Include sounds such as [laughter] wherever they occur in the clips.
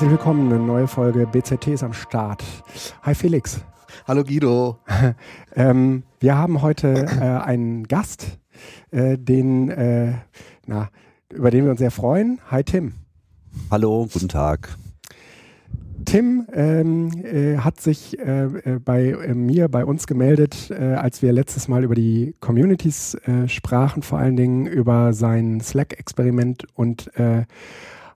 Herzlich willkommen, eine neue Folge BZT ist am Start. Hi Felix. Hallo Guido. [laughs] ähm, wir haben heute äh, einen Gast, äh, den, äh, na, über den wir uns sehr freuen. Hi Tim. Hallo, guten Tag. Tim ähm, äh, hat sich äh, äh bei äh, mir, bei uns gemeldet, äh, als wir letztes Mal über die Communities äh, sprachen, vor allen Dingen über sein Slack-Experiment und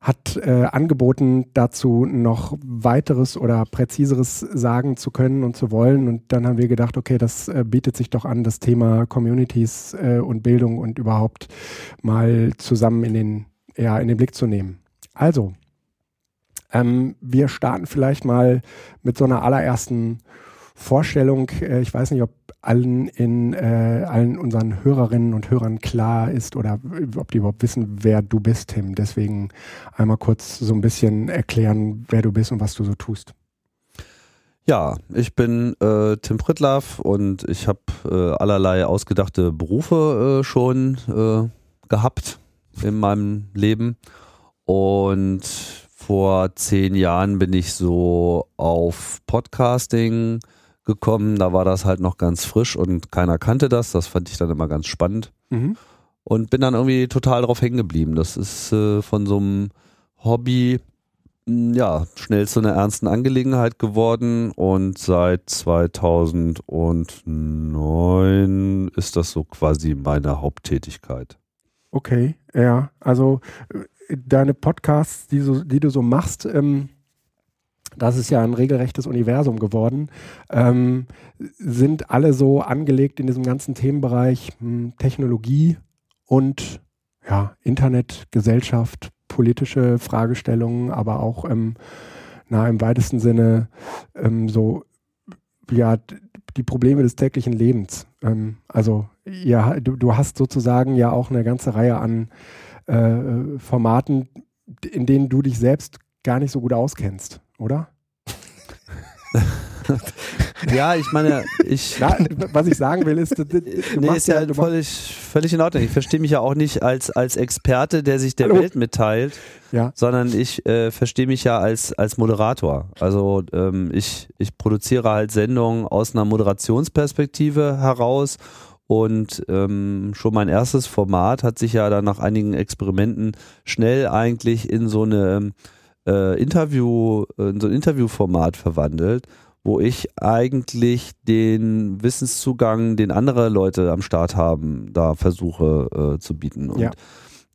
hat äh, angeboten, dazu noch weiteres oder präziseres sagen zu können und zu wollen. Und dann haben wir gedacht, okay, das äh, bietet sich doch an, das Thema Communities äh, und Bildung und überhaupt mal zusammen in den, ja, in den Blick zu nehmen. Also, ähm, wir starten vielleicht mal mit so einer allerersten Vorstellung. Äh, ich weiß nicht, ob allen in äh, allen unseren Hörerinnen und Hörern klar ist oder ob die überhaupt wissen, wer du bist, Tim. Deswegen einmal kurz so ein bisschen erklären, wer du bist und was du so tust. Ja, ich bin äh, Tim Prittlaff und ich habe äh, allerlei ausgedachte Berufe äh, schon äh, gehabt in meinem Leben. Und vor zehn Jahren bin ich so auf Podcasting gekommen. Da war das halt noch ganz frisch und keiner kannte das. Das fand ich dann immer ganz spannend. Mhm. Und bin dann irgendwie total drauf hängen geblieben. Das ist äh, von so einem Hobby hm, ja, schnell zu einer ernsten Angelegenheit geworden und seit 2009 ist das so quasi meine Haupttätigkeit. Okay, ja, also äh, deine Podcasts, die, so, die du so machst, ähm, das ist ja ein regelrechtes Universum geworden, ähm, sind alle so angelegt in diesem ganzen Themenbereich hm, Technologie und ja, Internet, Gesellschaft, politische Fragestellungen, aber auch ähm, na, im weitesten Sinne ähm, so ja, die Probleme des täglichen Lebens. Ähm, also ja, du, du, hast sozusagen ja auch eine ganze Reihe an äh, Formaten, in denen du dich selbst gar nicht so gut auskennst oder? [laughs] ja, ich meine, ich. Na, was ich sagen will, ist, du nee, ist ja, ja völlig, völlig in Ordnung. Ich verstehe mich ja auch nicht als, als Experte, der sich der Hallo. Welt mitteilt, ja. sondern ich äh, verstehe mich ja als, als Moderator. Also ähm, ich, ich produziere halt Sendungen aus einer Moderationsperspektive heraus und ähm, schon mein erstes Format hat sich ja dann nach einigen Experimenten schnell eigentlich in so eine äh, Interview, in so ein Interviewformat verwandelt, wo ich eigentlich den Wissenszugang, den andere Leute am Start haben, da versuche äh, zu bieten. Und ja.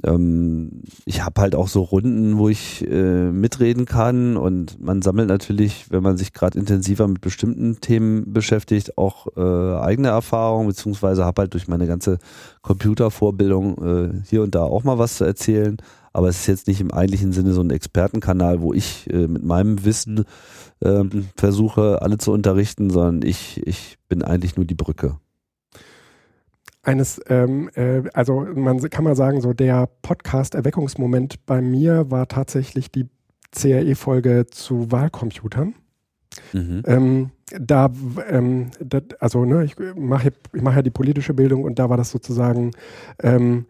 ähm, ich habe halt auch so Runden, wo ich äh, mitreden kann und man sammelt natürlich, wenn man sich gerade intensiver mit bestimmten Themen beschäftigt, auch äh, eigene Erfahrungen, beziehungsweise habe halt durch meine ganze Computervorbildung äh, hier und da auch mal was zu erzählen aber es ist jetzt nicht im eigentlichen Sinne so ein Expertenkanal, wo ich äh, mit meinem Wissen äh, versuche, alle zu unterrichten, sondern ich, ich bin eigentlich nur die Brücke. Eines, ähm, äh, also man kann mal sagen, so der Podcast-Erweckungsmoment bei mir war tatsächlich die CRE-Folge zu Wahlcomputern. Mhm. Ähm, da, ähm, dat, also ne, ich mache ich mach ja die politische Bildung und da war das sozusagen ähm,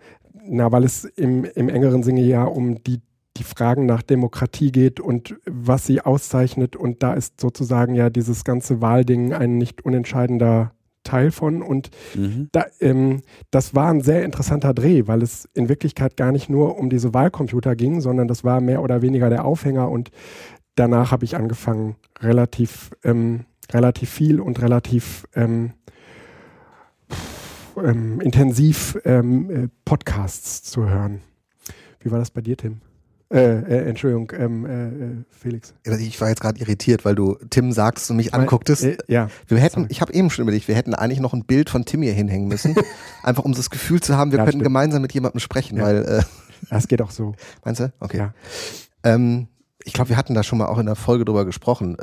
na, weil es im, im engeren Sinne ja um die, die Fragen nach Demokratie geht und was sie auszeichnet. Und da ist sozusagen ja dieses ganze Wahlding ein nicht unentscheidender Teil von. Und mhm. da, ähm, das war ein sehr interessanter Dreh, weil es in Wirklichkeit gar nicht nur um diese Wahlcomputer ging, sondern das war mehr oder weniger der Aufhänger. Und danach habe ich angefangen, relativ, ähm, relativ viel und relativ ähm, ähm, intensiv ähm, äh, Podcasts zu hören. Wie war das bei dir, Tim? Äh, äh, Entschuldigung, ähm, äh, äh Felix. Ich war jetzt gerade irritiert, weil du Tim sagst und mich angucktest. Äh, ja. Wir hätten, ich habe eben schon überlegt, wir hätten eigentlich noch ein Bild von Tim hier hinhängen müssen, [laughs] einfach um das Gefühl zu haben, wir ja, könnten stimmt. gemeinsam mit jemandem sprechen, ja. weil. Das geht auch so. [laughs] Meinst du? Okay. Ja. Ähm, ich glaube, wir hatten da schon mal auch in der Folge drüber gesprochen.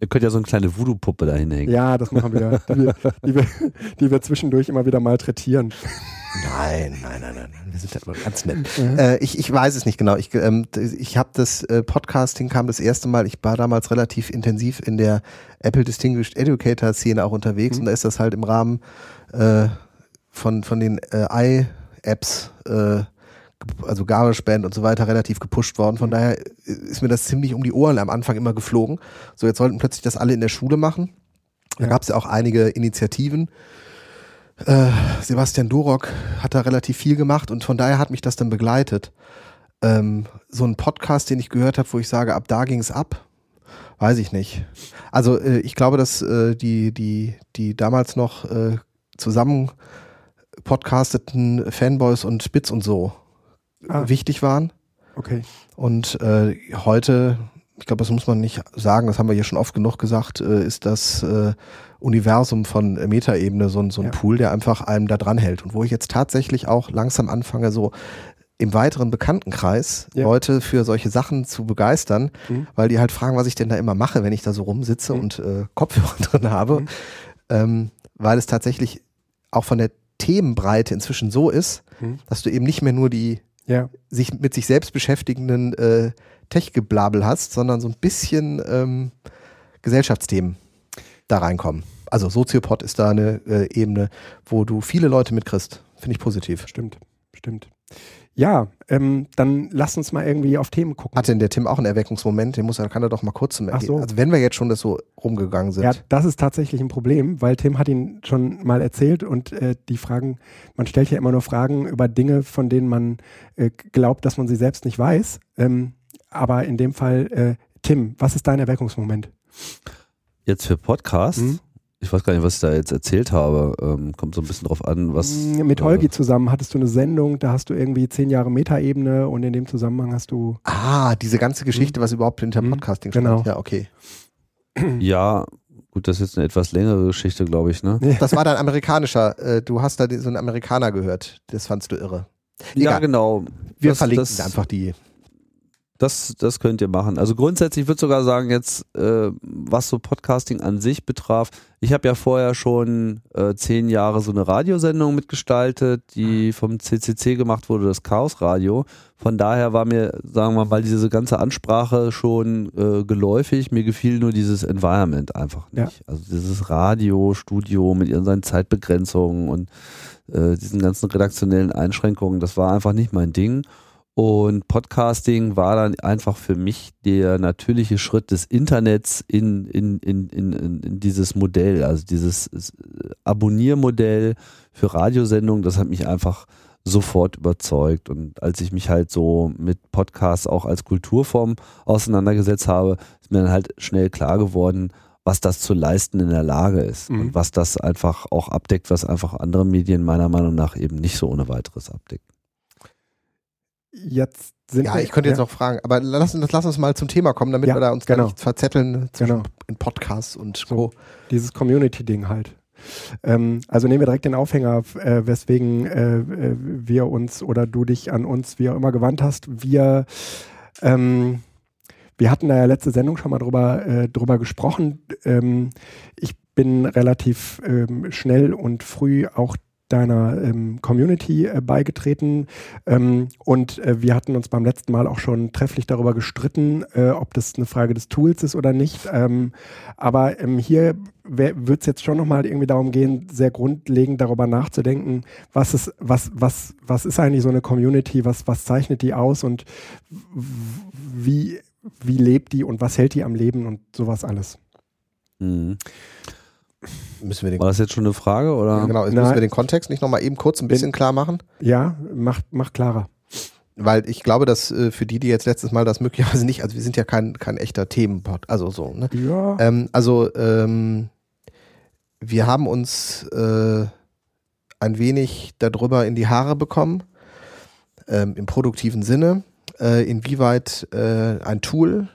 Ihr könnt ja so eine kleine Voodoo-Puppe da hinhängen. Ja, das machen wir. Die wir, die, wir, die wir zwischendurch immer wieder malträtieren. Nein, nein, nein, nein. Wir sind ja immer ganz nett. Mhm. Äh, ich, ich weiß es nicht genau. Ich, ähm, ich habe das äh, Podcasting kam das erste Mal. Ich war damals relativ intensiv in der Apple Distinguished Educator Szene auch unterwegs mhm. und da ist das halt im Rahmen äh, von, von den äh, i-Apps äh, also GarageBand und so weiter relativ gepusht worden. Von daher ist mir das ziemlich um die Ohren am Anfang immer geflogen. So, jetzt sollten plötzlich das alle in der Schule machen. Da gab es ja auch einige Initiativen. Äh, Sebastian Durock hat da relativ viel gemacht und von daher hat mich das dann begleitet. Ähm, so ein Podcast, den ich gehört habe, wo ich sage, ab da ging es ab, weiß ich nicht. Also äh, ich glaube, dass äh, die, die, die damals noch äh, zusammen podcasteten Fanboys und Spitz und so ah. wichtig waren. Okay. Und äh, heute, ich glaube, das muss man nicht sagen, das haben wir hier schon oft genug gesagt, äh, ist das äh, Universum von Metaebene so, so ein ja. Pool, der einfach einem da dran hält. Und wo ich jetzt tatsächlich auch langsam anfange, so im weiteren Bekanntenkreis ja. Leute für solche Sachen zu begeistern, mhm. weil die halt fragen, was ich denn da immer mache, wenn ich da so rumsitze mhm. und äh, Kopfhörer [laughs] drin habe, mhm. ähm, weil es tatsächlich auch von der Themenbreite inzwischen so ist, mhm. dass du eben nicht mehr nur die ja. sich mit sich selbst beschäftigenden äh, Tech-Geblabel hast, sondern so ein bisschen ähm, Gesellschaftsthemen da reinkommen. Also Soziopod ist da eine äh, Ebene, wo du viele Leute mitkriegst. Finde ich positiv. Stimmt, stimmt. Ja, ähm, dann lass uns mal irgendwie auf Themen gucken. Hat denn der Tim auch einen Erweckungsmoment? Den muss er, kann er doch mal kurz zum so. Also wenn wir jetzt schon das so rumgegangen sind. Ja, das ist tatsächlich ein Problem, weil Tim hat ihn schon mal erzählt und äh, die Fragen, man stellt ja immer nur Fragen über Dinge, von denen man äh, glaubt, dass man sie selbst nicht weiß. Ähm, aber in dem Fall, äh, Tim, was ist dein Erweckungsmoment? Jetzt für Podcasts? Mhm ich weiß gar nicht, was ich da jetzt erzählt habe. Ähm, kommt so ein bisschen drauf an, was. Mm, mit Holgi äh, zusammen hattest du eine Sendung, da hast du irgendwie zehn Jahre Metaebene und in dem Zusammenhang hast du. Ah, diese ganze Geschichte, was überhaupt hinter mhm. Podcasting steht. Genau. Ja, okay. [clears throat] Ja, gut, das ist jetzt eine etwas längere Geschichte, glaube ich, ne? Das war dann amerikanischer. Äh, du hast da so einen Amerikaner gehört. Das fandst du irre. Egal. Ja, genau. Wir das, verlinken das, einfach die das, das könnt ihr machen. Also grundsätzlich würde ich sogar sagen, jetzt, äh, was so Podcasting an sich betraf, ich habe ja vorher schon äh, zehn Jahre so eine Radiosendung mitgestaltet, die vom CCC gemacht wurde, das Chaos Radio. Von daher war mir, sagen wir mal, diese ganze Ansprache schon äh, geläufig. Mir gefiel nur dieses Environment einfach nicht. Ja. Also dieses Radio, Studio mit ihren seinen Zeitbegrenzungen und äh, diesen ganzen redaktionellen Einschränkungen, das war einfach nicht mein Ding. Und Podcasting war dann einfach für mich der natürliche Schritt des Internets in, in, in, in, in dieses Modell, also dieses Abonniermodell für Radiosendungen, das hat mich einfach sofort überzeugt. Und als ich mich halt so mit Podcasts auch als Kulturform auseinandergesetzt habe, ist mir dann halt schnell klar geworden, was das zu leisten in der Lage ist mhm. und was das einfach auch abdeckt, was einfach andere Medien meiner Meinung nach eben nicht so ohne weiteres abdecken jetzt sind Ja, ich könnte jetzt noch fragen, aber lass, lass uns mal zum Thema kommen, damit ja, wir da uns genau. gar nicht verzetteln genau. in Podcasts und so. so. Dieses Community-Ding halt. Ähm, also nehmen wir direkt den Aufhänger, äh, weswegen äh, äh, wir uns oder du dich an uns, wie auch immer, gewandt hast. Wir, ähm, wir hatten da ja letzte Sendung schon mal drüber, äh, drüber gesprochen. Ähm, ich bin relativ ähm, schnell und früh auch deiner ähm, Community äh, beigetreten ähm, und äh, wir hatten uns beim letzten Mal auch schon trefflich darüber gestritten, äh, ob das eine Frage des Tools ist oder nicht. Ähm, aber ähm, hier wird es jetzt schon nochmal irgendwie darum gehen, sehr grundlegend darüber nachzudenken, was ist, was, was, was ist eigentlich so eine Community, was, was zeichnet die aus und wie, wie lebt die und was hält die am Leben und sowas alles. Mhm. Müssen wir den War das jetzt schon eine Frage? Oder? Ja, genau, jetzt müssen wir den Kontext nicht nochmal eben kurz ein bisschen klar machen. Ja, mach, mach klarer. Weil ich glaube, dass äh, für die, die jetzt letztes Mal das möglicherweise nicht, also wir sind ja kein, kein echter Themenpod, also so, ne? Ja. Ähm, also ähm, wir haben uns äh, ein wenig darüber in die Haare bekommen, ähm, im produktiven Sinne, äh, inwieweit äh, ein Tool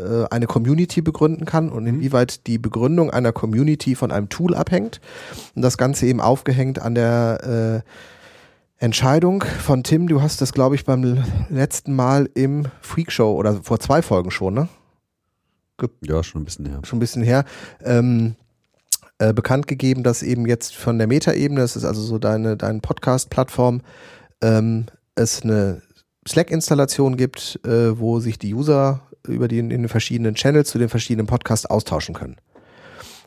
äh, eine Community begründen kann und mhm. inwieweit die Begründung einer Community von einem Tool abhängt. Und das Ganze eben aufgehängt an der äh, Entscheidung von Tim. Du hast das, glaube ich, beim letzten Mal im Freakshow oder vor zwei Folgen schon, ne? Ge ja, schon ein bisschen her. Schon ein bisschen her. Ähm, äh, bekannt gegeben, dass eben jetzt von der Metaebene, das ist also so deine, deine Podcast-Plattform, ähm, es eine Slack-Installation gibt, äh, wo sich die User über die in den verschiedenen Channels zu den verschiedenen Podcasts austauschen können.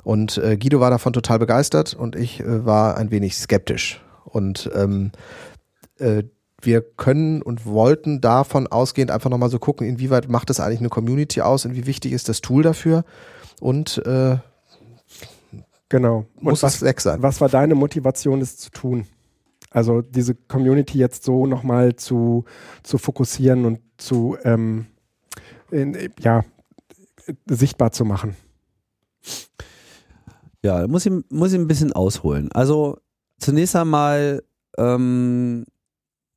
Und äh, Guido war davon total begeistert und ich äh, war ein wenig skeptisch. Und ähm, äh, wir können und wollten davon ausgehend einfach nochmal so gucken, inwieweit macht es eigentlich eine Community aus und wie wichtig ist das Tool dafür und äh, genau. muss was, es weg sein. Was war deine Motivation, es zu tun? Also diese Community jetzt so nochmal zu, zu fokussieren und zu ähm, in, ja, sichtbar zu machen. Ja, muss ich, muss ich ein bisschen ausholen. Also zunächst einmal ähm,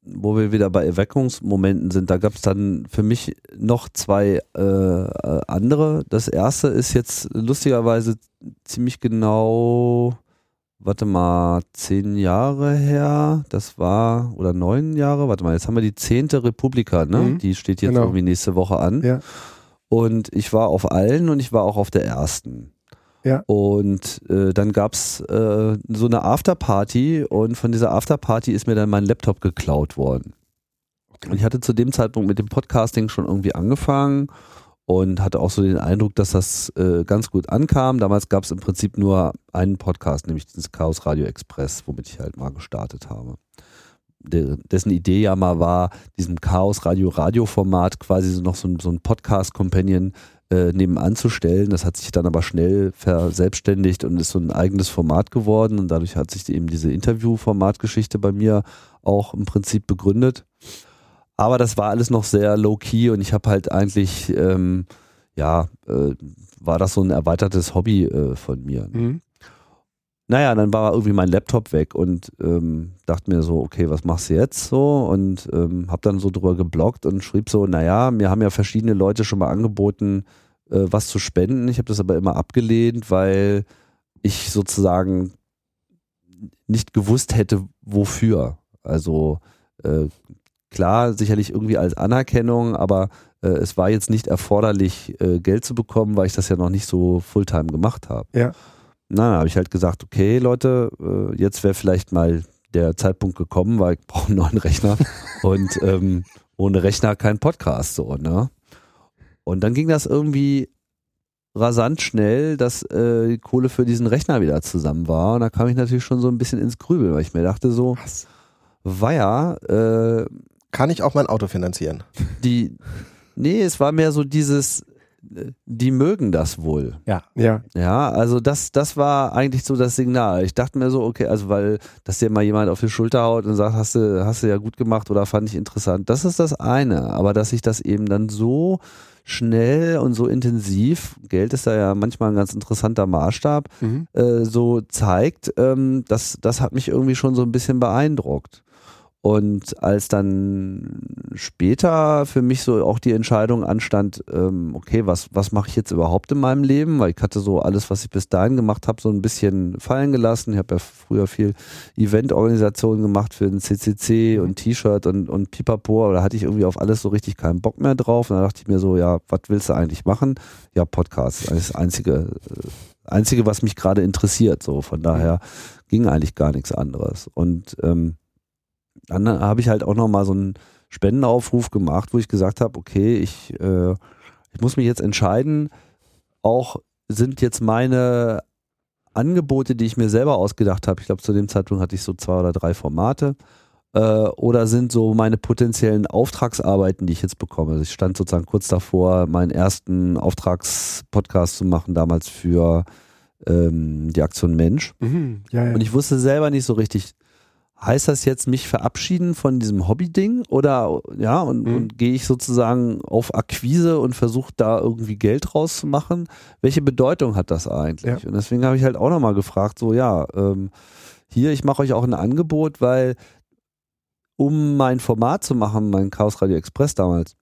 wo wir wieder bei Erweckungsmomenten sind, da gab es dann für mich noch zwei äh, andere. Das erste ist jetzt lustigerweise ziemlich genau, warte mal, zehn Jahre her. Das war, oder neun Jahre, warte mal, jetzt haben wir die zehnte Republika, ne? Mhm. Die steht jetzt genau. irgendwie nächste Woche an. Ja. Und ich war auf allen und ich war auch auf der ersten. Ja. Und äh, dann gab es äh, so eine Afterparty und von dieser Afterparty ist mir dann mein Laptop geklaut worden. Okay. Und ich hatte zu dem Zeitpunkt mit dem Podcasting schon irgendwie angefangen und hatte auch so den Eindruck, dass das äh, ganz gut ankam. Damals gab es im Prinzip nur einen Podcast, nämlich dieses Chaos Radio Express, womit ich halt mal gestartet habe. De dessen Idee ja mal war, diesem Chaos Radio Radio-Format quasi so noch so, so ein Podcast-Companion äh, nebenan zu stellen. Das hat sich dann aber schnell verselbstständigt und ist so ein eigenes Format geworden und dadurch hat sich eben diese Interview-Formatgeschichte bei mir auch im Prinzip begründet. Aber das war alles noch sehr low-key und ich habe halt eigentlich, ähm, ja, äh, war das so ein erweitertes Hobby äh, von mir. Mhm. Naja, dann war irgendwie mein Laptop weg und ähm, dachte mir so, okay, was machst du jetzt so? Und ähm, habe dann so drüber geblockt und schrieb so, naja, mir haben ja verschiedene Leute schon mal angeboten, äh, was zu spenden. Ich habe das aber immer abgelehnt, weil ich sozusagen nicht gewusst hätte, wofür. Also äh, klar, sicherlich irgendwie als Anerkennung, aber äh, es war jetzt nicht erforderlich, äh, Geld zu bekommen, weil ich das ja noch nicht so Fulltime gemacht habe. Ja. Na, dann habe ich halt gesagt, okay, Leute, äh, jetzt wäre vielleicht mal der Zeitpunkt gekommen, weil ich [laughs] brauche einen neuen Rechner und ähm, ohne Rechner kein Podcast so, ne? Und dann ging das irgendwie rasant schnell, dass äh, die Kohle für diesen Rechner wieder zusammen war. Und da kam ich natürlich schon so ein bisschen ins Grübel, weil ich mir dachte so, Was? ja, äh, kann ich auch mein Auto finanzieren? Die, nee, es war mehr so dieses, die mögen das wohl. Ja, ja. Ja, also das, das war eigentlich so das Signal. Ich dachte mir so, okay, also weil, dass dir mal jemand auf die Schulter haut und sagt, hast du, hast du ja gut gemacht oder fand ich interessant. Das ist das eine. Aber dass sich das eben dann so schnell und so intensiv, Geld ist da ja manchmal ein ganz interessanter Maßstab, mhm. äh, so zeigt, ähm, das, das hat mich irgendwie schon so ein bisschen beeindruckt. Und als dann später für mich so auch die Entscheidung anstand, ähm, okay, was, was mache ich jetzt überhaupt in meinem Leben? Weil ich hatte so alles, was ich bis dahin gemacht habe, so ein bisschen fallen gelassen. Ich habe ja früher viel Eventorganisation gemacht für den CCC und T-Shirt und, und Pipapo, aber da hatte ich irgendwie auf alles so richtig keinen Bock mehr drauf. Und da dachte ich mir so, ja, was willst du eigentlich machen? Ja, Podcast. Das ist das einzige, äh, einzige, was mich gerade interessiert. So, von daher ging eigentlich gar nichts anderes. Und ähm, dann habe ich halt auch nochmal so einen Spendenaufruf gemacht, wo ich gesagt habe, okay, ich, äh, ich muss mich jetzt entscheiden, auch sind jetzt meine Angebote, die ich mir selber ausgedacht habe, ich glaube zu dem Zeitpunkt hatte ich so zwei oder drei Formate, äh, oder sind so meine potenziellen Auftragsarbeiten, die ich jetzt bekomme. Also ich stand sozusagen kurz davor, meinen ersten Auftragspodcast zu machen, damals für ähm, die Aktion Mensch. Mhm, ja, ja. Und ich wusste selber nicht so richtig, heißt das jetzt mich verabschieden von diesem Hobby-Ding oder ja, und, mhm. und gehe ich sozusagen auf Akquise und versuche da irgendwie Geld rauszumachen? Welche Bedeutung hat das eigentlich? Ja. Und deswegen habe ich halt auch nochmal gefragt, so ja, ähm, hier, ich mache euch auch ein Angebot, weil um mein Format zu machen, mein Chaos Radio Express damals,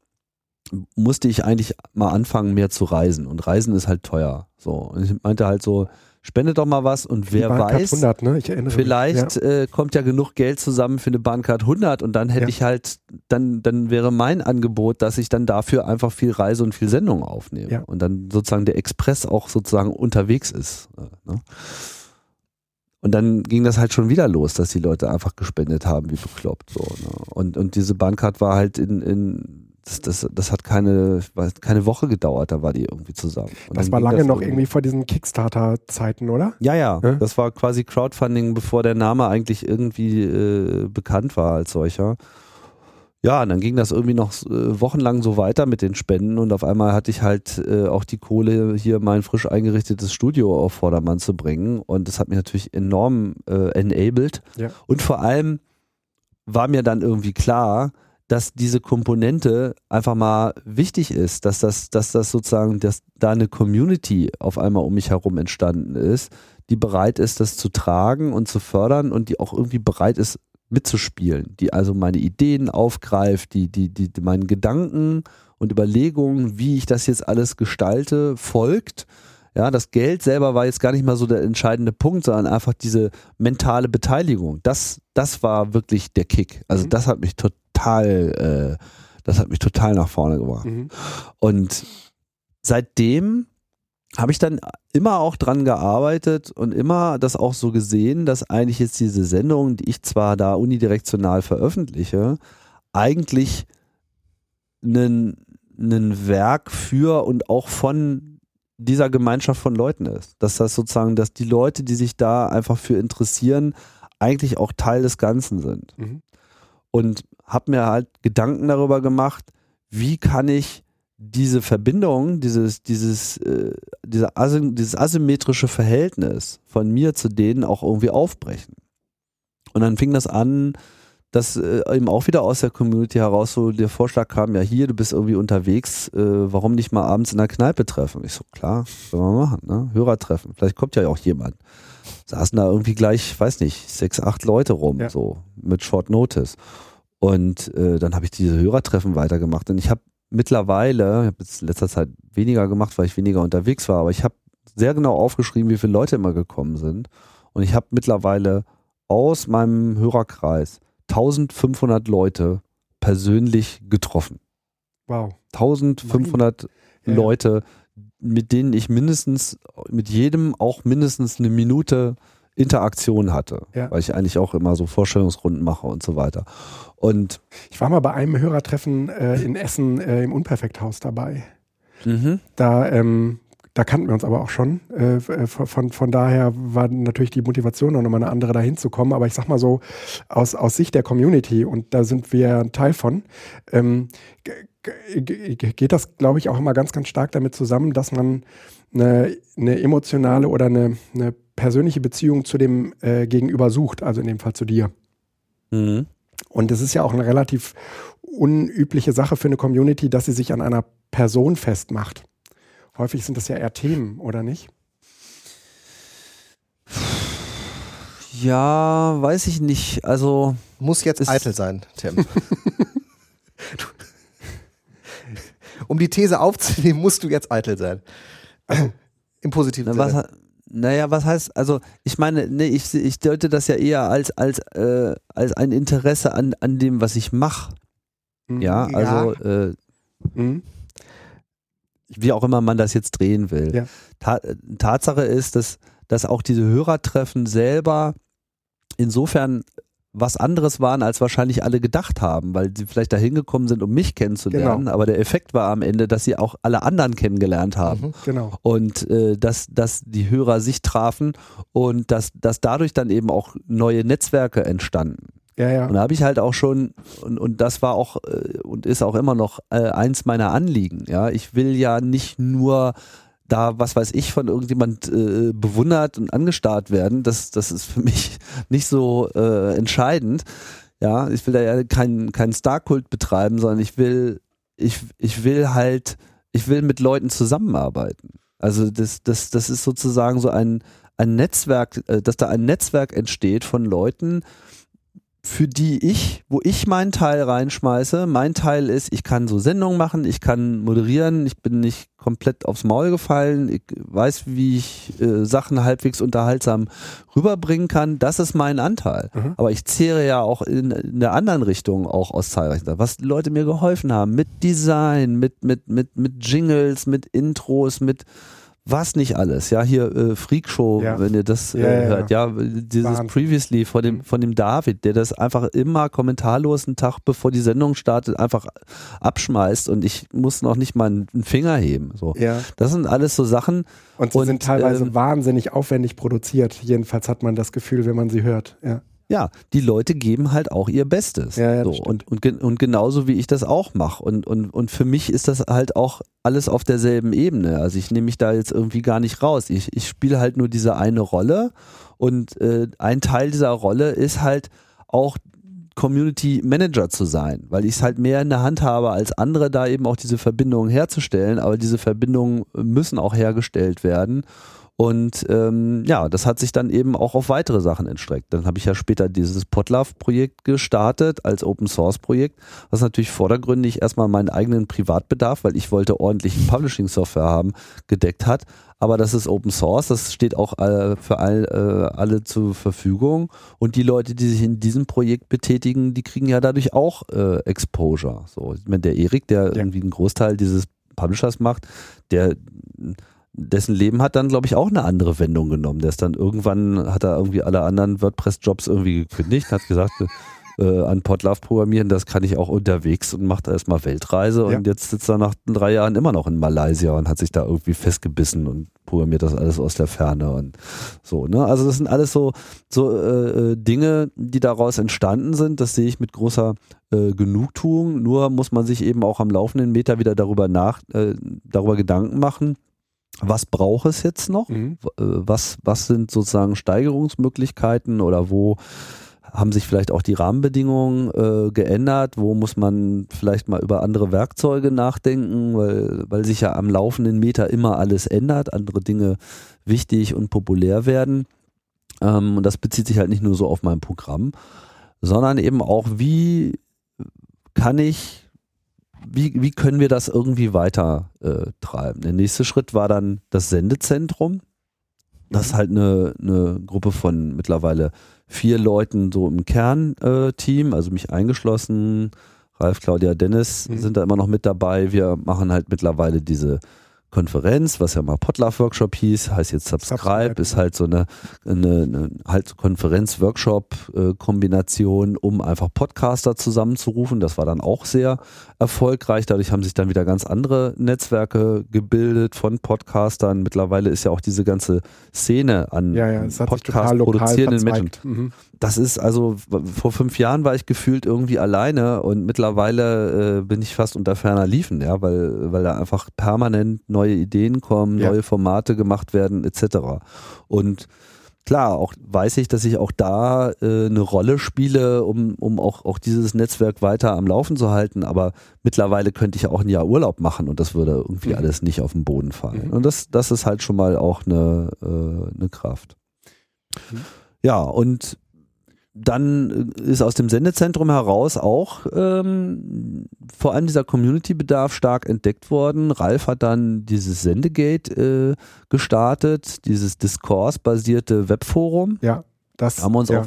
musste ich eigentlich mal anfangen, mehr zu reisen. Und Reisen ist halt teuer. So. Und ich meinte halt so, spende doch mal was und wer weiß, 100, ne? vielleicht ja. äh, kommt ja genug Geld zusammen für eine Bahncard 100 und dann hätte ja. ich halt, dann, dann wäre mein Angebot, dass ich dann dafür einfach viel Reise und viel Sendung aufnehme ja. und dann sozusagen der Express auch sozusagen unterwegs ist. Äh, ne? Und dann ging das halt schon wieder los, dass die Leute einfach gespendet haben, wie bekloppt. So, ne? und, und diese Bahncard war halt in, in das, das, das hat keine, keine Woche gedauert, da war die irgendwie zusammen. Und das war lange das noch irgendwie vor diesen Kickstarter-Zeiten, oder? Ja, ja, ja, Das war quasi Crowdfunding, bevor der Name eigentlich irgendwie äh, bekannt war als solcher. ja, und dann ging das irgendwie noch äh, wochenlang so weiter mit den Spenden und auf einmal hatte ich halt äh, auch die Kohle, hier mein frisch eingerichtetes Studio auf Vordermann zu bringen und das hat mich natürlich enorm äh, enabled. Ja. Und vor allem war mir dann irgendwie klar, dass diese Komponente einfach mal wichtig ist, dass das, dass das sozusagen, dass da eine Community auf einmal um mich herum entstanden ist, die bereit ist, das zu tragen und zu fördern und die auch irgendwie bereit ist, mitzuspielen, die also meine Ideen aufgreift, die, die, die, meinen Gedanken und Überlegungen, wie ich das jetzt alles gestalte, folgt. Ja, das Geld selber war jetzt gar nicht mal so der entscheidende Punkt, sondern einfach diese mentale Beteiligung. Das, das war wirklich der Kick. Also mhm. das hat mich total, äh, das hat mich total nach vorne gebracht. Mhm. Und seitdem habe ich dann immer auch dran gearbeitet und immer das auch so gesehen, dass eigentlich jetzt diese Sendung, die ich zwar da unidirektional veröffentliche, eigentlich ein, ein Werk für und auch von dieser Gemeinschaft von Leuten ist. Dass das sozusagen, dass die Leute, die sich da einfach für interessieren, eigentlich auch Teil des Ganzen sind. Mhm. Und habe mir halt Gedanken darüber gemacht, wie kann ich diese Verbindung, dieses, dieses, äh, diese dieses asymmetrische Verhältnis von mir zu denen auch irgendwie aufbrechen. Und dann fing das an, dass äh, eben auch wieder aus der Community heraus so der Vorschlag kam, ja hier, du bist irgendwie unterwegs, äh, warum nicht mal abends in der Kneipe treffen? Ich so, klar, können wir machen, ne? Hörer treffen. Vielleicht kommt ja auch jemand. Saßen da irgendwie gleich, weiß nicht, sechs, acht Leute rum, ja. so mit Short Notice. Und äh, dann habe ich diese Hörertreffen weitergemacht. Und ich habe mittlerweile, ich habe jetzt in letzter Zeit weniger gemacht, weil ich weniger unterwegs war, aber ich habe sehr genau aufgeschrieben, wie viele Leute immer gekommen sind. Und ich habe mittlerweile aus meinem Hörerkreis 1500 Leute persönlich getroffen. Wow. 1500 Nein. Leute, mit denen ich mindestens, mit jedem auch mindestens eine Minute Interaktion hatte, ja. weil ich eigentlich auch immer so Vorstellungsrunden mache und so weiter. Und ich war mal bei einem Hörertreffen äh, in Essen äh, im Unperfekthaus dabei. Mhm. Da, ähm, da kannten wir uns aber auch schon. Äh, äh von, von daher war natürlich die Motivation noch mal eine andere, da hinzukommen. Aber ich sag mal so, aus, aus Sicht der Community, und da sind wir ein Teil von, ähm, geht das, glaube ich, auch immer ganz, ganz stark damit zusammen, dass man eine, eine emotionale oder eine, eine persönliche Beziehung zu dem äh, Gegenüber sucht, also in dem Fall zu dir. Mhm. Und es ist ja auch eine relativ unübliche Sache für eine Community, dass sie sich an einer Person festmacht. Häufig sind das ja eher Themen, oder nicht? Ja, weiß ich nicht. Also muss jetzt eitel sein, Tim. [laughs] um die These aufzunehmen, musst du jetzt eitel sein. Im positiven Na, Sinne. Naja, was heißt, also ich meine, nee, ich, ich deute das ja eher als, als, äh, als ein Interesse an, an dem, was ich mache. Mhm. Ja, also ja. Äh, mhm. wie auch immer man das jetzt drehen will. Ja. Ta Tatsache ist, dass, dass auch diese Hörertreffen selber insofern was anderes waren, als wahrscheinlich alle gedacht haben, weil sie vielleicht da hingekommen sind, um mich kennenzulernen. Genau. Aber der Effekt war am Ende, dass sie auch alle anderen kennengelernt haben. Mhm, genau. Und äh, dass, dass die Hörer sich trafen und dass, dass dadurch dann eben auch neue Netzwerke entstanden. Ja, ja. Und da habe ich halt auch schon, und, und das war auch äh, und ist auch immer noch äh, eins meiner Anliegen. Ja, ich will ja nicht nur da, was weiß ich, von irgendjemand äh, bewundert und angestarrt werden, das, das ist für [laughs] mich nicht so äh, entscheidend. Ja, ich will da ja keinen keinen Star-Kult betreiben, sondern ich will, ich, ich will halt, ich will mit Leuten zusammenarbeiten. Also das, das, das ist sozusagen so ein, ein Netzwerk, äh, dass da ein Netzwerk entsteht von Leuten, für die ich, wo ich meinen Teil reinschmeiße. Mein Teil ist, ich kann so Sendungen machen, ich kann moderieren, ich bin nicht komplett aufs Maul gefallen, ich weiß, wie ich äh, Sachen halbwegs unterhaltsam rüberbringen kann. Das ist mein Anteil. Mhm. Aber ich zehre ja auch in, in, der anderen Richtung auch aus zahlreichen Was Leute mir geholfen haben, mit Design, mit, mit, mit, mit Jingles, mit Intros, mit was nicht alles, ja, hier äh, Freakshow, ja. wenn ihr das äh, ja, hört, ja, dieses Wahnsinn. Previously von dem, mhm. von dem David, der das einfach immer kommentarlos einen Tag bevor die Sendung startet, einfach abschmeißt und ich muss noch nicht mal einen Finger heben. So. Ja. Das sind alles so Sachen. Und sie und, sind teilweise ähm, wahnsinnig aufwendig produziert. Jedenfalls hat man das Gefühl, wenn man sie hört. Ja. Ja, die Leute geben halt auch ihr Bestes. Ja, ja, so. und, und, und genauso wie ich das auch mache. Und, und, und für mich ist das halt auch alles auf derselben Ebene. Also ich nehme mich da jetzt irgendwie gar nicht raus. Ich, ich spiele halt nur diese eine Rolle und äh, ein Teil dieser Rolle ist halt auch Community Manager zu sein, weil ich es halt mehr in der Hand habe als andere, da eben auch diese Verbindungen herzustellen. Aber diese Verbindungen müssen auch hergestellt werden. Und ähm, ja, das hat sich dann eben auch auf weitere Sachen entstreckt. Dann habe ich ja später dieses Potlove-Projekt gestartet als Open-Source-Projekt, was natürlich vordergründig erstmal meinen eigenen Privatbedarf, weil ich wollte ordentlich Publishing-Software haben, gedeckt hat. Aber das ist Open Source, das steht auch äh, für all, äh, alle zur Verfügung. Und die Leute, die sich in diesem Projekt betätigen, die kriegen ja dadurch auch äh, Exposure. So, ich meine, der Erik, der ja. irgendwie einen Großteil dieses Publishers macht, der dessen Leben hat dann, glaube ich, auch eine andere Wendung genommen. Der ist dann irgendwann, hat er irgendwie alle anderen WordPress-Jobs irgendwie gekündigt, hat gesagt, [laughs] äh, an Podlove programmieren, das kann ich auch unterwegs und macht erstmal Weltreise ja. und jetzt sitzt er nach drei Jahren immer noch in Malaysia und hat sich da irgendwie festgebissen und programmiert das alles aus der Ferne und so, ne? Also das sind alles so, so äh, äh Dinge, die daraus entstanden sind. Das sehe ich mit großer äh, Genugtuung. Nur muss man sich eben auch am laufenden Meter wieder darüber nach, äh, darüber Gedanken machen was braucht es jetzt noch? Mhm. Äh, was, was sind sozusagen Steigerungsmöglichkeiten oder wo haben sich vielleicht auch die Rahmenbedingungen äh, geändert? Wo muss man vielleicht mal über andere Werkzeuge nachdenken, weil, weil sich ja am laufenden Meter immer alles ändert, andere Dinge wichtig und populär werden. Ähm, und das bezieht sich halt nicht nur so auf mein Programm, sondern eben auch, wie kann ich wie, wie können wir das irgendwie weiter äh, treiben? Der nächste Schritt war dann das Sendezentrum. Das ist halt eine, eine Gruppe von mittlerweile vier Leuten so im Kernteam, äh, also mich eingeschlossen. Ralf, Claudia, Dennis mhm. sind da immer noch mit dabei. Wir machen halt mittlerweile diese Konferenz, was ja mal Potlove-Workshop hieß, heißt jetzt Subscribe, Subscribe, ist halt so eine, eine, eine halt Konferenz-Workshop-Kombination, um einfach Podcaster zusammenzurufen. Das war dann auch sehr erfolgreich. Dadurch haben sich dann wieder ganz andere Netzwerke gebildet von Podcastern. Mittlerweile ist ja auch diese ganze Szene an ja, ja, Podcast produzierenden Menschen. Mhm. Das ist also, vor fünf Jahren war ich gefühlt irgendwie alleine und mittlerweile äh, bin ich fast unter ferner Liefen, ja, weil, weil da einfach permanent neue Ideen kommen, ja. neue Formate gemacht werden, etc. Und klar, auch weiß ich, dass ich auch da äh, eine Rolle spiele, um, um auch, auch dieses Netzwerk weiter am Laufen zu halten. Aber mittlerweile könnte ich ja auch ein Jahr Urlaub machen und das würde irgendwie mhm. alles nicht auf den Boden fallen. Mhm. Und das, das ist halt schon mal auch eine, äh, eine Kraft. Mhm. Ja, und dann ist aus dem Sendezentrum heraus auch ähm, vor allem dieser Community-Bedarf stark entdeckt worden. Ralf hat dann dieses Sendegate äh, gestartet, dieses Discourse-basierte Webforum. Ja, das haben wir uns ja. auch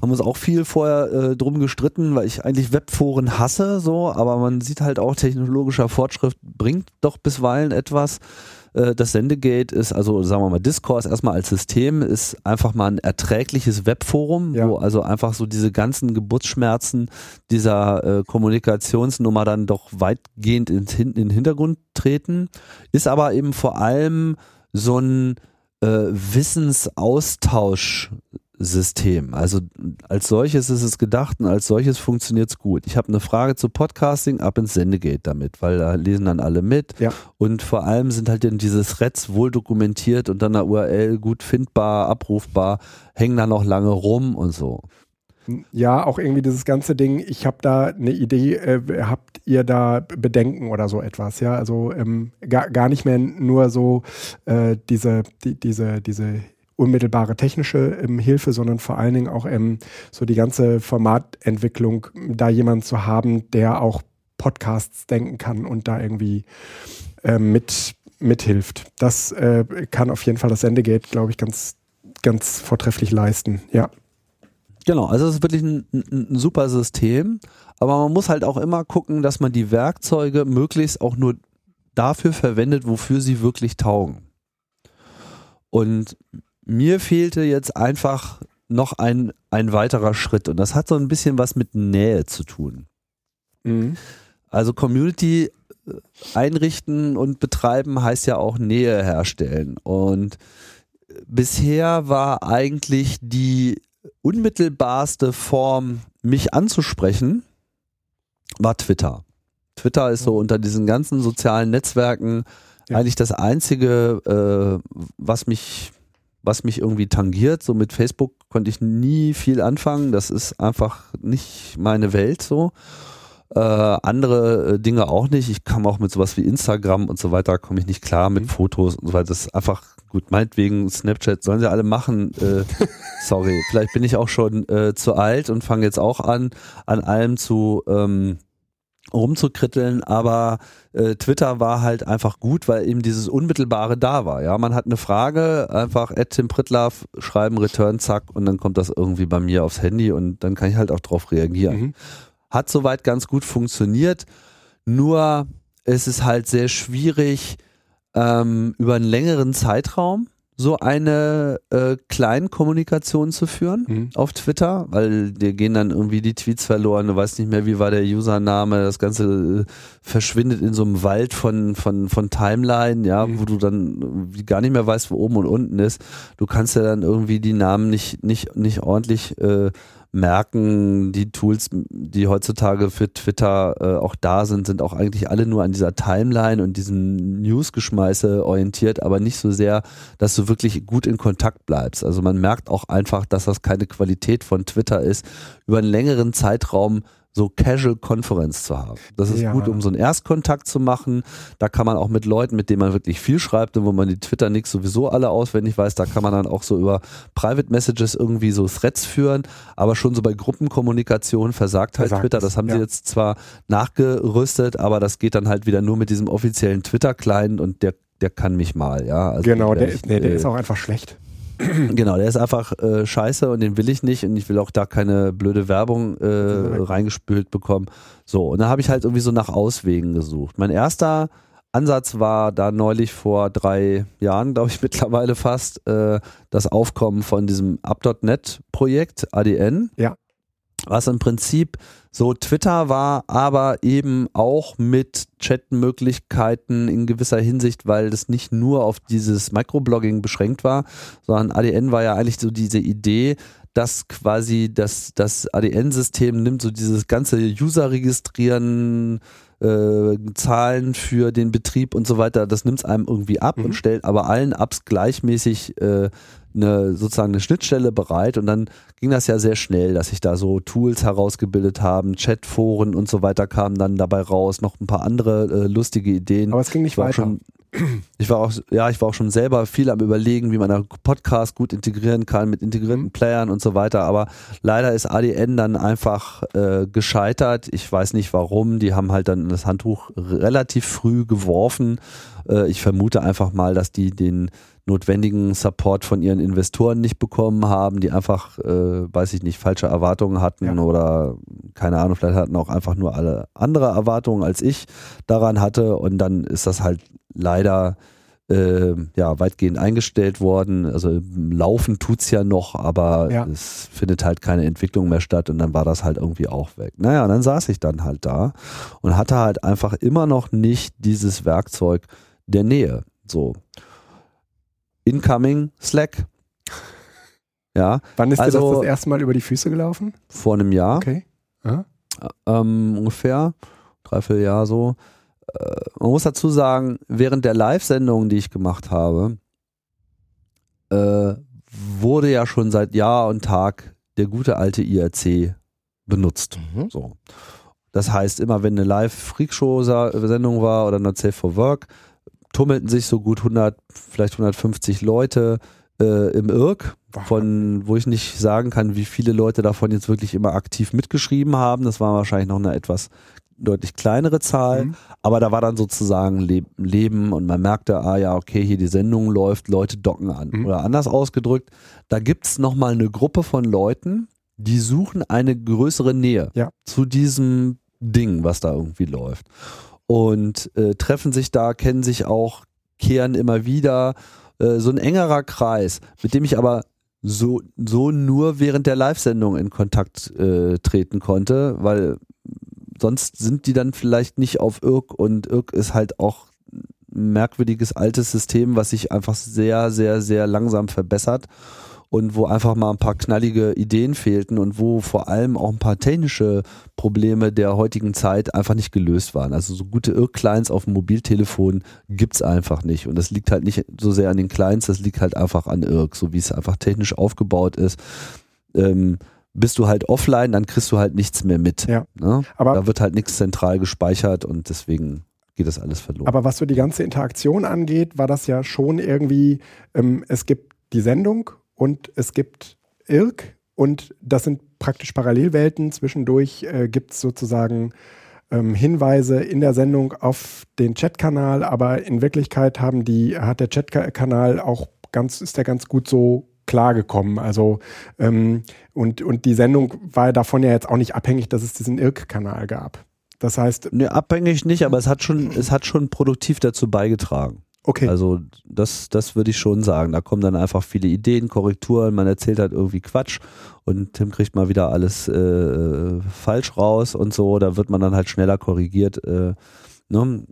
haben uns auch viel vorher äh, drum gestritten, weil ich eigentlich Webforen hasse, so, aber man sieht halt auch, technologischer Fortschritt bringt doch bisweilen etwas. Äh, das Sendegate ist, also sagen wir mal, Discourse erstmal als System ist einfach mal ein erträgliches Webforum, ja. wo also einfach so diese ganzen Geburtsschmerzen dieser äh, Kommunikationsnummer dann doch weitgehend in, in den Hintergrund treten. Ist aber eben vor allem so ein äh, Wissensaustausch System. Also als solches ist es gedacht und als solches funktioniert es gut. Ich habe eine Frage zu Podcasting, ab ins Sendegate damit, weil da lesen dann alle mit. Ja. Und vor allem sind halt dann diese Threads wohl dokumentiert und dann eine URL gut findbar, abrufbar, hängen da noch lange rum und so. Ja, auch irgendwie dieses ganze Ding, ich habe da eine Idee, äh, habt ihr da Bedenken oder so etwas, ja? Also ähm, gar, gar nicht mehr nur so äh, diese, die, diese, diese unmittelbare technische ähm, Hilfe, sondern vor allen Dingen auch ähm, so die ganze Formatentwicklung, da jemanden zu haben, der auch Podcasts denken kann und da irgendwie ähm, mit mithilft. Das äh, kann auf jeden Fall das Sendegate, glaube ich, ganz, ganz vortrefflich leisten. Ja. Genau, also es ist wirklich ein, ein, ein, super System, aber man muss halt auch immer gucken, dass man die Werkzeuge möglichst auch nur dafür verwendet, wofür sie wirklich taugen. Und mir fehlte jetzt einfach noch ein, ein weiterer Schritt und das hat so ein bisschen was mit Nähe zu tun. Mhm. Also Community äh, einrichten und betreiben heißt ja auch Nähe herstellen und bisher war eigentlich die unmittelbarste Form, mich anzusprechen, war Twitter. Twitter ist so unter diesen ganzen sozialen Netzwerken ja. eigentlich das einzige, äh, was mich was mich irgendwie tangiert. So mit Facebook konnte ich nie viel anfangen. Das ist einfach nicht meine Welt so. Äh, andere äh, Dinge auch nicht. Ich kam auch mit sowas wie Instagram und so weiter, komme ich nicht klar mit mhm. Fotos und so weiter. Das ist einfach gut, meinetwegen Snapchat sollen sie alle machen. Äh, [laughs] sorry, vielleicht bin ich auch schon äh, zu alt und fange jetzt auch an, an allem zu ähm, rumzukritteln, aber äh, Twitter war halt einfach gut, weil eben dieses Unmittelbare da war. Ja, man hat eine Frage, einfach at Tim Pritlaff, schreiben, Return, zack, und dann kommt das irgendwie bei mir aufs Handy und dann kann ich halt auch drauf reagieren. Mhm. Hat soweit ganz gut funktioniert, nur es ist halt sehr schwierig, ähm, über einen längeren Zeitraum so eine äh, Kleinkommunikation zu führen mhm. auf Twitter, weil dir gehen dann irgendwie die Tweets verloren, du weißt nicht mehr, wie war der Username, das Ganze äh, verschwindet in so einem Wald von, von, von Timeline, ja, mhm. wo du dann gar nicht mehr weißt, wo oben und unten ist. Du kannst ja dann irgendwie die Namen nicht, nicht, nicht ordentlich äh, merken, die Tools, die heutzutage für Twitter äh, auch da sind, sind auch eigentlich alle nur an dieser Timeline und diesen News-Geschmeiße orientiert, aber nicht so sehr, dass du wirklich gut in Kontakt bleibst. Also man merkt auch einfach, dass das keine Qualität von Twitter ist, über einen längeren Zeitraum so Casual Conference zu haben. Das ist ja. gut, um so einen Erstkontakt zu machen. Da kann man auch mit Leuten, mit denen man wirklich viel schreibt und wo man die Twitter-Nicks sowieso alle auswendig weiß, da kann man dann auch so über Private Messages irgendwie so Threads führen, aber schon so bei Gruppenkommunikation versagt halt versagt Twitter. Das haben ja. sie jetzt zwar nachgerüstet, aber das geht dann halt wieder nur mit diesem offiziellen Twitter-Client und der, der kann mich mal, ja. Also genau, der, ist, nee, der äh, ist auch einfach schlecht. [clears throat] Genau, der ist einfach äh, scheiße und den will ich nicht und ich will auch da keine blöde Werbung äh, reingespült bekommen. So, und dann habe ich halt irgendwie so nach Auswegen gesucht. Mein erster Ansatz war da neulich vor drei Jahren, glaube ich [laughs] mittlerweile fast, äh, das Aufkommen von diesem Up.net-Projekt ADN. Ja. Was im Prinzip so Twitter war, aber eben auch mit Chatmöglichkeiten in gewisser Hinsicht, weil das nicht nur auf dieses Microblogging beschränkt war, sondern ADN war ja eigentlich so diese Idee, dass quasi das, das ADN-System nimmt so dieses ganze User-Registrieren, äh, Zahlen für den Betrieb und so weiter, das nimmt es einem irgendwie ab mhm. und stellt aber allen Apps gleichmäßig äh, eine sozusagen eine Schnittstelle bereit und dann ging das ja sehr schnell, dass sich da so Tools herausgebildet haben, Chatforen und so weiter kamen dann dabei raus, noch ein paar andere äh, lustige Ideen. Aber es ging nicht weiter. Schon, ich war auch, ja, ich war auch schon selber viel am überlegen, wie man einen Podcast gut integrieren kann mit integrierten mhm. Playern und so weiter. Aber leider ist ADN dann einfach äh, gescheitert. Ich weiß nicht warum. Die haben halt dann das Handtuch relativ früh geworfen. Äh, ich vermute einfach mal, dass die den notwendigen Support von ihren Investoren nicht bekommen haben, die einfach, äh, weiß ich nicht, falsche Erwartungen hatten ja. oder keine Ahnung, vielleicht hatten auch einfach nur alle andere Erwartungen als ich daran hatte und dann ist das halt leider äh, ja, weitgehend eingestellt worden. Also laufen tut es ja noch, aber ja. es findet halt keine Entwicklung mehr statt und dann war das halt irgendwie auch weg. Naja, und dann saß ich dann halt da und hatte halt einfach immer noch nicht dieses Werkzeug der Nähe. So. Incoming Slack. Ja. Wann ist also, dir das das erste Mal über die Füße gelaufen? Vor einem Jahr. Okay. Ähm, ungefähr. Dreiviertel Jahr so. Äh, man muss dazu sagen, während der Live-Sendungen, die ich gemacht habe, äh, wurde ja schon seit Jahr und Tag der gute alte IRC benutzt. Mhm. So. Das heißt, immer wenn eine Live-Freakshow-Sendung war oder eine Safe for Work, tummelten sich so gut 100, vielleicht 150 Leute äh, im Irk, von wo ich nicht sagen kann, wie viele Leute davon jetzt wirklich immer aktiv mitgeschrieben haben. Das war wahrscheinlich noch eine etwas deutlich kleinere Zahl, mhm. aber da war dann sozusagen Leben und man merkte, ah ja, okay, hier die Sendung läuft, Leute docken an. Mhm. Oder anders ausgedrückt, da gibt's nochmal eine Gruppe von Leuten, die suchen eine größere Nähe ja. zu diesem Ding, was da irgendwie läuft und äh, treffen sich da, kennen sich auch, kehren immer wieder. Äh, so ein engerer Kreis, mit dem ich aber so, so nur während der Live-Sendung in Kontakt äh, treten konnte, weil sonst sind die dann vielleicht nicht auf Irk und Irk ist halt auch ein merkwürdiges altes System, was sich einfach sehr, sehr, sehr langsam verbessert. Und wo einfach mal ein paar knallige Ideen fehlten und wo vor allem auch ein paar technische Probleme der heutigen Zeit einfach nicht gelöst waren. Also so gute Irr-Clients auf dem Mobiltelefon gibt's einfach nicht. Und das liegt halt nicht so sehr an den Clients, das liegt halt einfach an Irk, so wie es einfach technisch aufgebaut ist. Ähm, bist du halt offline, dann kriegst du halt nichts mehr mit. Ja. Ne? Aber da wird halt nichts zentral gespeichert und deswegen geht das alles verloren. Aber was so die ganze Interaktion angeht, war das ja schon irgendwie, ähm, es gibt die Sendung und es gibt Irk und das sind praktisch Parallelwelten. Zwischendurch äh, gibt es sozusagen ähm, Hinweise in der Sendung auf den Chatkanal, aber in Wirklichkeit haben die, hat der Chatkanal auch ganz, ist der ganz gut so klargekommen. Also ähm, und, und die Sendung war davon ja jetzt auch nicht abhängig, dass es diesen Irk-Kanal gab. Das heißt. Ne, abhängig nicht, aber es hat schon, es hat schon produktiv dazu beigetragen. Okay. Also das, das würde ich schon sagen. Da kommen dann einfach viele Ideen, Korrekturen, man erzählt halt irgendwie Quatsch und Tim kriegt mal wieder alles äh, falsch raus und so. Da wird man dann halt schneller korrigiert äh, ne?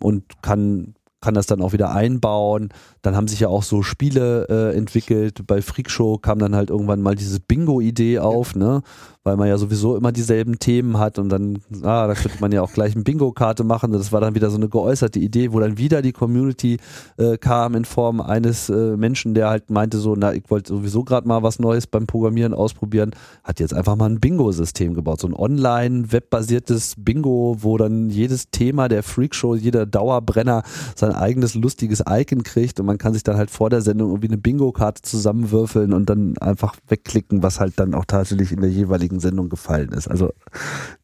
und kann kann das dann auch wieder einbauen. Dann haben sich ja auch so Spiele äh, entwickelt. Bei Freakshow kam dann halt irgendwann mal diese Bingo-Idee auf, ne? weil man ja sowieso immer dieselben Themen hat und dann, ah, da könnte man ja auch gleich eine Bingo-Karte machen. Das war dann wieder so eine geäußerte Idee, wo dann wieder die Community äh, kam in Form eines äh, Menschen, der halt meinte so, na, ich wollte sowieso gerade mal was Neues beim Programmieren ausprobieren, hat jetzt einfach mal ein Bingo-System gebaut, so ein online webbasiertes Bingo, wo dann jedes Thema der Freakshow, jeder Dauerbrenner sein eigenes lustiges Icon kriegt und man kann sich dann halt vor der Sendung irgendwie eine Bingo-Karte zusammenwürfeln und dann einfach wegklicken, was halt dann auch tatsächlich in der jeweiligen Sendung gefallen ist. Also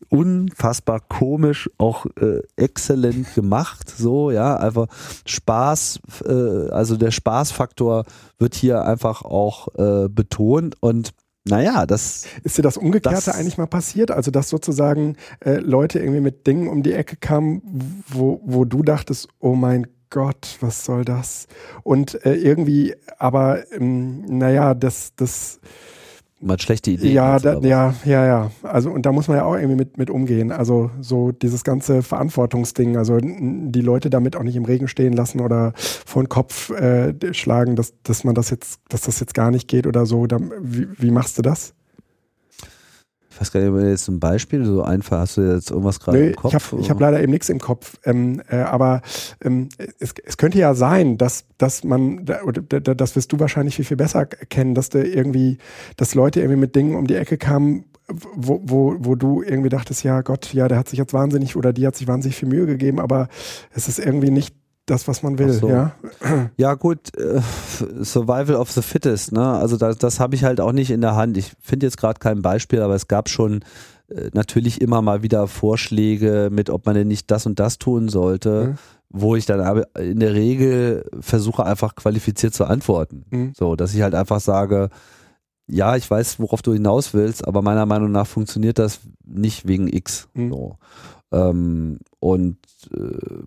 unfassbar komisch, auch äh, exzellent gemacht, so, ja, einfach Spaß, äh, also der Spaßfaktor wird hier einfach auch äh, betont und naja, das. Ist dir das Umgekehrte das, eigentlich mal passiert? Also, dass sozusagen äh, Leute irgendwie mit Dingen um die Ecke kamen, wo, wo du dachtest, oh mein Gott, was soll das? Und äh, irgendwie, aber, ähm, naja, das, das, mal schlechte Ideen. Ja, da, ja, ja, ja. Also und da muss man ja auch irgendwie mit, mit umgehen. Also so dieses ganze Verantwortungsding, also die Leute damit auch nicht im Regen stehen lassen oder vor den Kopf äh, schlagen, dass, dass man das jetzt, dass das jetzt gar nicht geht oder so. Da, wie, wie machst du das? Ich weiß gar nicht, jetzt ein Beispiel so einfach hast du jetzt irgendwas gerade im Kopf? Ich habe hab leider eben nichts im Kopf. Ähm, äh, aber ähm, es, es könnte ja sein, dass, dass man, das wirst du wahrscheinlich viel, viel besser kennen, dass du irgendwie, dass Leute irgendwie mit Dingen um die Ecke kamen, wo, wo, wo du irgendwie dachtest, ja Gott, ja, der hat sich jetzt wahnsinnig oder die hat sich wahnsinnig viel Mühe gegeben, aber es ist irgendwie nicht das, was man will, so. ja. Ja, gut, äh, Survival of the Fittest, ne? Also das, das habe ich halt auch nicht in der Hand. Ich finde jetzt gerade kein Beispiel, aber es gab schon äh, natürlich immer mal wieder Vorschläge mit, ob man denn nicht das und das tun sollte. Mhm. Wo ich dann aber in der Regel versuche einfach qualifiziert zu antworten. Mhm. So, dass ich halt einfach sage, ja, ich weiß, worauf du hinaus willst, aber meiner Meinung nach funktioniert das nicht wegen X. Mhm. So. Ähm, und äh,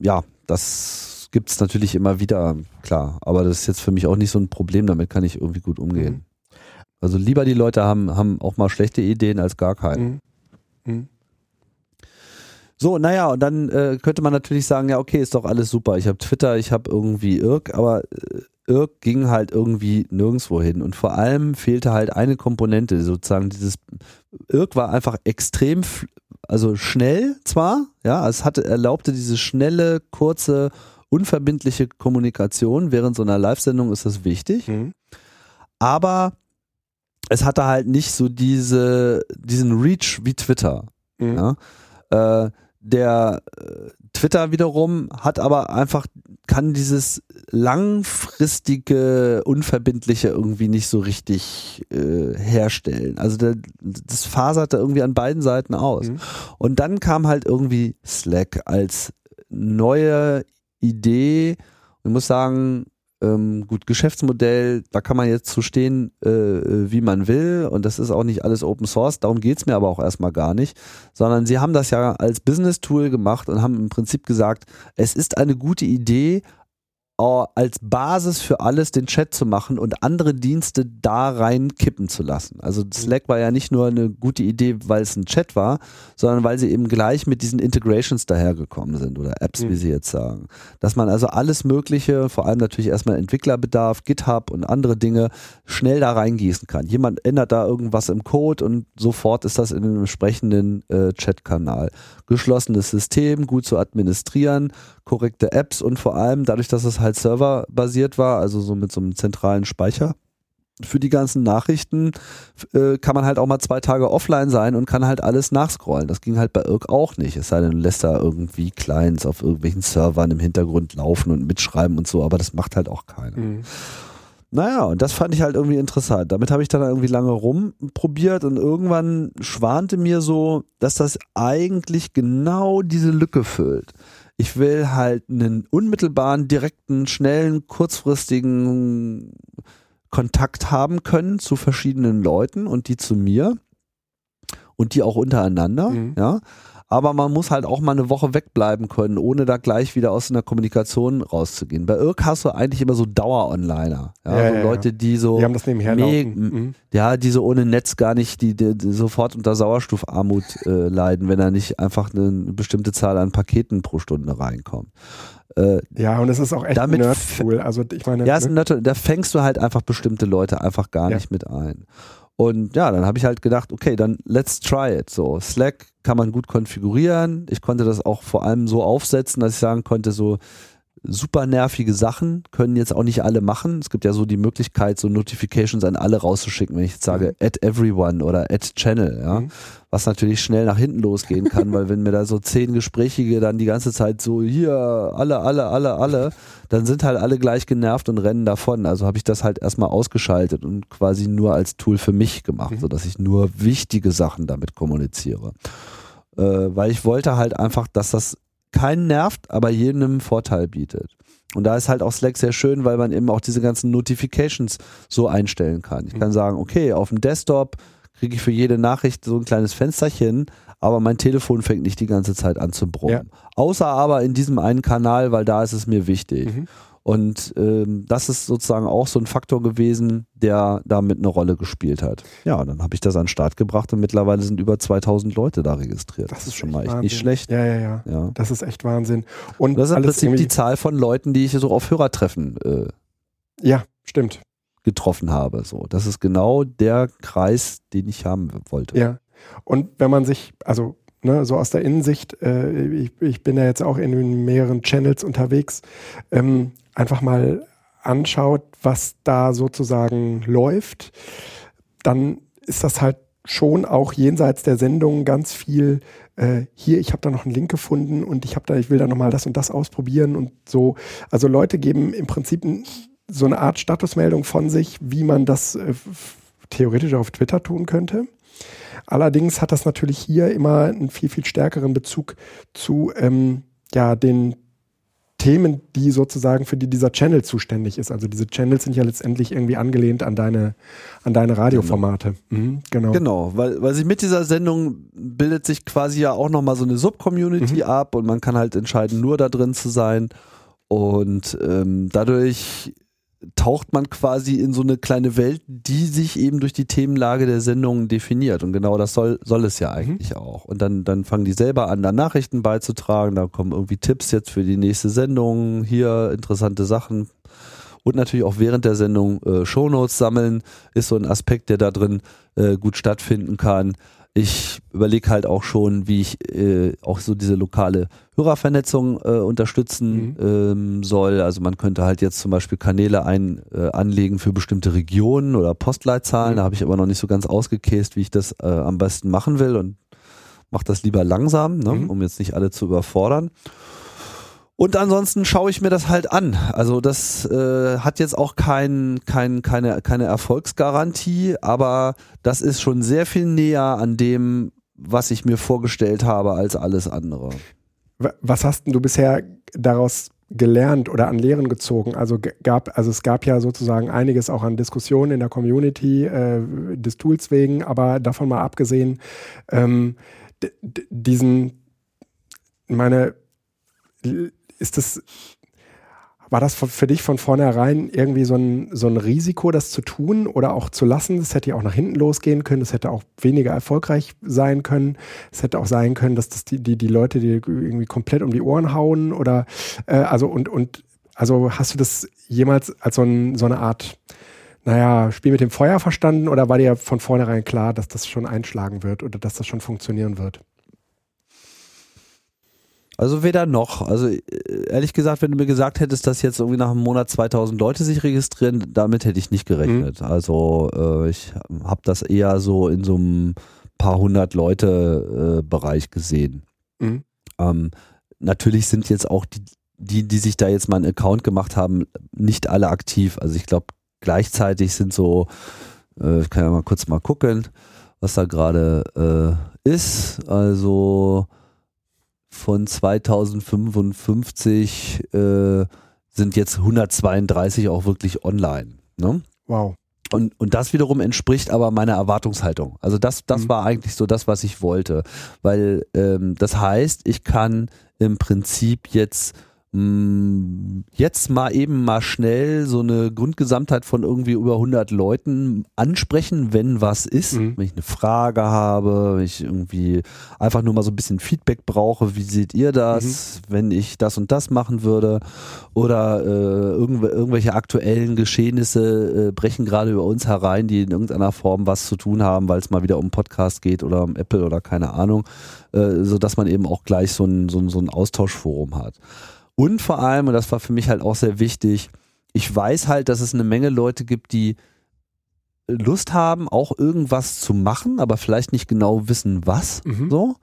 ja, das gibt es natürlich immer wieder, klar. Aber das ist jetzt für mich auch nicht so ein Problem, damit kann ich irgendwie gut umgehen. Mhm. Also lieber die Leute haben, haben auch mal schlechte Ideen als gar keine. Mhm. Mhm. So, naja, und dann äh, könnte man natürlich sagen, ja, okay, ist doch alles super. Ich habe Twitter, ich habe irgendwie Irk, aber äh, Irk ging halt irgendwie nirgendwo hin. Und vor allem fehlte halt eine Komponente, sozusagen dieses Irk war einfach extrem also schnell zwar, ja, es hatte, erlaubte diese schnelle, kurze, unverbindliche Kommunikation. Während so einer Live-Sendung ist das wichtig. Mhm. Aber es hatte halt nicht so diese, diesen Reach wie Twitter. Mhm. Ja? Äh, der äh, Twitter wiederum hat aber einfach, kann dieses langfristige, unverbindliche irgendwie nicht so richtig äh, herstellen. Also der, das faserte irgendwie an beiden Seiten aus. Mhm. Und dann kam halt irgendwie Slack als neue Idee. Ich muss sagen, ähm, gut, Geschäftsmodell, da kann man jetzt zu stehen, äh, wie man will und das ist auch nicht alles Open Source, darum geht's mir aber auch erstmal gar nicht, sondern sie haben das ja als Business-Tool gemacht und haben im Prinzip gesagt, es ist eine gute Idee, als Basis für alles den Chat zu machen und andere Dienste da rein kippen zu lassen. Also mhm. Slack war ja nicht nur eine gute Idee, weil es ein Chat war, sondern weil sie eben gleich mit diesen Integrations dahergekommen sind oder Apps, mhm. wie sie jetzt sagen. Dass man also alles Mögliche, vor allem natürlich erstmal Entwicklerbedarf, GitHub und andere Dinge schnell da reingießen kann. Jemand ändert da irgendwas im Code und sofort ist das in einem entsprechenden äh, Chat-Kanal. Geschlossenes System, gut zu administrieren, korrekte Apps und vor allem dadurch, dass es halt serverbasiert war, also so mit so einem zentralen Speicher für die ganzen Nachrichten äh, kann man halt auch mal zwei Tage offline sein und kann halt alles nachscrollen. Das ging halt bei Irk auch nicht. Es sei denn, du lässt da irgendwie Clients auf irgendwelchen Servern im Hintergrund laufen und mitschreiben und so, aber das macht halt auch keiner. Mhm. Naja, und das fand ich halt irgendwie interessant. Damit habe ich dann irgendwie lange rumprobiert und irgendwann schwante mir so, dass das eigentlich genau diese Lücke füllt. Ich will halt einen unmittelbaren, direkten, schnellen, kurzfristigen Kontakt haben können zu verschiedenen Leuten und die zu mir und die auch untereinander, mhm. ja aber man muss halt auch mal eine Woche wegbleiben können, ohne da gleich wieder aus einer Kommunikation rauszugehen. Bei Irk hast du eigentlich immer so Dauer-Onliner. Ja, ja, so ja, Leute, die so. Die haben das nebenher mhm. Ja, die so ohne Netz gar nicht, die, die, die sofort unter Sauerstoffarmut äh, leiden, wenn da nicht einfach eine bestimmte Zahl an Paketen pro Stunde reinkommt. Äh, ja, und es ist auch echt damit Nerdpool. Also ich meine, ja, ne? da fängst du halt einfach bestimmte Leute einfach gar nicht mit ein. Und ja, dann habe ich halt gedacht, okay, dann let's try it. So, Slack kann man gut konfigurieren. Ich konnte das auch vor allem so aufsetzen, dass ich sagen konnte, so super nervige Sachen können jetzt auch nicht alle machen. Es gibt ja so die Möglichkeit, so Notifications an alle rauszuschicken, wenn ich jetzt sage, mhm. add everyone oder add channel, ja. Mhm. Was natürlich schnell nach hinten losgehen kann, weil wenn mir da so zehn Gesprächige dann die ganze Zeit so hier, alle, alle, alle, alle, dann sind halt alle gleich genervt und rennen davon. Also habe ich das halt erstmal ausgeschaltet und quasi nur als Tool für mich gemacht, mhm. sodass ich nur wichtige Sachen damit kommuniziere. Äh, weil ich wollte halt einfach, dass das keinen nervt, aber jedem Vorteil bietet. Und da ist halt auch Slack sehr schön, weil man eben auch diese ganzen Notifications so einstellen kann. Ich kann mhm. sagen, okay, auf dem Desktop kriege ich für jede Nachricht so ein kleines Fensterchen, aber mein Telefon fängt nicht die ganze Zeit an zu brummen. Ja. Außer aber in diesem einen Kanal, weil da ist es mir wichtig. Mhm. Und ähm, das ist sozusagen auch so ein Faktor gewesen, der damit eine Rolle gespielt hat. Ja, dann habe ich das an den Start gebracht und mittlerweile sind über 2000 Leute da registriert. Das ist schon mal echt nicht schlecht. Ja, ja, ja, ja. Das ist echt Wahnsinn. Und das ist im Prinzip die Zahl von Leuten, die ich so auf Hörertreffen äh, ja, stimmt. getroffen habe. So, das ist genau der Kreis, den ich haben wollte. Ja. Und wenn man sich, also ne, so aus der Innensicht, äh, ich, ich, bin ja jetzt auch in mehreren Channels unterwegs, ähm, einfach mal anschaut, was da sozusagen läuft, dann ist das halt schon auch jenseits der Sendung ganz viel äh, hier, ich habe da noch einen Link gefunden und ich habe da, ich will da nochmal das und das ausprobieren und so. Also Leute geben im Prinzip so eine Art Statusmeldung von sich, wie man das äh, theoretisch auf Twitter tun könnte. Allerdings hat das natürlich hier immer einen viel, viel stärkeren Bezug zu ähm, ja, den Themen, die sozusagen für die dieser Channel zuständig ist. Also diese Channels sind ja letztendlich irgendwie angelehnt an deine, an deine Radioformate. Genau, mhm, genau. genau weil, weil sich mit dieser Sendung bildet sich quasi ja auch nochmal so eine Subcommunity mhm. ab und man kann halt entscheiden, nur da drin zu sein. Und ähm, dadurch taucht man quasi in so eine kleine Welt, die sich eben durch die Themenlage der Sendung definiert. Und genau das soll, soll es ja mhm. eigentlich mhm. auch. Und dann, dann fangen die selber an, da Nachrichten beizutragen. Da kommen irgendwie Tipps jetzt für die nächste Sendung. Hier interessante Sachen. Und natürlich auch während der Sendung äh, Shownotes sammeln ist so ein Aspekt, der da drin äh, gut stattfinden kann ich überlege halt auch schon, wie ich äh, auch so diese lokale Hörervernetzung äh, unterstützen mhm. ähm, soll. Also man könnte halt jetzt zum Beispiel Kanäle ein, äh, anlegen für bestimmte Regionen oder Postleitzahlen. Mhm. Da habe ich aber noch nicht so ganz ausgekäst, wie ich das äh, am besten machen will und mache das lieber langsam, ne, mhm. um jetzt nicht alle zu überfordern. Und ansonsten schaue ich mir das halt an. Also das äh, hat jetzt auch kein, kein, keine, keine Erfolgsgarantie, aber das ist schon sehr viel näher an dem, was ich mir vorgestellt habe, als alles andere. Was hast denn du bisher daraus gelernt oder an Lehren gezogen? Also gab, also es gab ja sozusagen einiges auch an Diskussionen in der Community äh, des Tools wegen, aber davon mal abgesehen, ähm, diesen, meine ist das, war das für dich von vornherein irgendwie so ein, so ein Risiko, das zu tun oder auch zu lassen? Das hätte ja auch nach hinten losgehen können, das hätte auch weniger erfolgreich sein können. Es hätte auch sein können, dass das die, die, die Leute dir irgendwie komplett um die Ohren hauen oder äh, also und, und also hast du das jemals als so, ein, so eine Art, naja, Spiel mit dem Feuer verstanden oder war dir von vornherein klar, dass das schon einschlagen wird oder dass das schon funktionieren wird? Also weder noch. Also äh, ehrlich gesagt, wenn du mir gesagt hättest, dass jetzt irgendwie nach einem Monat 2000 Leute sich registrieren, damit hätte ich nicht gerechnet. Mhm. Also äh, ich habe das eher so in so einem paar hundert Leute äh, Bereich gesehen. Mhm. Ähm, natürlich sind jetzt auch die, die, die sich da jetzt mal einen Account gemacht haben, nicht alle aktiv. Also ich glaube, gleichzeitig sind so, äh, ich kann ja mal kurz mal gucken, was da gerade äh, ist. Also von 2055 äh, sind jetzt 132 auch wirklich online. Ne? Wow. Und, und das wiederum entspricht aber meiner Erwartungshaltung. Also das, das mhm. war eigentlich so das, was ich wollte. Weil ähm, das heißt, ich kann im Prinzip jetzt jetzt mal eben mal schnell so eine Grundgesamtheit von irgendwie über 100 Leuten ansprechen, wenn was ist, mhm. wenn ich eine Frage habe, wenn ich irgendwie einfach nur mal so ein bisschen Feedback brauche, wie seht ihr das, mhm. wenn ich das und das machen würde oder äh, irgendw irgendwelche aktuellen Geschehnisse äh, brechen gerade über uns herein, die in irgendeiner Form was zu tun haben, weil es mal wieder um Podcast geht oder um Apple oder keine Ahnung, äh, so dass man eben auch gleich so ein, so ein, so ein Austauschforum hat. Und vor allem, und das war für mich halt auch sehr wichtig, ich weiß halt, dass es eine Menge Leute gibt, die Lust haben, auch irgendwas zu machen, aber vielleicht nicht genau wissen, was. Mhm. So.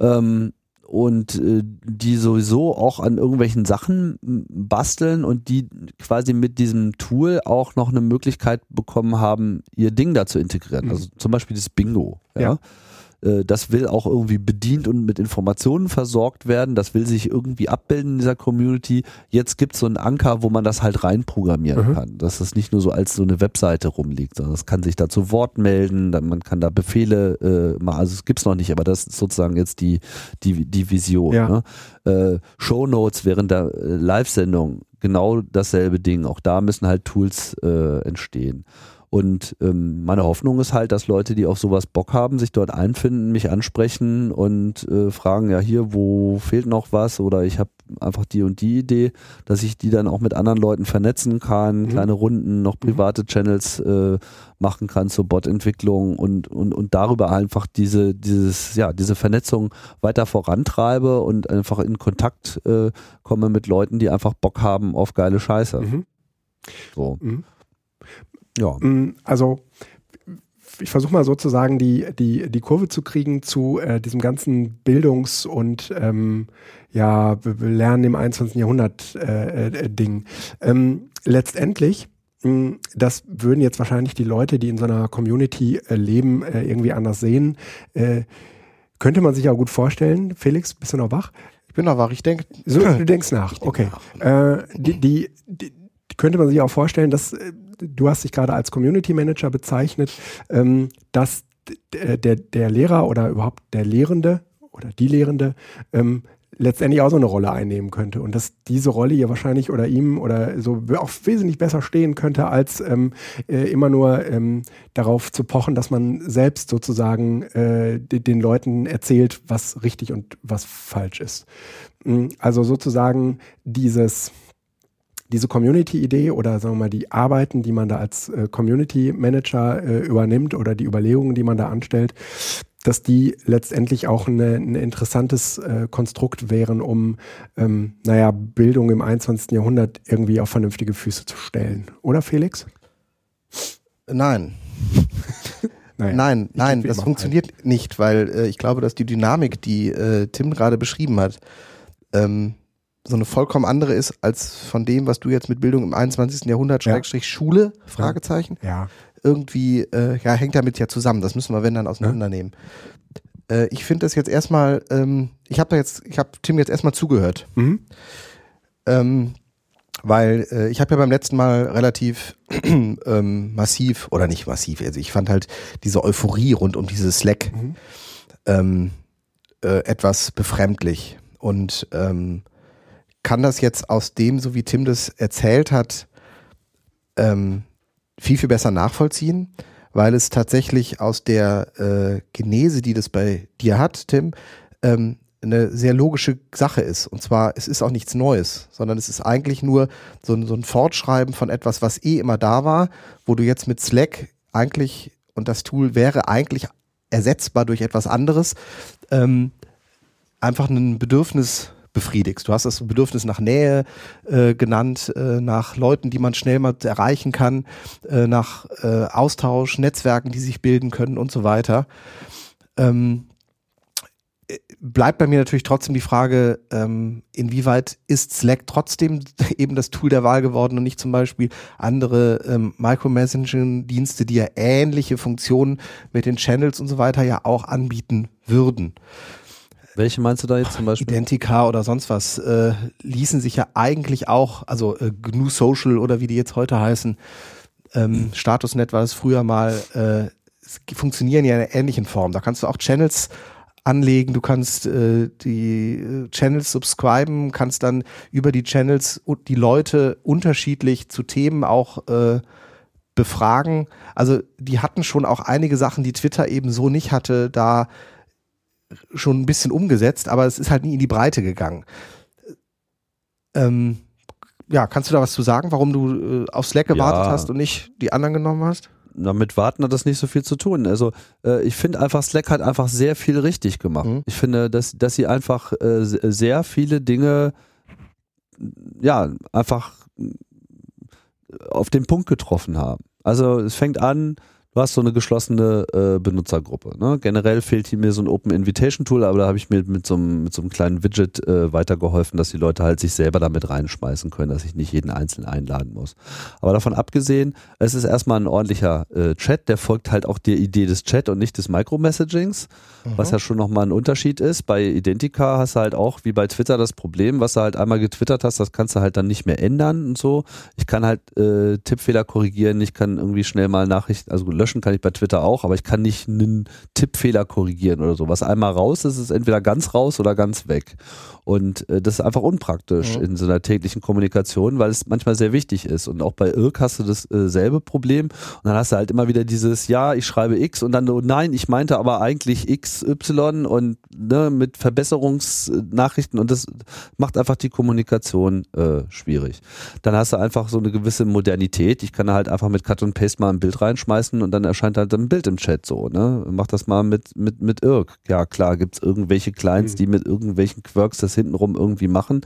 Ähm, und äh, die sowieso auch an irgendwelchen Sachen basteln und die quasi mit diesem Tool auch noch eine Möglichkeit bekommen haben, ihr Ding da zu integrieren. Mhm. Also zum Beispiel das Bingo. ja. ja äh, das will auch irgendwie bedient und mit Informationen versorgt werden. Das will sich irgendwie abbilden in dieser Community. Jetzt gibt es so einen Anker, wo man das halt reinprogrammieren mhm. kann. Dass das nicht nur so als so eine Webseite rumliegt, sondern es kann sich da zu Wort melden, dann man kann da Befehle äh, mal, also es gibt es noch nicht, aber das ist sozusagen jetzt die, die, die Vision. Ja. Ne? Äh, Show Notes während der äh, Live-Sendung, genau dasselbe Ding. Auch da müssen halt Tools äh, entstehen. Und ähm, meine Hoffnung ist halt, dass Leute, die auf sowas Bock haben, sich dort einfinden, mich ansprechen und äh, fragen, ja hier, wo fehlt noch was? Oder ich habe einfach die und die Idee, dass ich die dann auch mit anderen Leuten vernetzen kann, mhm. kleine Runden, noch mhm. private mhm. Channels äh, machen kann zur Bot-Entwicklung und, und, und darüber einfach diese, dieses, ja, diese Vernetzung weiter vorantreibe und einfach in Kontakt äh, komme mit Leuten, die einfach Bock haben auf geile Scheiße. Mhm. So. Ja. Mm, also ich versuche mal sozusagen die, die, die Kurve zu kriegen zu äh, diesem ganzen Bildungs- und ähm, ja, Lernen im 21. Jahrhundert äh, äh, Ding. Ähm, letztendlich, mh, mm, das würden jetzt wahrscheinlich die Leute, die in so einer Community äh, leben, äh, irgendwie anders sehen. Äh, könnte man sich auch gut vorstellen. Felix, bist du noch wach? Ich bin noch wach, ich denke. So, du denkst nach, okay. Nach. die, die, die könnte man sich auch vorstellen, dass du hast dich gerade als Community Manager bezeichnet, ähm, dass der, der Lehrer oder überhaupt der Lehrende oder die Lehrende ähm, letztendlich auch so eine Rolle einnehmen könnte und dass diese Rolle ihr wahrscheinlich oder ihm oder so auch wesentlich besser stehen könnte, als ähm, äh, immer nur ähm, darauf zu pochen, dass man selbst sozusagen äh, den Leuten erzählt, was richtig und was falsch ist. Mm, also sozusagen dieses diese Community-Idee oder sagen wir mal die Arbeiten, die man da als äh, Community-Manager äh, übernimmt oder die Überlegungen, die man da anstellt, dass die letztendlich auch eine, ein interessantes äh, Konstrukt wären, um, ähm, naja, Bildung im 21. Jahrhundert irgendwie auf vernünftige Füße zu stellen. Oder Felix? Nein. [laughs] naja, nein, nein, das funktioniert ein. nicht, weil äh, ich glaube, dass die Dynamik, die äh, Tim gerade beschrieben hat, ähm, so eine vollkommen andere ist als von dem, was du jetzt mit Bildung im 21. Jahrhundert, Schrägstrich ja. Schule, Fragezeichen. Ja. Irgendwie, äh, ja, hängt damit ja zusammen. Das müssen wir, wenn dann, auseinandernehmen. Ja. Äh, ich finde das jetzt erstmal, ähm, ich habe da jetzt, ich habe Tim jetzt erstmal zugehört. Mhm. Ähm, weil äh, ich habe ja beim letzten Mal relativ [clears throat] ähm, massiv, oder nicht massiv, also ich fand halt diese Euphorie rund um dieses Slack mhm. ähm, äh, etwas befremdlich. Und ähm, kann das jetzt aus dem, so wie Tim das erzählt hat, ähm, viel, viel besser nachvollziehen, weil es tatsächlich aus der äh, Genese, die das bei dir hat, Tim, ähm, eine sehr logische Sache ist. Und zwar, es ist auch nichts Neues, sondern es ist eigentlich nur so ein, so ein Fortschreiben von etwas, was eh immer da war, wo du jetzt mit Slack eigentlich, und das Tool wäre eigentlich ersetzbar durch etwas anderes, ähm, einfach ein Bedürfnis befriedigst. Du hast das Bedürfnis nach Nähe äh, genannt, äh, nach Leuten, die man schnell mal erreichen kann, äh, nach äh, Austausch, Netzwerken, die sich bilden können und so weiter. Ähm, bleibt bei mir natürlich trotzdem die Frage, ähm, inwieweit ist Slack trotzdem [laughs] eben das Tool der Wahl geworden und nicht zum Beispiel andere ähm, Micromessaging-Dienste, die ja ähnliche Funktionen mit den Channels und so weiter ja auch anbieten würden. Welche meinst du da jetzt zum Beispiel? Identica oder sonst was äh, ließen sich ja eigentlich auch, also äh, GNU Social oder wie die jetzt heute heißen, ähm, StatusNet war es früher mal, äh, funktionieren ja in einer ähnlichen Form. Da kannst du auch Channels anlegen, du kannst äh, die äh, Channels subscriben, kannst dann über die Channels die Leute unterschiedlich zu Themen auch äh, befragen. Also die hatten schon auch einige Sachen, die Twitter eben so nicht hatte, da schon ein bisschen umgesetzt, aber es ist halt nie in die Breite gegangen. Ähm, ja, kannst du da was zu sagen, warum du äh, auf Slack gewartet ja. hast und nicht die anderen genommen hast? damit Warten hat das nicht so viel zu tun. Also äh, ich finde einfach, Slack hat einfach sehr viel richtig gemacht. Mhm. Ich finde, dass, dass sie einfach äh, sehr viele Dinge ja einfach auf den Punkt getroffen haben. Also es fängt an, du hast so eine geschlossene äh, Benutzergruppe. Ne? Generell fehlt hier mir so ein Open Invitation Tool, aber da habe ich mir mit so, einem, mit so einem kleinen Widget äh, weitergeholfen, dass die Leute halt sich selber damit reinschmeißen können, dass ich nicht jeden einzeln einladen muss. Aber davon abgesehen, es ist erstmal ein ordentlicher äh, Chat, der folgt halt auch der Idee des Chat und nicht des Micromessagings, mhm. was ja schon nochmal ein Unterschied ist. Bei Identica hast du halt auch wie bei Twitter das Problem, was du halt einmal getwittert hast, das kannst du halt dann nicht mehr ändern und so. Ich kann halt äh, Tippfehler korrigieren, ich kann irgendwie schnell mal Nachrichten, also löschen löschen kann ich bei Twitter auch, aber ich kann nicht einen Tippfehler korrigieren oder so. Was einmal raus ist, ist entweder ganz raus oder ganz weg. Und äh, das ist einfach unpraktisch mhm. in so einer täglichen Kommunikation, weil es manchmal sehr wichtig ist. Und auch bei Irk hast du dasselbe äh, Problem. Und dann hast du halt immer wieder dieses, ja, ich schreibe X und dann, oh nein, ich meinte aber eigentlich XY und ne, mit Verbesserungsnachrichten und das macht einfach die Kommunikation äh, schwierig. Dann hast du einfach so eine gewisse Modernität. Ich kann halt einfach mit Cut und Paste mal ein Bild reinschmeißen und dann erscheint halt ein Bild im Chat so, ne? Mach das mal mit, mit, mit Irk. Ja, klar, gibt's irgendwelche Clients, mhm. die mit irgendwelchen Quirks das hintenrum irgendwie machen.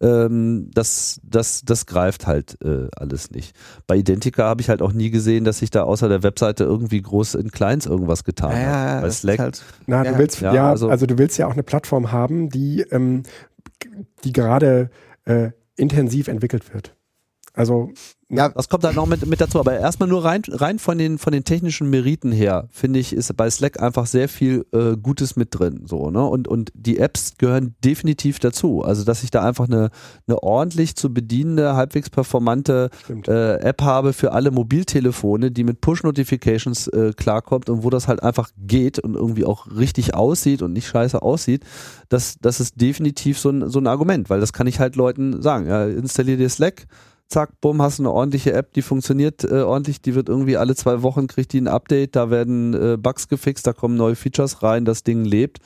Ähm, das, das, das greift halt äh, alles nicht. Bei Identica habe ich halt auch nie gesehen, dass sich da außer der Webseite irgendwie groß in Clients irgendwas getan ja, hat. Bei Slack. Halt, na, ja. du willst ja, ja also, also, du willst ja auch eine Plattform haben, die, ähm, die gerade äh, intensiv entwickelt wird. Also ja, das kommt dann noch mit, mit dazu. Aber erstmal nur rein, rein von den, von den technischen Meriten her, finde ich, ist bei Slack einfach sehr viel äh, Gutes mit drin. So, ne? und, und die Apps gehören definitiv dazu. Also, dass ich da einfach eine, eine ordentlich zu bedienende, halbwegs performante äh, App habe für alle Mobiltelefone, die mit Push-Notifications äh, klarkommt und wo das halt einfach geht und irgendwie auch richtig aussieht und nicht scheiße aussieht, das, das ist definitiv so ein, so ein Argument, weil das kann ich halt Leuten sagen. Ja, installier dir Slack zack, bumm, hast du eine ordentliche App, die funktioniert äh, ordentlich, die wird irgendwie alle zwei Wochen, kriegt die ein Update, da werden äh, Bugs gefixt, da kommen neue Features rein, das Ding lebt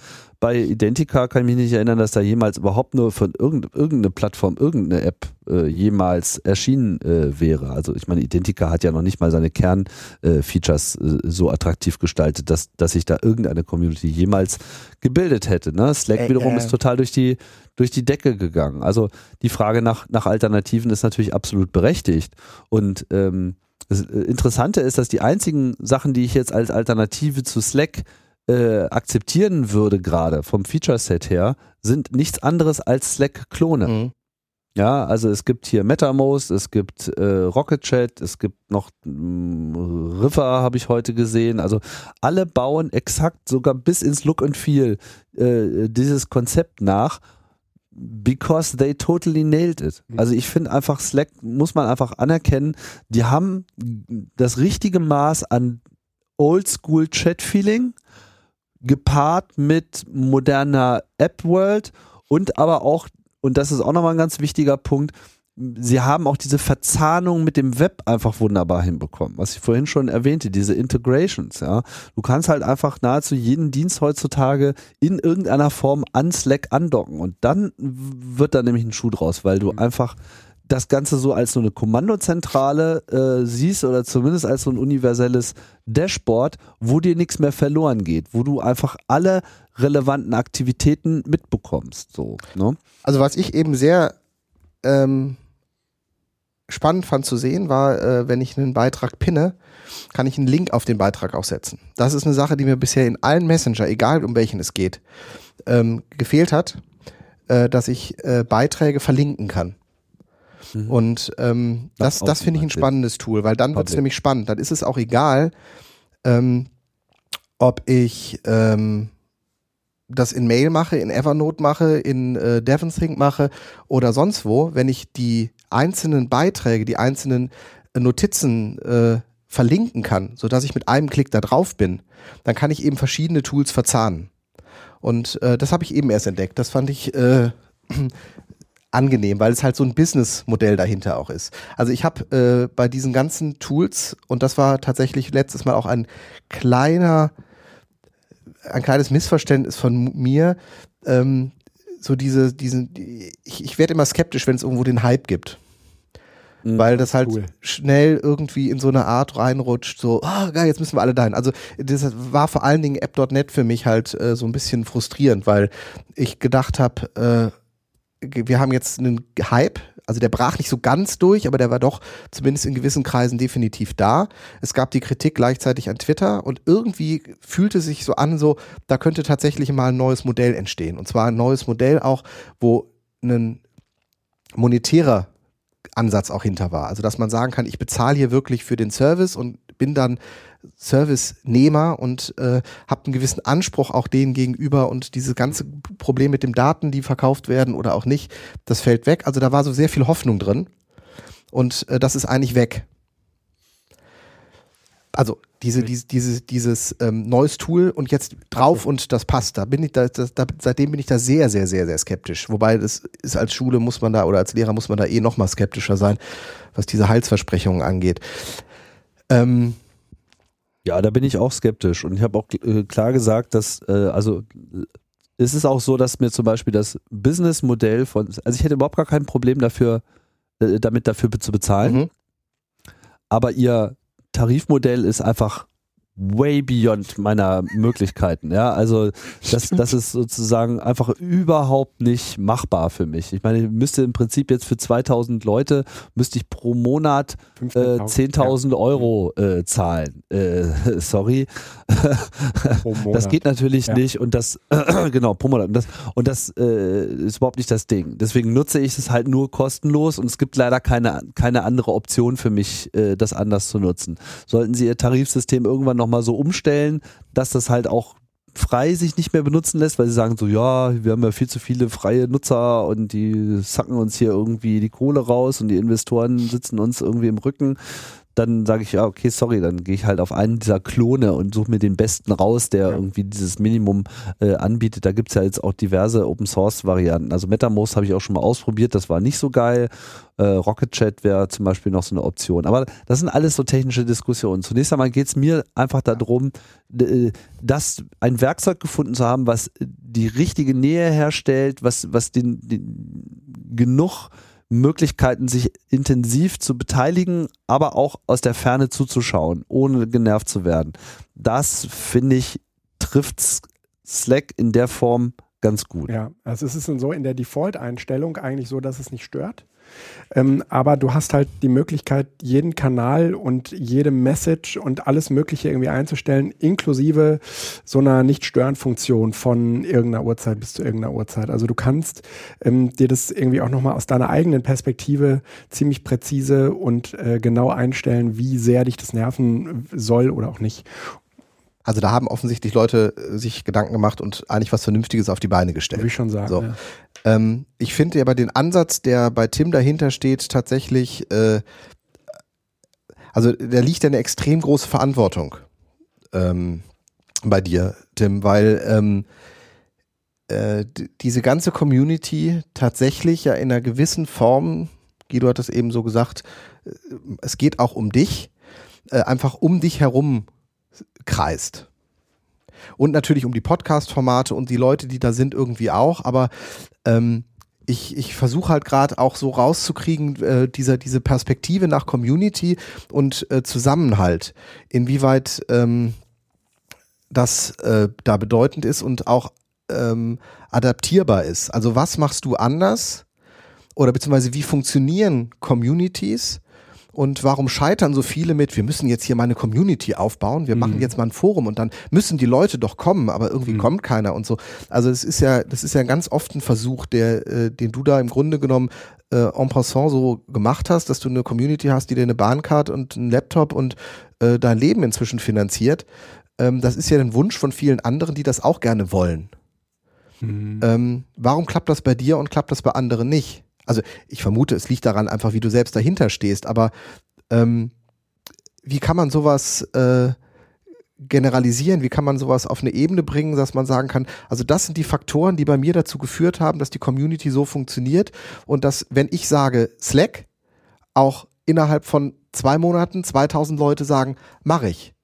bei Identica kann ich mich nicht erinnern, dass da jemals überhaupt nur von irgendeine Plattform, irgendeine App äh, jemals erschienen äh, wäre. Also ich meine, Identica hat ja noch nicht mal seine Kernfeatures äh, so attraktiv gestaltet, dass, dass sich da irgendeine Community jemals gebildet hätte. Ne? Slack Ey, wiederum ist total durch die, durch die Decke gegangen. Also die Frage nach, nach Alternativen ist natürlich absolut berechtigt. Und ähm, das Interessante ist, dass die einzigen Sachen, die ich jetzt als Alternative zu Slack äh, akzeptieren würde, gerade vom Feature-Set her, sind nichts anderes als Slack-Klone. Mhm. Ja, also es gibt hier MetaMost, es gibt äh, Rocket Chat, es gibt noch mh, River, habe ich heute gesehen. Also alle bauen exakt, sogar bis ins Look and Feel, äh, dieses Konzept nach, because they totally nailed it. Mhm. Also ich finde einfach, Slack muss man einfach anerkennen, die haben das richtige Maß an Oldschool-Chat-Feeling gepaart mit moderner App-World und aber auch und das ist auch nochmal ein ganz wichtiger Punkt, sie haben auch diese Verzahnung mit dem Web einfach wunderbar hinbekommen, was ich vorhin schon erwähnte, diese Integrations, ja. Du kannst halt einfach nahezu jeden Dienst heutzutage in irgendeiner Form an Slack andocken und dann wird da nämlich ein Schuh draus, weil du mhm. einfach das Ganze so als so eine Kommandozentrale äh, siehst oder zumindest als so ein universelles Dashboard, wo dir nichts mehr verloren geht, wo du einfach alle relevanten Aktivitäten mitbekommst. So, ne? Also was ich eben sehr ähm, spannend fand zu sehen, war, äh, wenn ich einen Beitrag pinne, kann ich einen Link auf den Beitrag auch setzen. Das ist eine Sache, die mir bisher in allen Messenger, egal um welchen es geht, ähm, gefehlt hat, äh, dass ich äh, Beiträge verlinken kann. Mhm. Und ähm, das, das, das finde ich ein spannendes Tool, weil dann wird es nämlich spannend. Dann ist es auch egal, ähm, ob ich ähm, das in Mail mache, in Evernote mache, in äh, DevonThink mache oder sonst wo, wenn ich die einzelnen Beiträge, die einzelnen äh, Notizen äh, verlinken kann, so dass ich mit einem Klick da drauf bin, dann kann ich eben verschiedene Tools verzahnen. Und äh, das habe ich eben erst entdeckt. Das fand ich äh, angenehm, weil es halt so ein Businessmodell dahinter auch ist. Also ich habe äh, bei diesen ganzen Tools, und das war tatsächlich letztes Mal auch ein kleiner ein kleines Missverständnis von mir. Ähm, so diese, diesen, ich, ich werde immer skeptisch, wenn es irgendwo den Hype gibt. Mhm, weil das halt cool. schnell irgendwie in so eine Art reinrutscht, so, oh, geil, jetzt müssen wir alle dahin. Also das war vor allen Dingen App.net für mich halt äh, so ein bisschen frustrierend, weil ich gedacht habe, äh, wir haben jetzt einen Hype, also der brach nicht so ganz durch, aber der war doch zumindest in gewissen Kreisen definitiv da. Es gab die Kritik gleichzeitig an Twitter und irgendwie fühlte sich so an, so, da könnte tatsächlich mal ein neues Modell entstehen. Und zwar ein neues Modell auch, wo ein monetärer Ansatz auch hinter war. Also dass man sagen kann, ich bezahle hier wirklich für den Service und bin dann Service-Nehmer und äh, habe einen gewissen Anspruch auch denen gegenüber und dieses ganze Problem mit den Daten, die verkauft werden oder auch nicht, das fällt weg. Also da war so sehr viel Hoffnung drin und äh, das ist eigentlich weg. Also diese, diese, diese, dieses ähm, neues Tool und jetzt drauf und das passt. Da bin ich da, das, da, seitdem bin ich da sehr, sehr, sehr, sehr skeptisch. Wobei das ist als Schule muss man da oder als Lehrer muss man da eh noch mal skeptischer sein, was diese Heilsversprechungen angeht. Ähm, ja, da bin ich auch skeptisch und ich habe auch äh, klar gesagt, dass äh, also es ist auch so, dass mir zum Beispiel das Businessmodell von, also ich hätte überhaupt gar kein Problem dafür, äh, damit dafür zu bezahlen, mhm. aber ihr Tarifmodell ist einfach way beyond meiner Möglichkeiten. Ja, also das, das ist sozusagen einfach überhaupt nicht machbar für mich. Ich meine, ich müsste im Prinzip jetzt für 2000 Leute, müsste ich pro Monat äh, 10.000 ja. Euro äh, zahlen. Äh, [laughs] sorry. [laughs] das geht natürlich ja. nicht und das, [clears throat] genau, pro Monat. Und das, und das äh, ist überhaupt nicht das Ding. Deswegen nutze ich es halt nur kostenlos und es gibt leider keine, keine andere Option für mich, äh, das anders zu nutzen. Sollten Sie Ihr Tarifsystem irgendwann noch nochmal so umstellen, dass das halt auch frei sich nicht mehr benutzen lässt, weil sie sagen so, ja, wir haben ja viel zu viele freie Nutzer und die sacken uns hier irgendwie die Kohle raus und die Investoren sitzen uns irgendwie im Rücken dann sage ich, ja, okay, sorry, dann gehe ich halt auf einen dieser Klone und suche mir den besten raus, der ja. irgendwie dieses Minimum äh, anbietet. Da gibt's ja jetzt auch diverse Open Source Varianten. Also MetaMost habe ich auch schon mal ausprobiert, das war nicht so geil. Äh, Rocket Chat wäre zum Beispiel noch so eine Option. Aber das sind alles so technische Diskussionen. Zunächst einmal geht's mir einfach darum, äh, dass ein Werkzeug gefunden zu haben, was die richtige Nähe herstellt, was, was den, den genug Möglichkeiten, sich intensiv zu beteiligen, aber auch aus der Ferne zuzuschauen, ohne genervt zu werden. Das finde ich trifft Slack in der Form ganz gut. Ja, also es ist so in der Default-Einstellung eigentlich so, dass es nicht stört. Ähm, aber du hast halt die Möglichkeit, jeden Kanal und jede Message und alles Mögliche irgendwie einzustellen, inklusive so einer Nicht-Stören-Funktion von irgendeiner Uhrzeit bis zu irgendeiner Uhrzeit. Also du kannst ähm, dir das irgendwie auch nochmal aus deiner eigenen Perspektive ziemlich präzise und äh, genau einstellen, wie sehr dich das nerven soll oder auch nicht. Also da haben offensichtlich Leute äh, sich Gedanken gemacht und eigentlich was Vernünftiges auf die Beine gestellt. Würde ich schon sagen. So. Ja. Ähm, ich finde aber den Ansatz, der bei Tim dahinter steht, tatsächlich, äh, also da liegt eine extrem große Verantwortung ähm, bei dir, Tim, weil ähm, äh, diese ganze Community tatsächlich ja in einer gewissen Form, Guido hat es eben so gesagt, äh, es geht auch um dich, äh, einfach um dich herum kreist. Und natürlich um die Podcast-Formate und die Leute, die da sind, irgendwie auch, aber ähm, ich, ich versuche halt gerade auch so rauszukriegen, äh, dieser, diese Perspektive nach Community und äh, Zusammenhalt, inwieweit ähm, das äh, da bedeutend ist und auch ähm, adaptierbar ist. Also was machst du anders oder beziehungsweise wie funktionieren Communities und warum scheitern so viele mit, wir müssen jetzt hier mal eine Community aufbauen, wir mhm. machen jetzt mal ein Forum und dann müssen die Leute doch kommen, aber irgendwie mhm. kommt keiner und so. Also es ist ja, das ist ja ganz oft ein Versuch, der, äh, den du da im Grunde genommen äh, en passant so gemacht hast, dass du eine Community hast, die dir eine Bahncard und einen Laptop und äh, dein Leben inzwischen finanziert. Ähm, das ist ja ein Wunsch von vielen anderen, die das auch gerne wollen. Mhm. Ähm, warum klappt das bei dir und klappt das bei anderen nicht? Also ich vermute, es liegt daran einfach, wie du selbst dahinter stehst, aber ähm, wie kann man sowas äh, generalisieren? Wie kann man sowas auf eine Ebene bringen, dass man sagen kann, also das sind die Faktoren, die bei mir dazu geführt haben, dass die Community so funktioniert und dass, wenn ich sage Slack, auch innerhalb von zwei Monaten 2000 Leute sagen, mache ich.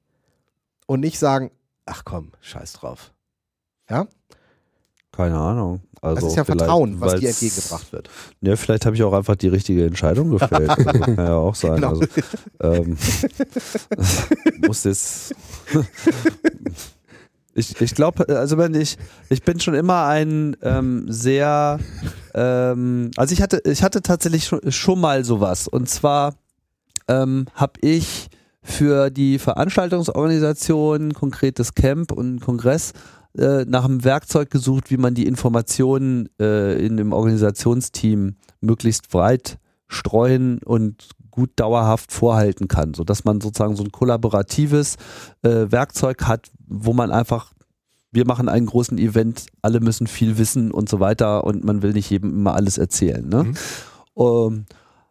Und nicht sagen, ach komm, scheiß drauf. Ja? Keine Ahnung. Also das ist ja Vertrauen, was dir entgegengebracht wird. Ja, vielleicht habe ich auch einfach die richtige Entscheidung gefällt. [laughs] Also, kann ja auch sein. Genau. Also, ähm, [laughs] muss jetzt. [laughs] ich ich glaube, also wenn ich, ich bin schon immer ein ähm, sehr, ähm, also ich hatte, ich hatte tatsächlich schon, schon mal sowas. Und zwar ähm, habe ich für die Veranstaltungsorganisation, konkretes Camp und Kongress, äh, nach einem Werkzeug gesucht, wie man die Informationen äh, in dem Organisationsteam möglichst breit streuen und gut dauerhaft vorhalten kann, so dass man sozusagen so ein kollaboratives äh, Werkzeug hat, wo man einfach wir machen einen großen Event, alle müssen viel wissen und so weiter und man will nicht jedem immer alles erzählen. Ne? Mhm. Ähm,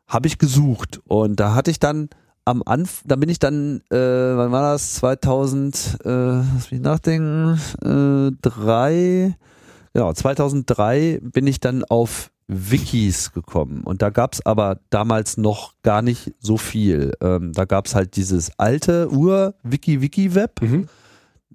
Habe ich gesucht und da hatte ich dann am Anfang, da bin ich dann, äh, wann war das? 2000, äh, lass mich nachdenken, äh, drei, genau, 2003 bin ich dann auf Wikis gekommen und da gab's aber damals noch gar nicht so viel. Ähm, da gab's halt dieses alte Ur-Wiki-Wiki-Web mhm.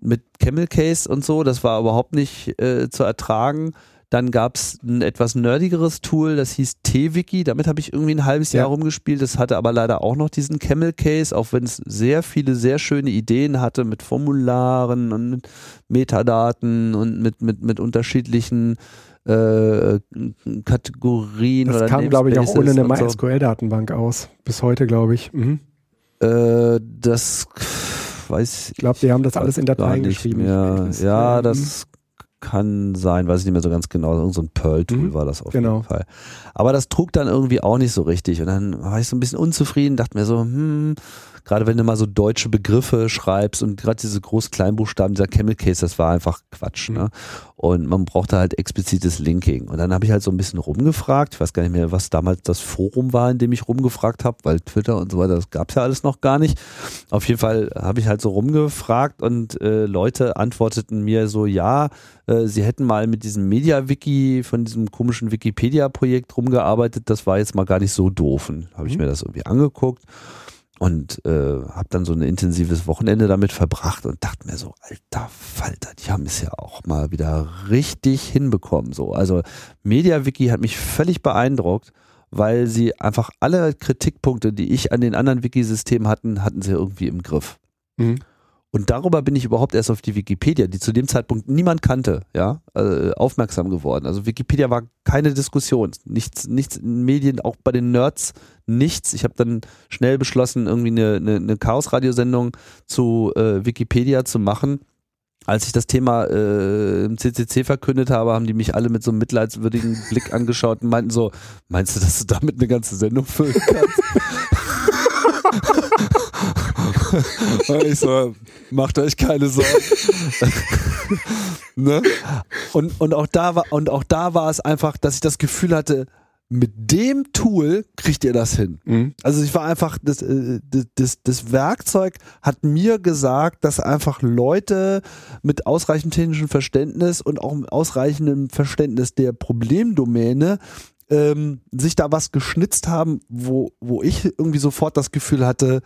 mit Camel Case und so, das war überhaupt nicht äh, zu ertragen. Dann gab es ein etwas nerdigeres Tool, das hieß T-Wiki. Damit habe ich irgendwie ein halbes Jahr ja. rumgespielt. Das hatte aber leider auch noch diesen Camel Case, auch wenn es sehr viele, sehr schöne Ideen hatte mit Formularen und mit Metadaten und mit, mit, mit unterschiedlichen äh, Kategorien. Das kam, glaube ich, auch ohne eine MySQL-Datenbank aus. Bis heute, glaube ich. Mhm. Äh, das weiß ich. glaube, die haben das alles in Dateien geschrieben. Ja, ja, das kann sein, weiß ich nicht mehr so ganz genau. So ein Pearl-Tool mhm, war das auf genau. jeden Fall. Aber das trug dann irgendwie auch nicht so richtig. Und dann war ich so ein bisschen unzufrieden, dachte mir so, hm, gerade wenn du mal so deutsche Begriffe schreibst und gerade diese Groß-Kleinbuchstaben, dieser Camel Case, das war einfach Quatsch. Mhm. Ne? Und man brauchte halt explizites Linking. Und dann habe ich halt so ein bisschen rumgefragt. Ich weiß gar nicht mehr, was damals das Forum war, in dem ich rumgefragt habe, weil Twitter und so weiter, das gab es ja alles noch gar nicht. Auf jeden Fall habe ich halt so rumgefragt und äh, Leute antworteten mir so, ja, äh, sie hätten mal mit diesem Media-Wiki von diesem komischen Wikipedia-Projekt rumgearbeitet. Das war jetzt mal gar nicht so doof. Habe ich mhm. mir das irgendwie angeguckt und äh, habe dann so ein intensives Wochenende damit verbracht und dachte mir so, alter Falter, die haben es ja auch mal wieder richtig hinbekommen. So, also MediaWiki hat mich völlig beeindruckt, weil sie einfach alle Kritikpunkte, die ich an den anderen Wiki-Systemen hatten, hatten sie irgendwie im Griff. Mhm. Und darüber bin ich überhaupt erst auf die Wikipedia, die zu dem Zeitpunkt niemand kannte, ja, äh, aufmerksam geworden. Also Wikipedia war keine Diskussion, nichts, nichts in Medien, auch bei den Nerds nichts. Ich habe dann schnell beschlossen, irgendwie eine, eine, eine Chaos-Radiosendung zu äh, Wikipedia zu machen. Als ich das Thema äh, im CCC verkündet habe, haben die mich alle mit so einem mitleidswürdigen Blick angeschaut und meinten so, meinst du, dass du damit eine ganze Sendung füllen kannst? [laughs] und [laughs] ich so, macht euch keine Sorgen. [laughs] ne? und, und, auch da war, und auch da war es einfach, dass ich das Gefühl hatte, mit dem Tool kriegt ihr das hin. Mhm. Also ich war einfach, das, äh, das, das, das Werkzeug hat mir gesagt, dass einfach Leute mit ausreichendem technischem Verständnis und auch mit ausreichendem Verständnis der Problemdomäne ähm, sich da was geschnitzt haben, wo, wo ich irgendwie sofort das Gefühl hatte,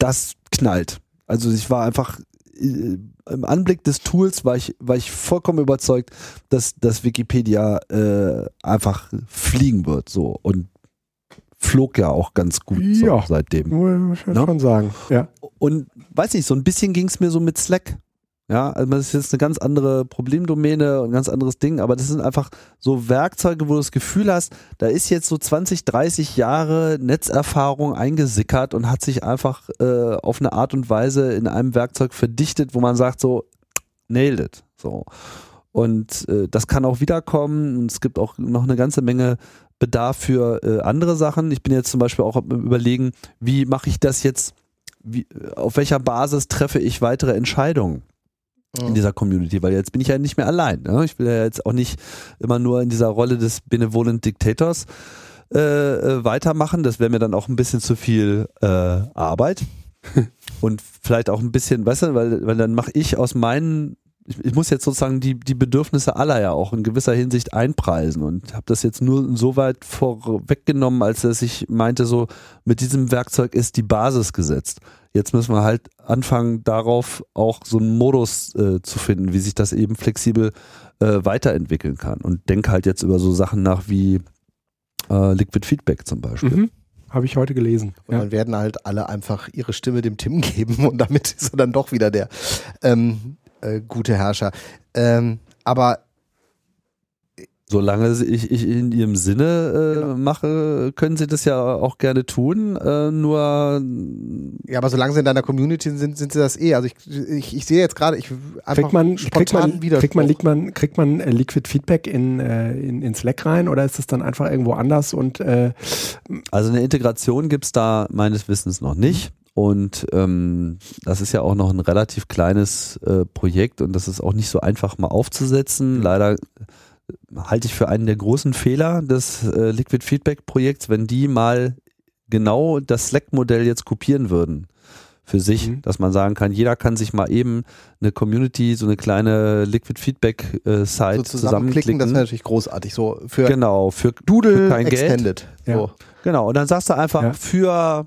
das knallt. Also ich war einfach äh, im Anblick des Tools war ich, war ich vollkommen überzeugt, dass, dass Wikipedia äh, einfach fliegen wird. So und flog ja auch ganz gut ja, so seitdem. Muss ich ne? schon sagen. Ja. Und weiß nicht, so ein bisschen ging es mir so mit Slack. Ja, also das ist jetzt eine ganz andere Problemdomäne und ein ganz anderes Ding, aber das sind einfach so Werkzeuge, wo du das Gefühl hast, da ist jetzt so 20, 30 Jahre Netzerfahrung eingesickert und hat sich einfach äh, auf eine Art und Weise in einem Werkzeug verdichtet, wo man sagt so, nailed it. So. Und äh, das kann auch wiederkommen und es gibt auch noch eine ganze Menge Bedarf für äh, andere Sachen. Ich bin jetzt zum Beispiel auch überlegen, wie mache ich das jetzt, wie, auf welcher Basis treffe ich weitere Entscheidungen? In dieser Community, weil jetzt bin ich ja nicht mehr allein. Ne? Ich will ja jetzt auch nicht immer nur in dieser Rolle des benevolent Dictators äh, äh weitermachen. Das wäre mir dann auch ein bisschen zu viel äh, Arbeit. [laughs] Und vielleicht auch ein bisschen, weißt du, weil, weil dann mache ich aus meinen ich, ich, muss jetzt sozusagen die, die Bedürfnisse aller ja auch in gewisser Hinsicht einpreisen und habe das jetzt nur so weit vorweggenommen, als dass ich meinte, so mit diesem Werkzeug ist die Basis gesetzt. Jetzt müssen wir halt anfangen, darauf auch so einen Modus äh, zu finden, wie sich das eben flexibel äh, weiterentwickeln kann. Und denke halt jetzt über so Sachen nach wie äh, Liquid Feedback zum Beispiel. Mhm. Habe ich heute gelesen. Und ja. dann werden halt alle einfach ihre Stimme dem Tim geben und damit ist er dann doch wieder der ähm, äh, gute Herrscher. Ähm, aber Solange ich, ich in ihrem Sinne äh, genau. mache, können sie das ja auch gerne tun. Äh, nur ja, aber solange sie in deiner Community sind, sind sie das eh. Also ich, ich, ich sehe jetzt gerade, ich kriegt man kriegt man, kriegt man, kriegt man kriegt man äh, Liquid Feedback in, äh, in, in Slack rein oder ist es dann einfach irgendwo anders und äh, also eine Integration gibt's da meines Wissens noch nicht. Und ähm, das ist ja auch noch ein relativ kleines äh, Projekt und das ist auch nicht so einfach mal aufzusetzen. Leider halte ich für einen der großen Fehler des äh, Liquid Feedback Projekts, wenn die mal genau das Slack-Modell jetzt kopieren würden für sich, mhm. dass man sagen kann, jeder kann sich mal eben eine Community, so eine kleine Liquid Feedback äh, Site so zusammenklicken. Das wäre natürlich großartig. So für genau für Doodle für kein Extended. Geld. Ja. So. Genau. Und dann sagst du einfach ja. für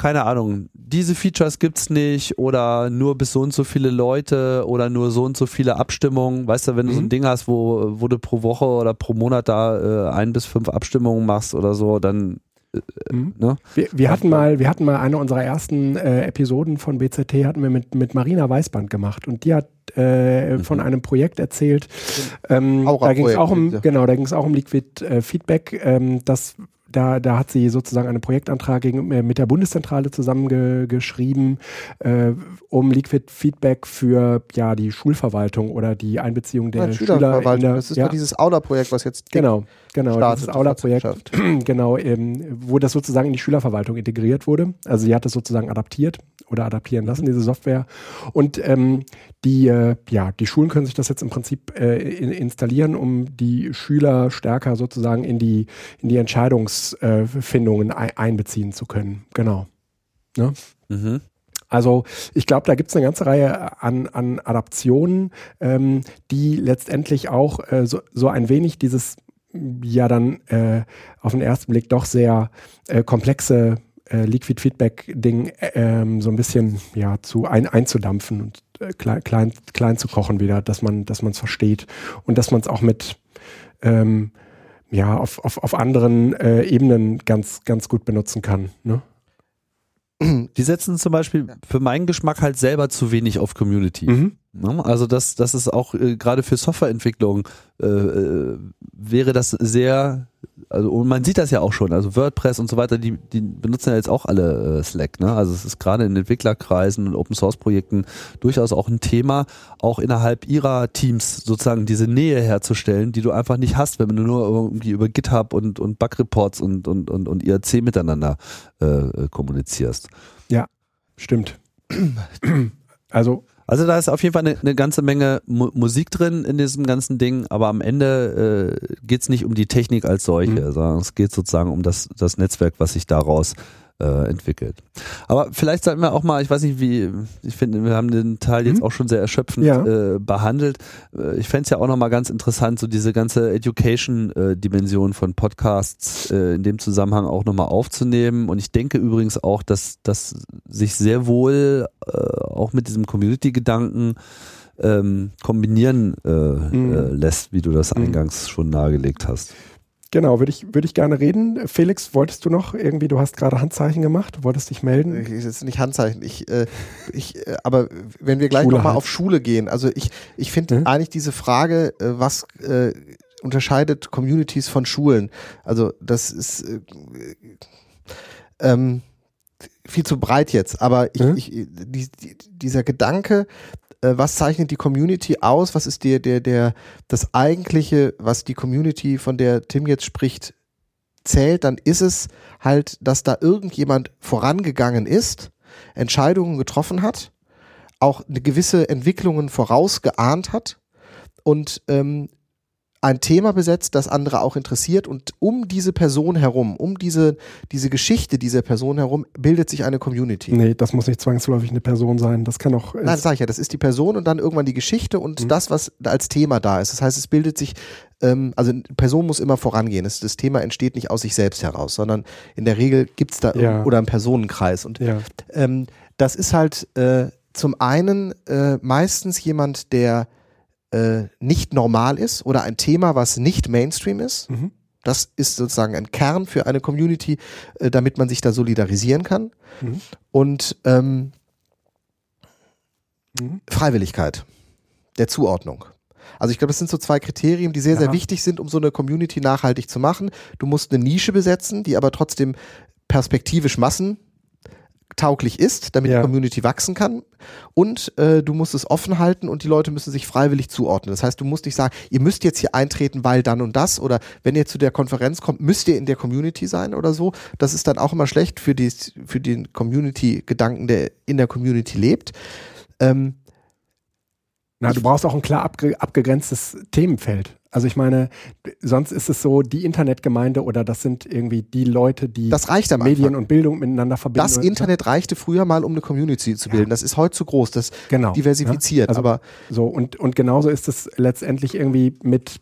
keine Ahnung, diese Features gibt's nicht oder nur bis so und so viele Leute oder nur so und so viele Abstimmungen. Weißt du, wenn du mhm. so ein mhm. Ding hast, wo, wo du pro Woche oder pro Monat da äh, ein bis fünf Abstimmungen machst oder so, dann äh, mhm. Ne? Wir, wir, hatten mal, wir hatten mal eine unserer ersten äh, Episoden von BZT hatten wir mit, mit Marina Weißband gemacht und die hat äh, mhm. von einem Projekt erzählt. Ähm, da ging es auch um, genau, da ging es auch um Liquid äh, Feedback. Ähm, das da, da hat sie sozusagen einen Projektantrag äh, mit der Bundeszentrale zusammengeschrieben, äh, um Liquid Feedback für ja, die Schulverwaltung oder die Einbeziehung der ja, Schüler. In der, das ist ja. dieses Aula-Projekt, was jetzt genau, genau, startet, dieses Aula-Projekt, genau, ähm, wo das sozusagen in die Schülerverwaltung integriert wurde. Also sie hat das sozusagen adaptiert oder adaptieren lassen, diese Software. Und ähm, die, äh, ja, die Schulen können sich das jetzt im Prinzip äh, in, installieren, um die Schüler stärker sozusagen in die, in die Entscheidungsfindungen äh, einbeziehen zu können. Genau. Ne? Mhm. Also ich glaube, da gibt es eine ganze Reihe an, an Adaptionen, ähm, die letztendlich auch äh, so, so ein wenig dieses ja dann äh, auf den ersten Blick doch sehr äh, komplexe äh, Liquid Feedback Ding äh, ähm, so ein bisschen ja zu ein, einzudampfen und äh, klein, klein, klein zu kochen wieder, dass man dass man es versteht und dass man es auch mit ähm, ja auf, auf, auf anderen äh, Ebenen ganz ganz gut benutzen kann. Ne? Die setzen zum Beispiel für meinen Geschmack halt selber zu wenig auf Community. Mhm. Ne? Also das, das ist auch äh, gerade für Softwareentwicklung äh, äh, wäre das sehr, also und man sieht das ja auch schon, also WordPress und so weiter, die, die benutzen ja jetzt auch alle äh, Slack. Ne? Also es ist gerade in Entwicklerkreisen und Open Source Projekten durchaus auch ein Thema, auch innerhalb ihrer Teams sozusagen diese Nähe herzustellen, die du einfach nicht hast, wenn du nur irgendwie über GitHub und, und Bug Reports und, und, und, und IRC miteinander äh, kommunizierst. Ja, stimmt. Also Also da ist auf jeden Fall eine, eine ganze Menge Mu Musik drin in diesem ganzen Ding, aber am Ende äh, geht es nicht um die Technik als solche, mhm. sondern es geht sozusagen um das, das Netzwerk, was sich daraus äh, entwickelt. Aber vielleicht sollten wir auch mal, ich weiß nicht wie, ich finde, wir haben den Teil jetzt mhm. auch schon sehr erschöpfend ja. äh, behandelt. Äh, ich fände es ja auch nochmal ganz interessant, so diese ganze Education-Dimension von Podcasts äh, in dem Zusammenhang auch nochmal aufzunehmen. Und ich denke übrigens auch, dass das sich sehr wohl äh, auch mit diesem Community-Gedanken ähm, kombinieren äh, mhm. äh, lässt, wie du das mhm. eingangs schon nahegelegt hast. Genau, würde ich, würde ich gerne reden. Felix, wolltest du noch irgendwie, du hast gerade Handzeichen gemacht, wolltest dich melden? Ich, ist nicht Handzeichen, ich, äh, ich, äh, aber wenn wir gleich nochmal halt. auf Schule gehen, also ich, ich finde mhm. eigentlich diese Frage, äh, was äh, unterscheidet Communities von Schulen, also das ist äh, ähm, viel zu breit jetzt, aber ich, mhm. ich, die, die, dieser Gedanke, äh, was zeichnet die Community aus? Was ist der, der, der, das eigentliche, was die Community, von der Tim jetzt spricht, zählt, dann ist es halt, dass da irgendjemand vorangegangen ist, Entscheidungen getroffen hat, auch eine gewisse Entwicklungen vorausgeahnt hat und ähm, ein Thema besetzt, das andere auch interessiert und um diese Person herum, um diese, diese Geschichte dieser Person herum, bildet sich eine Community. Nee, das muss nicht zwangsläufig eine Person sein. Das kann auch. Nein, das sag ich ja, das ist die Person und dann irgendwann die Geschichte und mhm. das, was als Thema da ist. Das heißt, es bildet sich, ähm, also eine Person muss immer vorangehen. Das, das, Thema entsteht nicht aus sich selbst heraus, sondern in der Regel gibt es da ja. oder einen Personenkreis. Und ja. ähm, das ist halt äh, zum einen äh, meistens jemand, der äh, nicht normal ist oder ein Thema, was nicht Mainstream ist. Mhm. Das ist sozusagen ein Kern für eine Community, äh, damit man sich da solidarisieren kann. Mhm. Und ähm, mhm. Freiwilligkeit der Zuordnung. Also ich glaube, das sind so zwei Kriterien, die sehr, sehr wichtig sind, um so eine Community nachhaltig zu machen. Du musst eine Nische besetzen, die aber trotzdem perspektivisch Massen tauglich ist, damit ja. die Community wachsen kann. Und äh, du musst es offen halten und die Leute müssen sich freiwillig zuordnen. Das heißt, du musst nicht sagen, ihr müsst jetzt hier eintreten, weil dann und das oder wenn ihr zu der Konferenz kommt, müsst ihr in der Community sein oder so. Das ist dann auch immer schlecht für, die, für den Community-Gedanken, der in der Community lebt. Ähm, na, du brauchst auch ein klar abge abgegrenztes Themenfeld. Also ich meine, sonst ist es so, die Internetgemeinde oder das sind irgendwie die Leute, die das reicht Medien und Bildung miteinander verbinden. Das Internet reichte früher mal, um eine Community zu bilden. Ja. Das ist heute zu groß, das genau. diversifiziert. Ja? Also, aber so und, und genauso ist es letztendlich irgendwie mit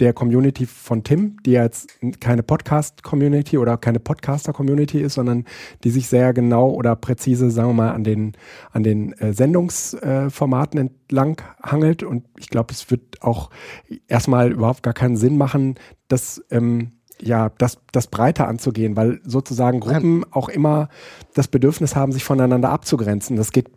der Community von Tim, die jetzt keine Podcast-Community oder keine Podcaster-Community ist, sondern die sich sehr genau oder präzise, sagen wir mal, an den, an den äh, Sendungsformaten äh, entlang hangelt. Und ich glaube, es wird auch erstmal überhaupt gar keinen Sinn machen, dass ähm, ja, das, das breiter anzugehen, weil sozusagen Gruppen auch immer das Bedürfnis haben, sich voneinander abzugrenzen. Das geht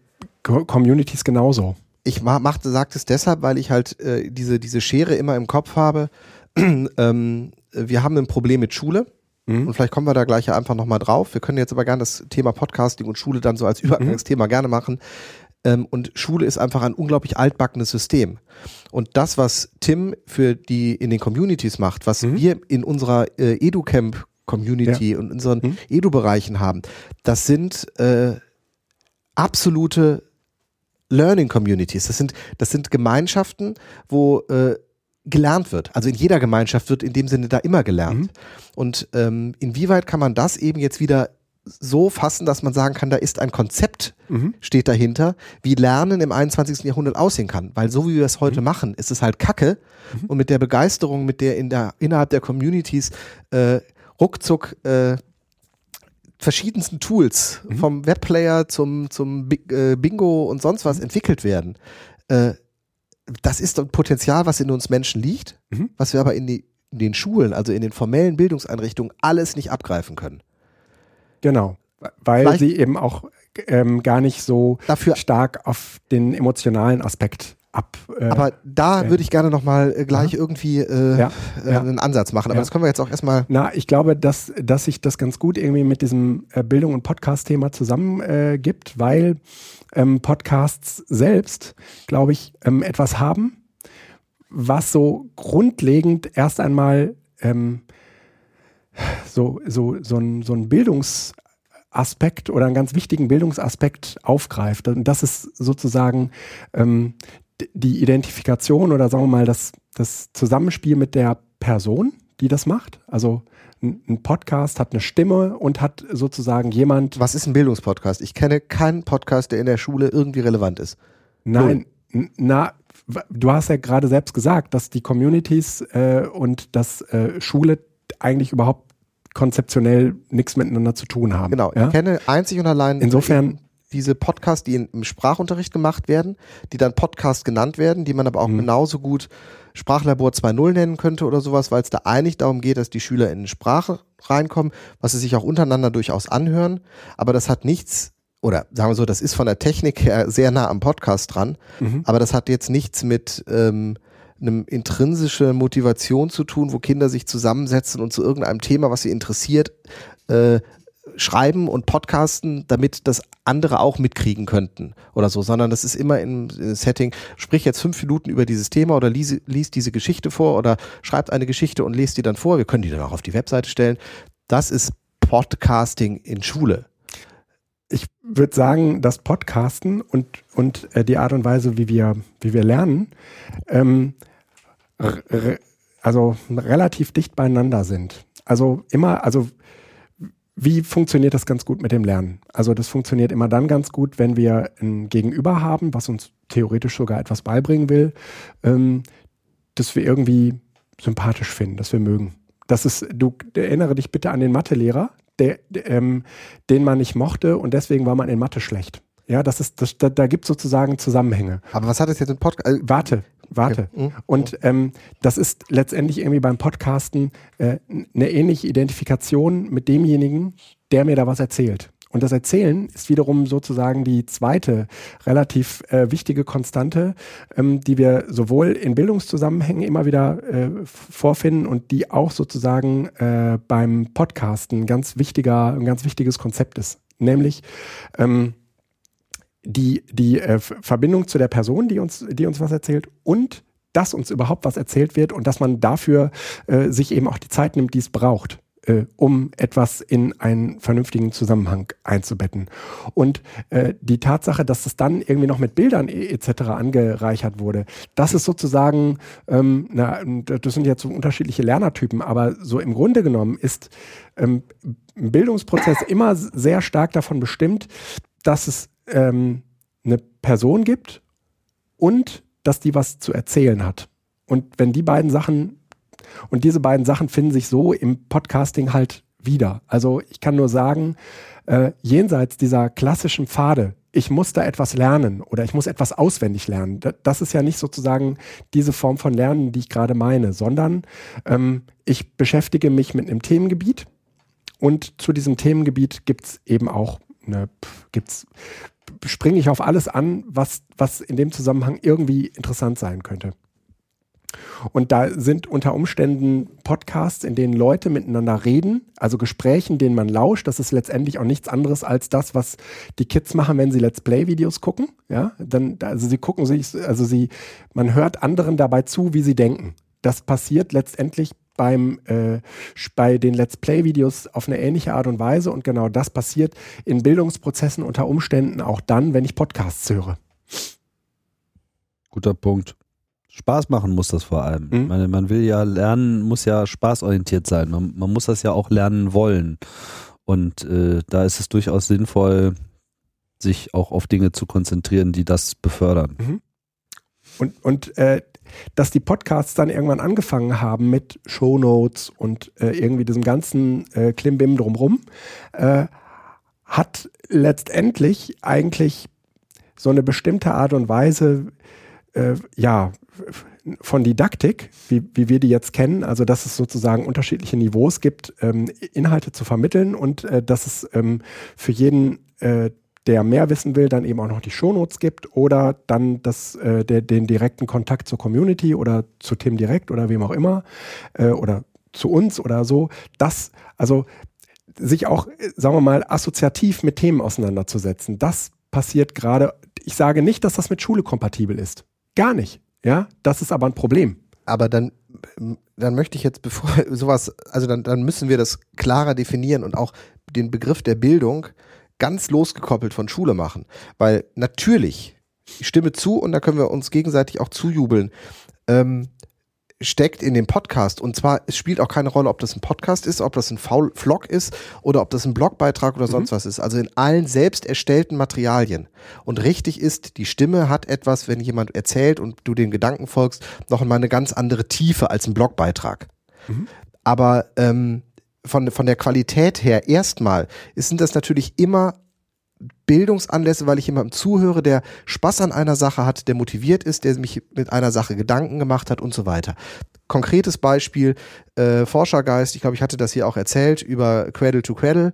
Communities genauso ich machte, sagte es deshalb, weil ich halt äh, diese, diese Schere immer im Kopf habe. [clears throat] ähm, wir haben ein Problem mit Schule. Mhm. Und vielleicht kommen wir da gleich einfach nochmal drauf. Wir können jetzt aber gerne das Thema Podcasting und Schule dann so als mhm. Übergangsthema mhm. gerne machen. Ähm, und Schule ist einfach ein unglaublich altbackenes System. Und das, was Tim für die in den Communities macht, was mhm. wir in unserer äh, EduCamp Community ja. und unseren mhm. Edu-Bereichen haben, das sind äh, absolute Learning Communities. Das sind, das sind Gemeinschaften, wo äh, gelernt wird. Also in jeder Gemeinschaft wird in dem Sinne da immer gelernt. Mhm. Und ähm, inwieweit kann man das eben jetzt wieder so fassen, dass man sagen kann, da ist ein Konzept, mhm. steht dahinter, wie Lernen im 21. Jahrhundert aussehen kann. Weil so wie wir es heute mhm. machen, ist es halt Kacke. Mhm. Und mit der Begeisterung, mit der in der innerhalb der Communities äh, ruckzuck äh, verschiedensten Tools, mhm. vom Webplayer zum, zum äh, Bingo und sonst was mhm. entwickelt werden. Äh, das ist ein Potenzial, was in uns Menschen liegt, mhm. was wir aber in, die, in den Schulen, also in den formellen Bildungseinrichtungen, alles nicht abgreifen können. Genau, weil Vielleicht sie eben auch ähm, gar nicht so dafür stark auf den emotionalen Aspekt ab. Äh, aber da würde ich gerne nochmal äh, gleich ja. irgendwie äh, ja. Äh, ja. einen Ansatz machen. Aber das können wir jetzt auch erstmal. Na, ich glaube, dass, dass sich das ganz gut irgendwie mit diesem äh, Bildung- und Podcast-Thema zusammengibt, weil ähm, Podcasts selbst, glaube ich, ähm, etwas haben, was so grundlegend erst einmal ähm, so, so, so ein, so ein Bildungs- Aspekt oder einen ganz wichtigen Bildungsaspekt aufgreift. Und das ist sozusagen ähm, die Identifikation oder sagen wir mal das, das Zusammenspiel mit der Person, die das macht. Also ein Podcast hat eine Stimme und hat sozusagen jemand. Was ist ein Bildungspodcast? Ich kenne keinen Podcast, der in der Schule irgendwie relevant ist. Nein, na, du hast ja gerade selbst gesagt, dass die Communities äh, und dass äh, Schule eigentlich überhaupt konzeptionell nichts miteinander zu tun haben. Genau, ja? ich kenne einzig und allein insofern diese Podcasts, die im Sprachunterricht gemacht werden, die dann Podcast genannt werden, die man aber auch mhm. genauso gut Sprachlabor 2.0 nennen könnte oder sowas, weil es da eigentlich darum geht, dass die Schüler in Sprache reinkommen, was sie sich auch untereinander durchaus anhören. Aber das hat nichts, oder sagen wir so, das ist von der Technik her sehr nah am Podcast dran, mhm. aber das hat jetzt nichts mit ähm, einem intrinsische Motivation zu tun, wo Kinder sich zusammensetzen und zu irgendeinem Thema, was sie interessiert, äh, schreiben und podcasten, damit das andere auch mitkriegen könnten oder so, sondern das ist immer im, im Setting, sprich jetzt fünf Minuten über dieses Thema oder lies, lies diese Geschichte vor oder schreibt eine Geschichte und lest die dann vor. Wir können die dann auch auf die Webseite stellen. Das ist Podcasting in Schule. Ich würde sagen, das Podcasten und, und äh, die Art und Weise, wie wir, wie wir lernen, ähm, also relativ dicht beieinander sind. Also immer, also wie funktioniert das ganz gut mit dem Lernen? Also das funktioniert immer dann ganz gut, wenn wir ein Gegenüber haben, was uns theoretisch sogar etwas beibringen will, ähm, dass wir irgendwie sympathisch finden, dass wir mögen. Das ist, du erinnere dich bitte an den Mathelehrer, der, ähm, den man nicht mochte und deswegen war man in Mathe schlecht. Ja, das ist, das, da, da gibt es sozusagen Zusammenhänge. Aber was hat das jetzt im Podcast? Äh, warte, warte. Okay. Mhm. Und ähm, das ist letztendlich irgendwie beim Podcasten äh, eine ähnliche Identifikation mit demjenigen, der mir da was erzählt. Und das Erzählen ist wiederum sozusagen die zweite relativ äh, wichtige Konstante, ähm, die wir sowohl in Bildungszusammenhängen immer wieder äh, vorfinden und die auch sozusagen äh, beim Podcasten ganz wichtiger, ein ganz wichtiges Konzept ist. Nämlich ähm, die, die äh, Verbindung zu der Person, die uns, die uns was erzählt und dass uns überhaupt was erzählt wird und dass man dafür äh, sich eben auch die Zeit nimmt, die es braucht, äh, um etwas in einen vernünftigen Zusammenhang einzubetten. Und äh, die Tatsache, dass es dann irgendwie noch mit Bildern etc. angereichert wurde, das ist sozusagen, ähm, na, das sind jetzt so unterschiedliche Lernertypen, aber so im Grunde genommen ist ähm, ein Bildungsprozess immer sehr stark davon bestimmt, dass es ähm, eine Person gibt und dass die was zu erzählen hat. Und wenn die beiden Sachen, und diese beiden Sachen finden sich so im Podcasting halt wieder. Also ich kann nur sagen, äh, jenseits dieser klassischen Pfade, ich muss da etwas lernen oder ich muss etwas auswendig lernen. Das ist ja nicht sozusagen diese Form von Lernen, die ich gerade meine, sondern ähm, ich beschäftige mich mit einem Themengebiet und zu diesem Themengebiet gibt es eben auch eine, gibt's springe ich auf alles an, was, was in dem Zusammenhang irgendwie interessant sein könnte. Und da sind unter Umständen Podcasts, in denen Leute miteinander reden, also Gesprächen, denen man lauscht. Das ist letztendlich auch nichts anderes als das, was die Kids machen, wenn sie Let's Play-Videos gucken. Ja, dann, also sie gucken sich, also sie, man hört anderen dabei zu, wie sie denken. Das passiert letztendlich beim, äh, bei den Let's Play-Videos auf eine ähnliche Art und Weise. Und genau das passiert in Bildungsprozessen unter Umständen auch dann, wenn ich Podcasts höre. Guter Punkt. Spaß machen muss das vor allem. Mhm. Meine, man will ja lernen, muss ja spaßorientiert sein. Man, man muss das ja auch lernen wollen. Und äh, da ist es durchaus sinnvoll, sich auch auf Dinge zu konzentrieren, die das befördern. Mhm. Und, und äh, dass die Podcasts dann irgendwann angefangen haben mit Shownotes und äh, irgendwie diesem ganzen äh, Klimbim drumrum, äh, hat letztendlich eigentlich so eine bestimmte Art und Weise, äh, ja, von Didaktik, wie, wie wir die jetzt kennen, also dass es sozusagen unterschiedliche Niveaus gibt, ähm, Inhalte zu vermitteln und äh, dass es ähm, für jeden äh, der mehr wissen will, dann eben auch noch die Shownotes gibt oder dann das, äh, der, den direkten Kontakt zur Community oder zu Tim direkt oder wem auch immer äh, oder zu uns oder so. Das, also sich auch, äh, sagen wir mal, assoziativ mit Themen auseinanderzusetzen, das passiert gerade. Ich sage nicht, dass das mit Schule kompatibel ist. Gar nicht. Ja, das ist aber ein Problem. aber dann, dann möchte ich jetzt, bevor [laughs] sowas, also dann, dann müssen wir das klarer definieren und auch den Begriff der Bildung ganz losgekoppelt von Schule machen. Weil natürlich, ich stimme zu und da können wir uns gegenseitig auch zujubeln. Ähm, steckt in dem Podcast. Und zwar, es spielt auch keine Rolle, ob das ein Podcast ist, ob das ein Vlog ist oder ob das ein Blogbeitrag oder sonst mhm. was ist. Also in allen selbst erstellten Materialien. Und richtig ist, die Stimme hat etwas, wenn jemand erzählt und du den Gedanken folgst, noch einmal eine ganz andere Tiefe als ein Blogbeitrag. Mhm. Aber ähm, von, von der Qualität her erstmal sind das natürlich immer Bildungsanlässe, weil ich jemandem zuhöre, der Spaß an einer Sache hat, der motiviert ist, der mich mit einer Sache Gedanken gemacht hat und so weiter. Konkretes Beispiel, äh, Forschergeist, ich glaube, ich hatte das hier auch erzählt über Cradle to Cradle.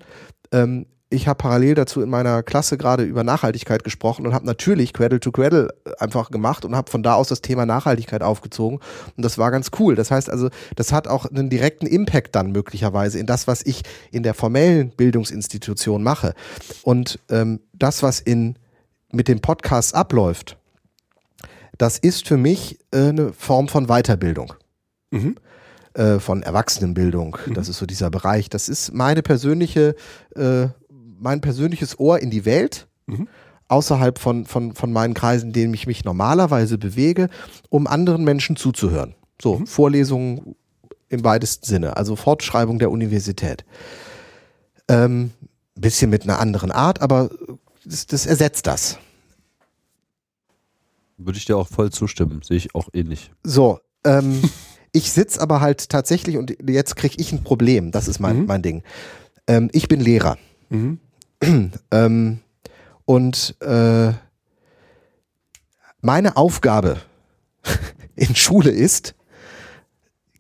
Ähm, ich habe parallel dazu in meiner Klasse gerade über Nachhaltigkeit gesprochen und habe natürlich Cradle to Cradle äh, einfach gemacht und habe von da aus das Thema Nachhaltigkeit aufgezogen und das war ganz cool. Das heißt also, das hat auch einen direkten Impact dann möglicherweise in das, was ich in der formellen Bildungsinstitution mache. Und ähm, das, was in mit dem Podcast abläuft, das ist für mich äh, eine Form von Weiterbildung. Mhm äh, von Erwachsenenbildung. Mhm. Das ist so dieser Bereich. Das ist meine persönliche äh, mein persönliches Ohr in die Welt. Mhm. Außerhalb von, von, von meinen Kreisen, in denen ich mich normalerweise bewege, um anderen Menschen zuzuhören. So, mhm. Vorlesungen im weitesten Sinne, also Fortschreibung der Universität. Ähm, bisschen mit einer anderen Art, aber das, das ersetzt das. Würde ich dir auch voll zustimmen, sehe ich auch ähnlich. So, ähm, [laughs] ich sitze aber halt tatsächlich und jetzt kriege ich ein Problem, das ist mein, mhm. mein Ding. Ähm, ich bin Lehrer. Mhm. [clears throat] ähm, und äh, meine Aufgabe [laughs] in Schule ist,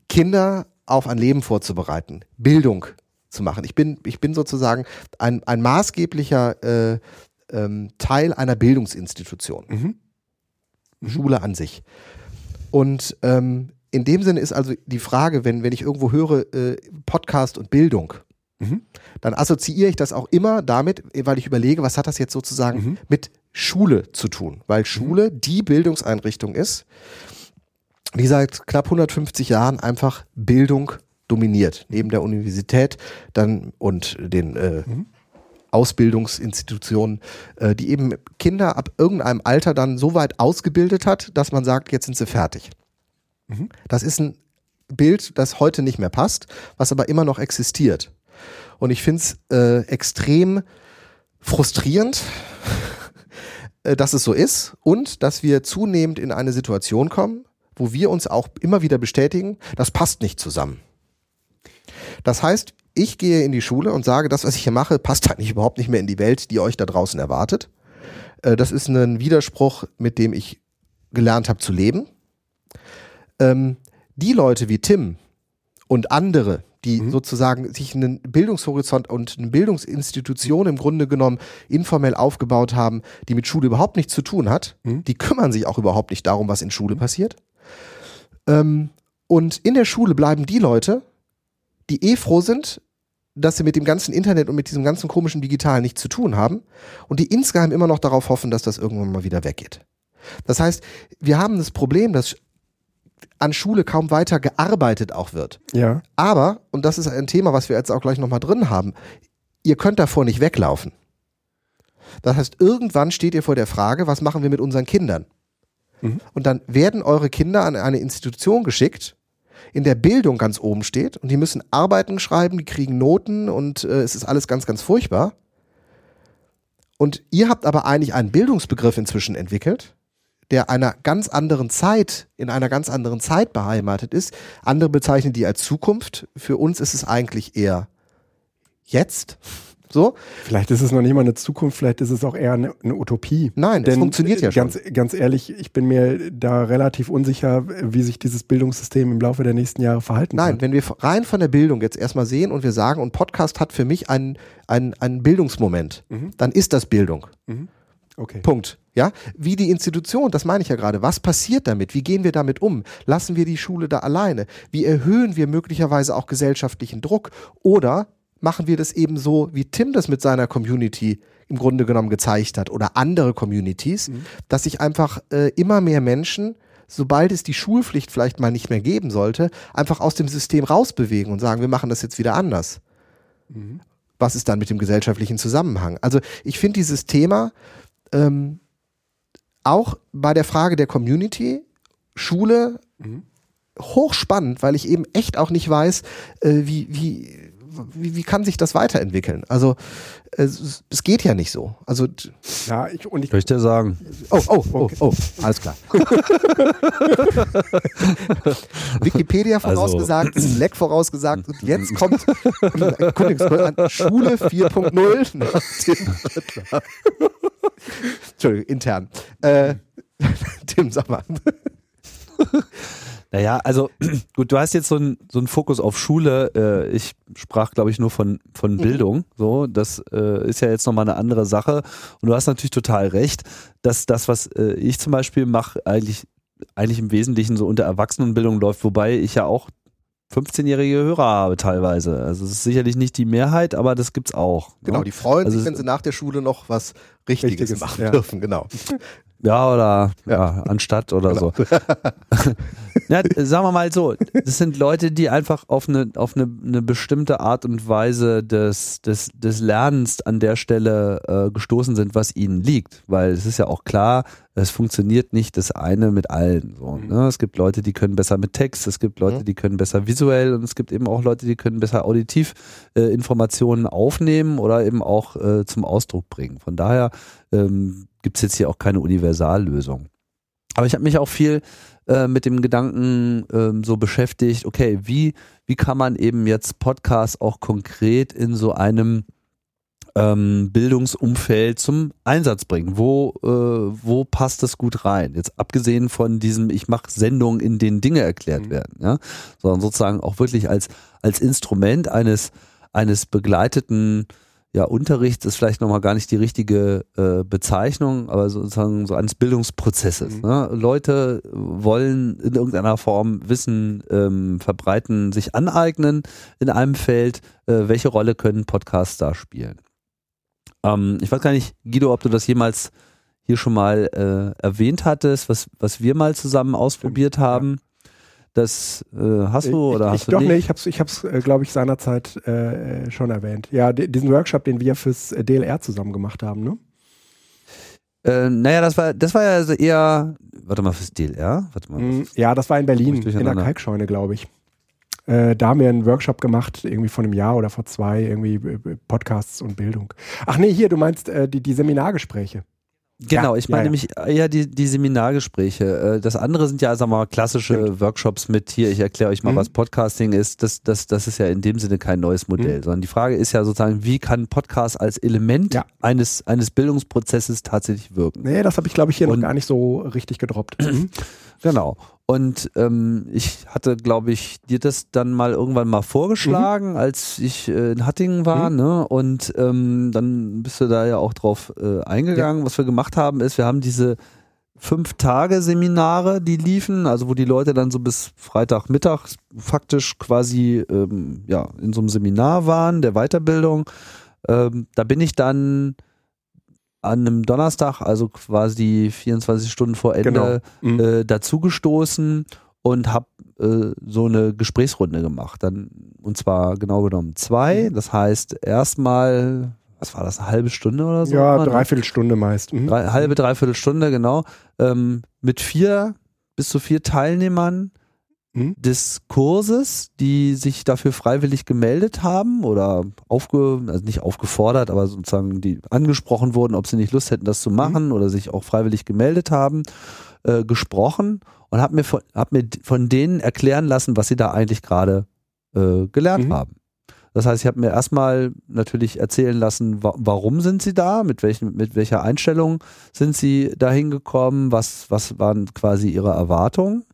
Kinder auf ein Leben vorzubereiten, Bildung zu machen. Ich bin, ich bin sozusagen ein, ein maßgeblicher äh, ähm, Teil einer Bildungsinstitution. Mhm. Mhm. Schule an sich. Und ähm, in dem Sinne ist also die Frage, wenn, wenn ich irgendwo höre, äh, Podcast und Bildung, Mhm. Dann assoziiere ich das auch immer damit, weil ich überlege, was hat das jetzt sozusagen mhm. mit Schule zu tun? Weil Schule mhm. die Bildungseinrichtung ist, die seit knapp 150 Jahren einfach Bildung dominiert. Neben der Universität dann und den äh, mhm. Ausbildungsinstitutionen, äh, die eben Kinder ab irgendeinem Alter dann so weit ausgebildet hat, dass man sagt, jetzt sind sie fertig. Mhm. Das ist ein Bild, das heute nicht mehr passt, was aber immer noch existiert. Und ich finde es äh, extrem frustrierend, [laughs] äh, dass es so ist und dass wir zunehmend in eine Situation kommen, wo wir uns auch immer wieder bestätigen, das passt nicht zusammen. Das heißt, ich gehe in die Schule und sage, das, was ich hier mache, passt eigentlich überhaupt nicht mehr in die Welt, die euch da draußen erwartet. Äh, das ist ein Widerspruch, mit dem ich gelernt habe zu leben. Ähm, die Leute wie Tim und andere, die mhm. sozusagen sich einen Bildungshorizont und eine Bildungsinstitution im Grunde genommen informell aufgebaut haben, die mit Schule überhaupt nichts zu tun hat. Mhm. Die kümmern sich auch überhaupt nicht darum, was in Schule passiert. Ähm, und in der Schule bleiben die Leute, die eh froh sind, dass sie mit dem ganzen Internet und mit diesem ganzen komischen Digitalen nichts zu tun haben und die insgeheim immer noch darauf hoffen, dass das irgendwann mal wieder weggeht. Das heißt, wir haben das Problem, dass an Schule kaum weiter gearbeitet auch wird. Ja. Aber, und das ist ein Thema, was wir jetzt auch gleich nochmal drin haben, ihr könnt davor nicht weglaufen. Das heißt, irgendwann steht ihr vor der Frage, was machen wir mit unseren Kindern? Mhm. Und dann werden eure Kinder an eine Institution geschickt, in der Bildung ganz oben steht und die müssen Arbeiten schreiben, die kriegen Noten und äh, es ist alles ganz, ganz furchtbar. Und ihr habt aber eigentlich einen Bildungsbegriff inzwischen entwickelt, der einer ganz anderen Zeit, in einer ganz anderen Zeit beheimatet ist. Andere bezeichnen die als Zukunft. Für uns ist es eigentlich eher jetzt. So? Vielleicht ist es noch nicht mal eine Zukunft, vielleicht ist es auch eher eine, eine Utopie. Nein, Denn, es funktioniert ja schon. Ganz, ganz ehrlich, ich bin mir da relativ unsicher, wie sich dieses Bildungssystem im Laufe der nächsten Jahre verhalten Nein, wird. wenn wir rein von der Bildung jetzt erstmal sehen und wir sagen, und Podcast hat für mich einen, einen, einen Bildungsmoment, mhm. dann ist das Bildung. Mhm. Okay. Punkt. Ja, wie die Institution, das meine ich ja gerade. Was passiert damit? Wie gehen wir damit um? Lassen wir die Schule da alleine? Wie erhöhen wir möglicherweise auch gesellschaftlichen Druck? Oder machen wir das eben so, wie Tim das mit seiner Community im Grunde genommen gezeigt hat oder andere Communities, mhm. dass sich einfach äh, immer mehr Menschen sobald es die Schulpflicht vielleicht mal nicht mehr geben sollte, einfach aus dem System rausbewegen und sagen, wir machen das jetzt wieder anders. Mhm. Was ist dann mit dem gesellschaftlichen Zusammenhang? Also ich finde dieses Thema ähm, auch bei der Frage der Community, Schule, mhm. hochspannend, weil ich eben echt auch nicht weiß, äh, wie, wie, wie, wie kann sich das weiterentwickeln? Also es, es geht ja nicht so. Also ja, ich und ich möchte sagen. Oh, oh, oh, okay. oh, alles klar. [laughs] Wikipedia also. vorausgesagt, also. [clears throat] Slack vorausgesagt und jetzt kommt [laughs] Schule 4.0. [laughs] Entschuldigung, intern. Äh, Tim, sag mal. Naja, also [clears throat] gut, du hast jetzt so einen so Fokus auf Schule. Äh, ich sprach, glaube ich, nur von, von mhm. Bildung. So, das äh, ist ja jetzt nochmal eine andere Sache. Und du hast natürlich total recht, dass das, was äh, ich zum Beispiel mache, eigentlich, eigentlich im Wesentlichen so unter Erwachsenenbildung läuft, wobei ich ja auch 15-jährige Hörer habe teilweise. Also es ist sicherlich nicht die Mehrheit, aber das gibt's auch. Genau, ne? die freuen also sich, wenn sie nach der Schule noch was Richtiges, Richtiges machen ja. dürfen, genau. Ja, oder ja. ja anstatt oder [laughs] genau. so. [laughs] ja, sagen wir mal so, das sind Leute, die einfach auf eine, auf eine, eine bestimmte Art und Weise des, des, des Lernens an der Stelle äh, gestoßen sind, was ihnen liegt. Weil es ist ja auch klar, es funktioniert nicht das eine mit allen. So, mhm. ne? Es gibt Leute, die können besser mit Text, es gibt Leute, mhm. die können besser visuell und es gibt eben auch Leute, die können besser auditiv äh, Informationen aufnehmen oder eben auch äh, zum Ausdruck bringen. Von daher ähm, gibt es jetzt hier auch keine Universallösung. Aber ich habe mich auch viel äh, mit dem Gedanken ähm, so beschäftigt, okay, wie, wie kann man eben jetzt Podcasts auch konkret in so einem ähm, Bildungsumfeld zum Einsatz bringen? Wo, äh, wo passt das gut rein? Jetzt abgesehen von diesem, ich mache Sendungen, in denen Dinge erklärt mhm. werden, ja, sondern sozusagen auch wirklich als, als Instrument eines, eines begleiteten ja, Unterricht ist vielleicht nochmal gar nicht die richtige äh, Bezeichnung, aber sozusagen so eines Bildungsprozesses. Mhm. Ne? Leute wollen in irgendeiner Form Wissen ähm, verbreiten, sich aneignen in einem Feld. Äh, welche Rolle können Podcasts da spielen? Ähm, ich weiß gar nicht, Guido, ob du das jemals hier schon mal äh, erwähnt hattest, was, was wir mal zusammen ausprobiert haben. Das äh, hast du oder ich, hast ich, du doch, nicht? Nee, ich habe es, ich hab's, äh, glaube ich, seinerzeit äh, schon erwähnt. Ja, diesen Workshop, den wir fürs DLR zusammen gemacht haben, ne? Äh, naja, das war, das war ja also eher, warte mal, fürs DLR? Warte mal. Mm, ja, das war in Berlin, in der Kalkscheune, glaube ich. Äh, da haben wir einen Workshop gemacht, irgendwie vor einem Jahr oder vor zwei, irgendwie äh, Podcasts und Bildung. Ach nee, hier, du meinst äh, die, die Seminargespräche. Genau, ich meine ja, ja. nämlich eher die, die Seminargespräche. Äh, das andere sind ja, sagen wir mal, klassische Stimmt. Workshops mit hier, ich erkläre euch mal, mhm. was Podcasting ist. Das, das, das ist ja in dem Sinne kein neues Modell, mhm. sondern die Frage ist ja sozusagen, wie kann Podcast als Element ja. eines, eines Bildungsprozesses tatsächlich wirken? Nee, das habe ich, glaube ich, hier Und, noch gar nicht so richtig gedroppt. [clears throat] Mhm. Genau. Und ähm, ich hatte, glaube ich, dir das dann mal irgendwann mal vorgeschlagen, mhm. als ich äh, in Hattingen war. Mhm. Ne? Und ähm, dann bist du da ja auch drauf äh, eingegangen. Ja. Was wir gemacht haben, ist, wir haben diese fünf Tage Seminare, die liefen, also wo die Leute dann so bis Freitagmittag faktisch quasi ähm, ja in so einem Seminar waren der Weiterbildung. Ähm, da bin ich dann an einem Donnerstag, also quasi 24 Stunden vor Ende, genau. mhm. äh, dazugestoßen und habe äh, so eine Gesprächsrunde gemacht. Dann, und zwar genau genommen zwei. Mhm. Das heißt, erstmal, was war das, eine halbe Stunde oder so? Ja, dreiviertel Stunde meist. Mhm. Drei, halbe, dreiviertel Stunde, genau. Ähm, mit vier bis zu vier Teilnehmern hm? des Kurses, die sich dafür freiwillig gemeldet haben oder aufge, also nicht aufgefordert, aber sozusagen die angesprochen wurden, ob sie nicht Lust hätten, das zu machen hm? oder sich auch freiwillig gemeldet haben, äh, gesprochen und habe mir, von, hab mir von denen erklären lassen, was sie da eigentlich gerade äh, gelernt mhm. haben. Das heißt, ich habe mir erstmal natürlich erzählen lassen, wa warum sind sie da, mit, welchen, mit welcher Einstellung sind sie da hingekommen, was, was waren quasi ihre Erwartungen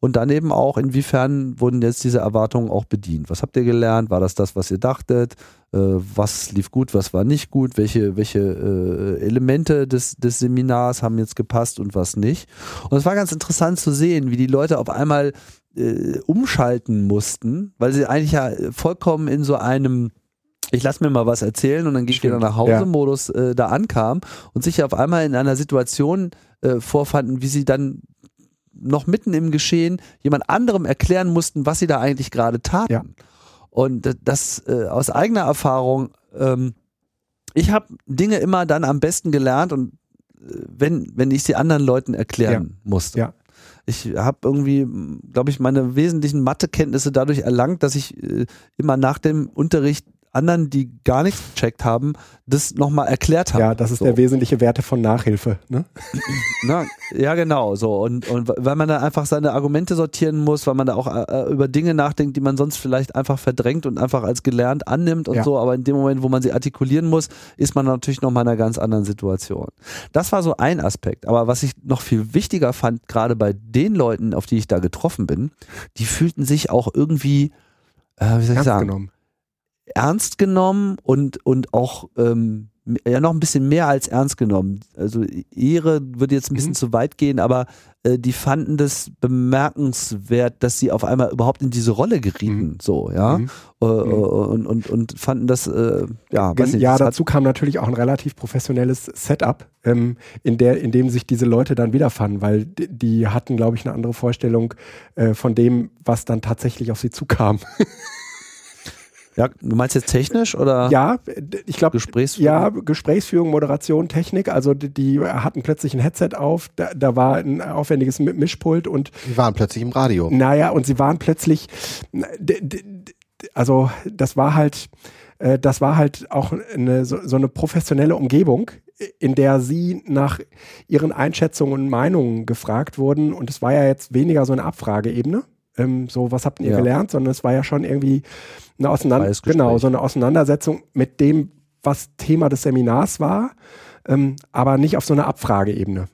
und dann eben auch, inwiefern wurden jetzt diese Erwartungen auch bedient? Was habt ihr gelernt? War das das, was ihr dachtet? Äh, was lief gut, was war nicht gut? Welche, welche äh, Elemente des, des Seminars haben jetzt gepasst und was nicht? Und es war ganz interessant zu sehen, wie die Leute auf einmal äh, umschalten mussten, weil sie eigentlich ja vollkommen in so einem ich lasse mir mal was erzählen und dann gehe ich wieder nach Hause Modus äh, da ankam und sich auf einmal in einer Situation äh, vorfanden, wie sie dann noch mitten im Geschehen jemand anderem erklären mussten, was sie da eigentlich gerade taten. Ja. Und das äh, aus eigener Erfahrung, ähm, ich habe Dinge immer dann am besten gelernt und äh, wenn, wenn ich sie anderen Leuten erklären ja. musste. Ja. Ich habe irgendwie, glaube ich, meine wesentlichen Mathekenntnisse dadurch erlangt, dass ich äh, immer nach dem Unterricht anderen, die gar nichts gecheckt haben, das nochmal erklärt haben. Ja, das ist so. der wesentliche Werte von Nachhilfe. Ne? [laughs] Na, ja, genau. So und, und weil man da einfach seine Argumente sortieren muss, weil man da auch äh, äh, über Dinge nachdenkt, die man sonst vielleicht einfach verdrängt und einfach als gelernt annimmt und ja. so. Aber in dem Moment, wo man sie artikulieren muss, ist man natürlich nochmal in einer ganz anderen Situation. Das war so ein Aspekt. Aber was ich noch viel wichtiger fand, gerade bei den Leuten, auf die ich da getroffen bin, die fühlten sich auch irgendwie, äh, wie soll ich sagen, genommen ernst genommen und, und auch ähm, ja noch ein bisschen mehr als ernst genommen. Also Ehre würde jetzt ein bisschen mhm. zu weit gehen, aber äh, die fanden das bemerkenswert, dass sie auf einmal überhaupt in diese Rolle gerieten, mhm. so, ja. Mhm. Äh, mhm. und, und, und fanden das, äh, ja, weiß nicht, Ja, dazu kam natürlich auch ein relativ professionelles Setup, ähm, in, der, in dem sich diese Leute dann wiederfanden, weil die, die hatten, glaube ich, eine andere Vorstellung äh, von dem, was dann tatsächlich auf sie zukam. [laughs] Ja, du meinst jetzt technisch oder? Ja, ich glaube Gesprächsführung. Ja, Gesprächsführung, Moderation, Technik. Also die, die hatten plötzlich ein Headset auf, da, da, war ein aufwendiges Mischpult und. Die waren plötzlich im Radio. Naja, und sie waren plötzlich, also das war halt, äh, das war halt auch eine, so, so eine professionelle Umgebung, in der sie nach ihren Einschätzungen und Meinungen gefragt wurden. Und es war ja jetzt weniger so eine Abfrageebene ähm, so, was habt ihr ja. gelernt, sondern es war ja schon irgendwie eine, Auseinander genau, so eine Auseinandersetzung mit dem, was Thema des Seminars war, ähm, aber nicht auf so einer Abfrageebene.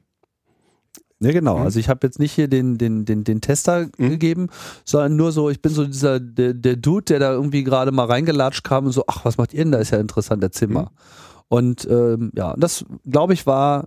Ne, genau. Mhm. Also ich habe jetzt nicht hier den, den, den, den Tester mhm. gegeben, sondern nur so, ich bin so dieser, der, der Dude, der da irgendwie gerade mal reingelatscht kam und so, ach, was macht ihr denn da? Ist ja interessant, der Zimmer. Mhm. Und ähm, ja, das, glaube ich, war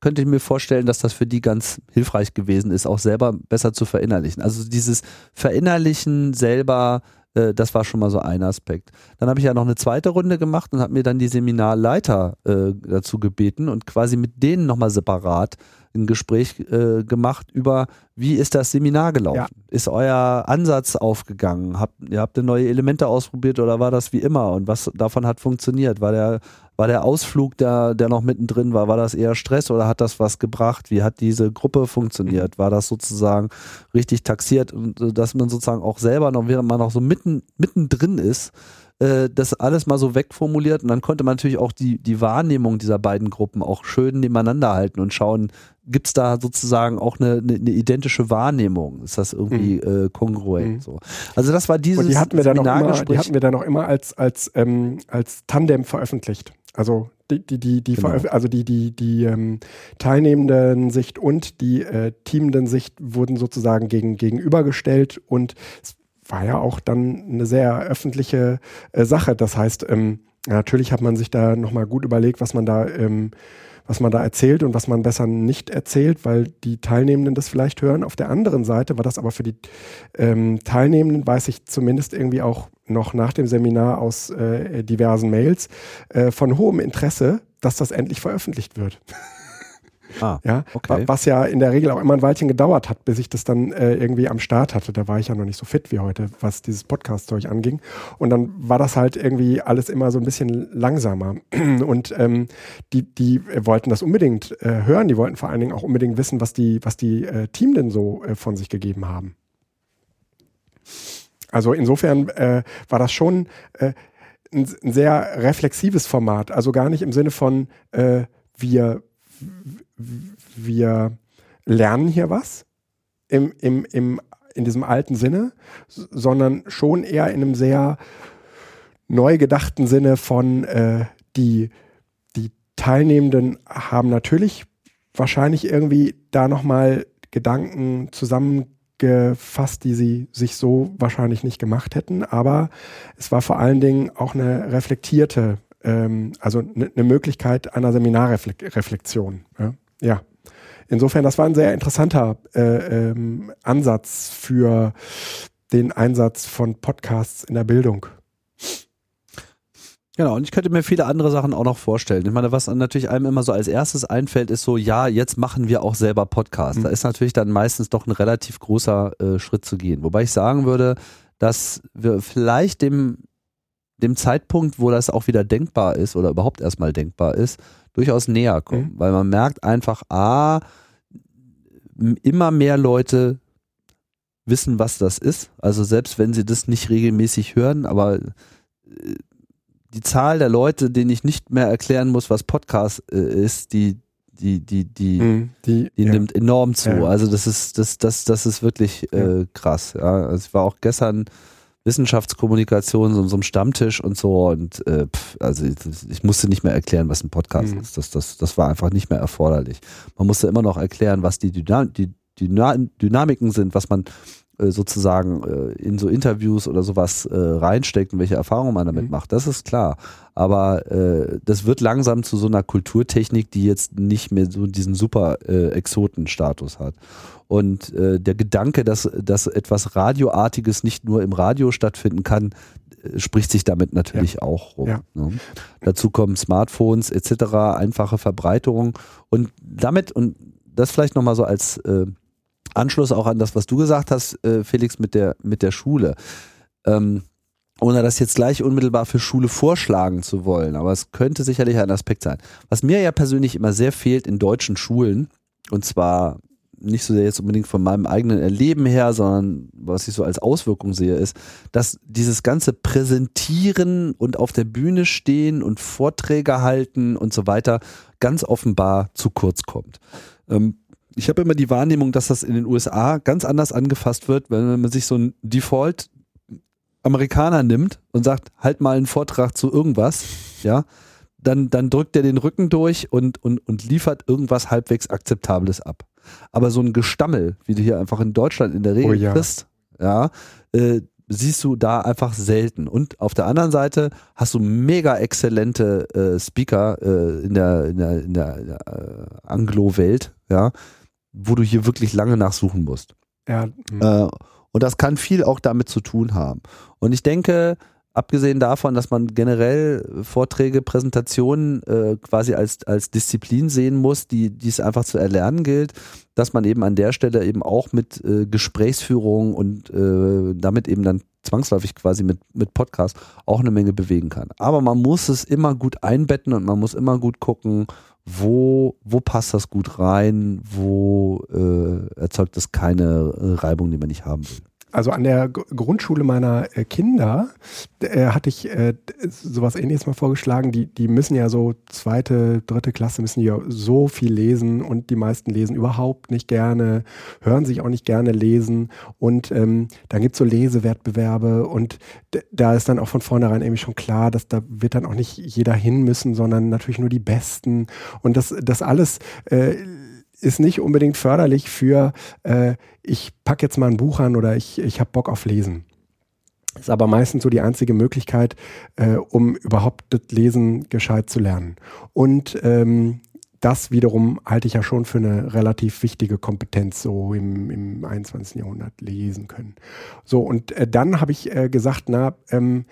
könnte ich mir vorstellen, dass das für die ganz hilfreich gewesen ist, auch selber besser zu verinnerlichen. Also dieses Verinnerlichen selber, äh, das war schon mal so ein Aspekt. Dann habe ich ja noch eine zweite Runde gemacht und habe mir dann die Seminarleiter äh, dazu gebeten und quasi mit denen nochmal separat ein Gespräch äh, gemacht über, wie ist das Seminar gelaufen? Ja. Ist euer Ansatz aufgegangen? Habt, ihr habt ihr neue Elemente ausprobiert oder war das wie immer? Und was davon hat funktioniert? War der, war der Ausflug, der, der noch mittendrin war, war das eher Stress oder hat das was gebracht? Wie hat diese Gruppe funktioniert? War das sozusagen richtig taxiert und dass man sozusagen auch selber noch, während man noch so mitten, mittendrin ist, äh, das alles mal so wegformuliert und dann konnte man natürlich auch die, die Wahrnehmung dieser beiden Gruppen auch schön nebeneinander halten und schauen, gibt es da sozusagen auch eine, eine, eine, identische Wahrnehmung? Ist das irgendwie mhm. äh, kongruent? Mhm. So? Also das war dieses und die hatten wir dann auch immer, Die hatten wir dann auch immer als, als, ähm, als Tandem veröffentlicht. Also die, die, die, die, genau. also die, die, die ähm, teilnehmenden Sicht und die äh, teamenden Sicht wurden sozusagen gegen, gegenübergestellt und es war ja auch dann eine sehr öffentliche äh, Sache. Das heißt, ähm, natürlich hat man sich da nochmal gut überlegt, was man da, ähm, was man da erzählt und was man besser nicht erzählt, weil die Teilnehmenden das vielleicht hören. Auf der anderen Seite war das aber für die ähm, Teilnehmenden, weiß ich zumindest irgendwie auch noch nach dem Seminar aus äh, diversen Mails, äh, von hohem Interesse, dass das endlich veröffentlicht wird. [laughs] Ah, ja, okay. Was ja in der Regel auch immer ein Weilchen gedauert hat, bis ich das dann äh, irgendwie am Start hatte. Da war ich ja noch nicht so fit wie heute, was dieses Podcast-Zeug anging. Und dann war das halt irgendwie alles immer so ein bisschen langsamer. [clears throat] Und ähm, die, die wollten das unbedingt äh, hören. Die wollten vor allen Dingen auch unbedingt wissen, was die, was die äh, Team denn so äh, von sich gegeben haben. Also insofern äh, war das schon äh, ein, ein, sehr reflexives Format. Also gar nicht im Sinne von äh, wir wir lernen hier was im, im, im, in diesem alten Sinne, sondern schon eher in einem sehr neu gedachten Sinne von äh, die, die Teilnehmenden haben natürlich wahrscheinlich irgendwie da nochmal Gedanken zusammengefasst, die sie sich so wahrscheinlich nicht gemacht hätten, aber es war vor allen Dingen auch eine reflektierte, ähm, also eine ne Möglichkeit einer Seminarreflexion. Ja? Ja. Insofern, das war ein sehr interessanter äh, ähm, Ansatz für den Einsatz von Podcasts in der Bildung. Genau, und ich könnte mir viele andere Sachen auch noch vorstellen. Ich meine, was natürlich einem immer so als erstes einfällt, ist so, ja, jetzt machen wir auch selber Podcasts. Mhm. Da ist natürlich dann meistens doch ein relativ großer äh, Schritt zu gehen. Wobei ich sagen würde, dass wir vielleicht dem, dem Zeitpunkt, wo das auch wieder denkbar ist oder überhaupt erstmal denkbar ist, durchaus näher kommen. Mhm. Weil man merkt einfach, ah, immer mehr Leute wissen, was das ist. Also selbst wenn sie das nicht regelmäßig hören, aber äh, die Zahl der Leute, denen ich nicht mehr erklären muss, was Podcast äh, ist, die die die die mhm, die, die ja. nimmt enorm zu. Ja. Also das ist das das das ist wirklich äh, ja. krass. Ja, also ich war auch gestern Wissenschaftskommunikation so, so einem Stammtisch und so und äh, pff, also ich, ich, musste nicht mehr erklären, was ein Podcast mhm. ist. Das das das war einfach nicht mehr erforderlich. Man musste immer noch erklären, was die, Dynam die Dynamiken sind, was man sozusagen äh, in so Interviews oder sowas äh, reinsteckt und welche Erfahrungen man damit mhm. macht, das ist klar. Aber äh, das wird langsam zu so einer Kulturtechnik, die jetzt nicht mehr so diesen super äh, Exoten-Status hat. Und äh, der Gedanke, dass, dass etwas Radioartiges nicht nur im Radio stattfinden kann, äh, spricht sich damit natürlich ja. auch rum. Ja. Ne? Dazu kommen Smartphones etc., einfache Verbreiterung und damit, und das vielleicht nochmal so als äh, Anschluss auch an das, was du gesagt hast, äh, Felix, mit der, mit der Schule. Ähm, ohne das jetzt gleich unmittelbar für Schule vorschlagen zu wollen, aber es könnte sicherlich ein Aspekt sein. Was mir ja persönlich immer sehr fehlt in deutschen Schulen, und zwar nicht so sehr jetzt unbedingt von meinem eigenen Erleben her, sondern was ich so als Auswirkung sehe, ist, dass dieses ganze Präsentieren und auf der Bühne stehen und Vorträge halten und so weiter ganz offenbar zu kurz kommt. Ähm, ich habe immer die Wahrnehmung, dass das in den USA ganz anders angefasst wird, wenn man sich so ein Default Amerikaner nimmt und sagt, halt mal einen Vortrag zu irgendwas, ja, dann, dann drückt er den Rücken durch und, und, und liefert irgendwas halbwegs Akzeptables ab. Aber so ein Gestammel, wie du hier einfach in Deutschland in der Regel oh ja. kriegst, ja, äh, siehst du da einfach selten. Und auf der anderen Seite hast du mega exzellente äh, Speaker äh, in der, in der, in der, der äh, Anglo-Welt, ja, wo du hier wirklich lange nachsuchen musst. Ja. Mhm. Äh, und das kann viel auch damit zu tun haben. Und ich denke, abgesehen davon, dass man generell Vorträge, Präsentationen äh, quasi als, als Disziplin sehen muss, die, die es einfach zu erlernen gilt, dass man eben an der Stelle eben auch mit äh, Gesprächsführung und äh, damit eben dann zwangsläufig quasi mit, mit Podcast auch eine Menge bewegen kann. Aber man muss es immer gut einbetten und man muss immer gut gucken, wo, wo passt das gut rein, wo äh, erzeugt das keine Reibung, die man nicht haben will. Also an der G Grundschule meiner äh, Kinder äh, hatte ich äh, sowas ähnliches mal vorgeschlagen. Die, die müssen ja so zweite, dritte Klasse müssen ja so viel lesen und die meisten lesen überhaupt nicht gerne, hören sich auch nicht gerne lesen. Und ähm, dann gibt es so Lesewettbewerbe und da ist dann auch von vornherein irgendwie schon klar, dass da wird dann auch nicht jeder hin müssen, sondern natürlich nur die Besten. Und das, das alles äh, ist nicht unbedingt förderlich für, äh, ich packe jetzt mal ein Buch an oder ich, ich habe Bock auf Lesen. Ist aber meistens so die einzige Möglichkeit, äh, um überhaupt das Lesen gescheit zu lernen. Und ähm, das wiederum halte ich ja schon für eine relativ wichtige Kompetenz, so im, im 21. Jahrhundert lesen können. So, und äh, dann habe ich äh, gesagt, na, ähm,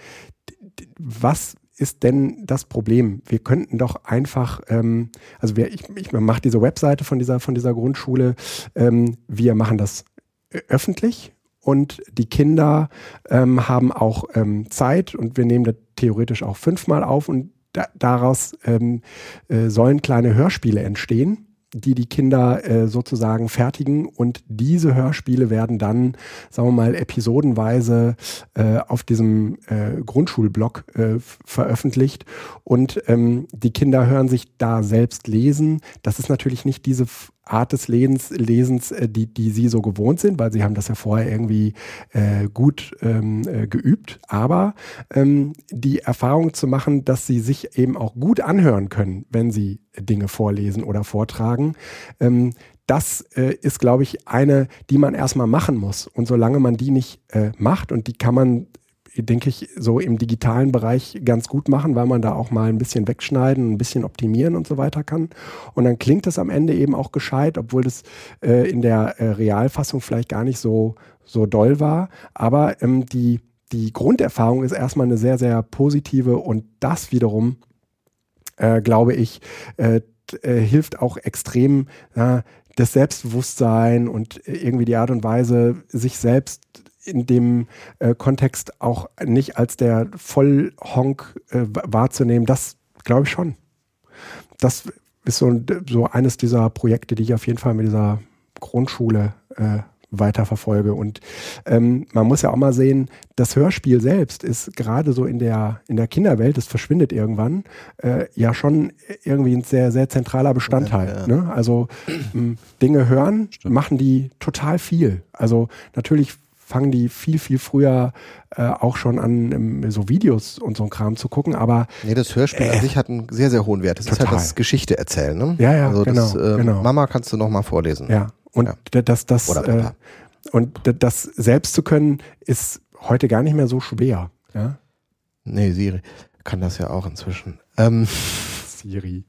was ist denn das Problem? Wir könnten doch einfach, ähm, also wir, ich, ich mache diese Webseite von dieser, von dieser Grundschule, ähm, wir machen das öffentlich und die Kinder ähm, haben auch ähm, Zeit und wir nehmen das theoretisch auch fünfmal auf und da, daraus ähm, äh, sollen kleine Hörspiele entstehen die die Kinder äh, sozusagen fertigen und diese Hörspiele werden dann, sagen wir mal, episodenweise äh, auf diesem äh, Grundschulblog äh, veröffentlicht und ähm, die Kinder hören sich da selbst lesen. Das ist natürlich nicht diese Art des Lesens, Lesens äh, die, die sie so gewohnt sind, weil sie haben das ja vorher irgendwie äh, gut ähm, äh, geübt. Aber ähm, die Erfahrung zu machen, dass sie sich eben auch gut anhören können, wenn sie Dinge vorlesen oder vortragen, ähm, das äh, ist, glaube ich, eine, die man erstmal machen muss. Und solange man die nicht äh, macht, und die kann man denke ich, so im digitalen Bereich ganz gut machen, weil man da auch mal ein bisschen wegschneiden, ein bisschen optimieren und so weiter kann. Und dann klingt das am Ende eben auch gescheit, obwohl das äh, in der äh, Realfassung vielleicht gar nicht so, so doll war. Aber ähm, die, die Grunderfahrung ist erstmal eine sehr, sehr positive und das wiederum, äh, glaube ich, äh, äh, hilft auch extrem, ja, das Selbstbewusstsein und irgendwie die Art und Weise, sich selbst in dem äh, Kontext auch nicht als der Vollhonk äh, wahrzunehmen, das glaube ich schon. Das ist so, so eines dieser Projekte, die ich auf jeden Fall mit dieser Grundschule äh, weiterverfolge. Und ähm, man muss ja auch mal sehen, das Hörspiel selbst ist gerade so in der, in der Kinderwelt, das verschwindet irgendwann, äh, ja schon irgendwie ein sehr, sehr zentraler Bestandteil. Ja, ja. Ne? Also ähm, Dinge hören, Stimmt. machen die total viel. Also natürlich fangen die viel, viel früher äh, auch schon an, um, so Videos und so ein Kram zu gucken, aber. Nee, das Hörspiel äh, an sich hat einen sehr, sehr hohen Wert. Das total. ist halt das Geschichte erzählen, ne? Ja, ja, also genau, das, äh, genau. Mama kannst du noch mal vorlesen. Ja, und ja. das, das, äh, und das selbst zu können, ist heute gar nicht mehr so schwer. Ja? Nee, Siri kann das ja auch inzwischen. Ähm, Siri.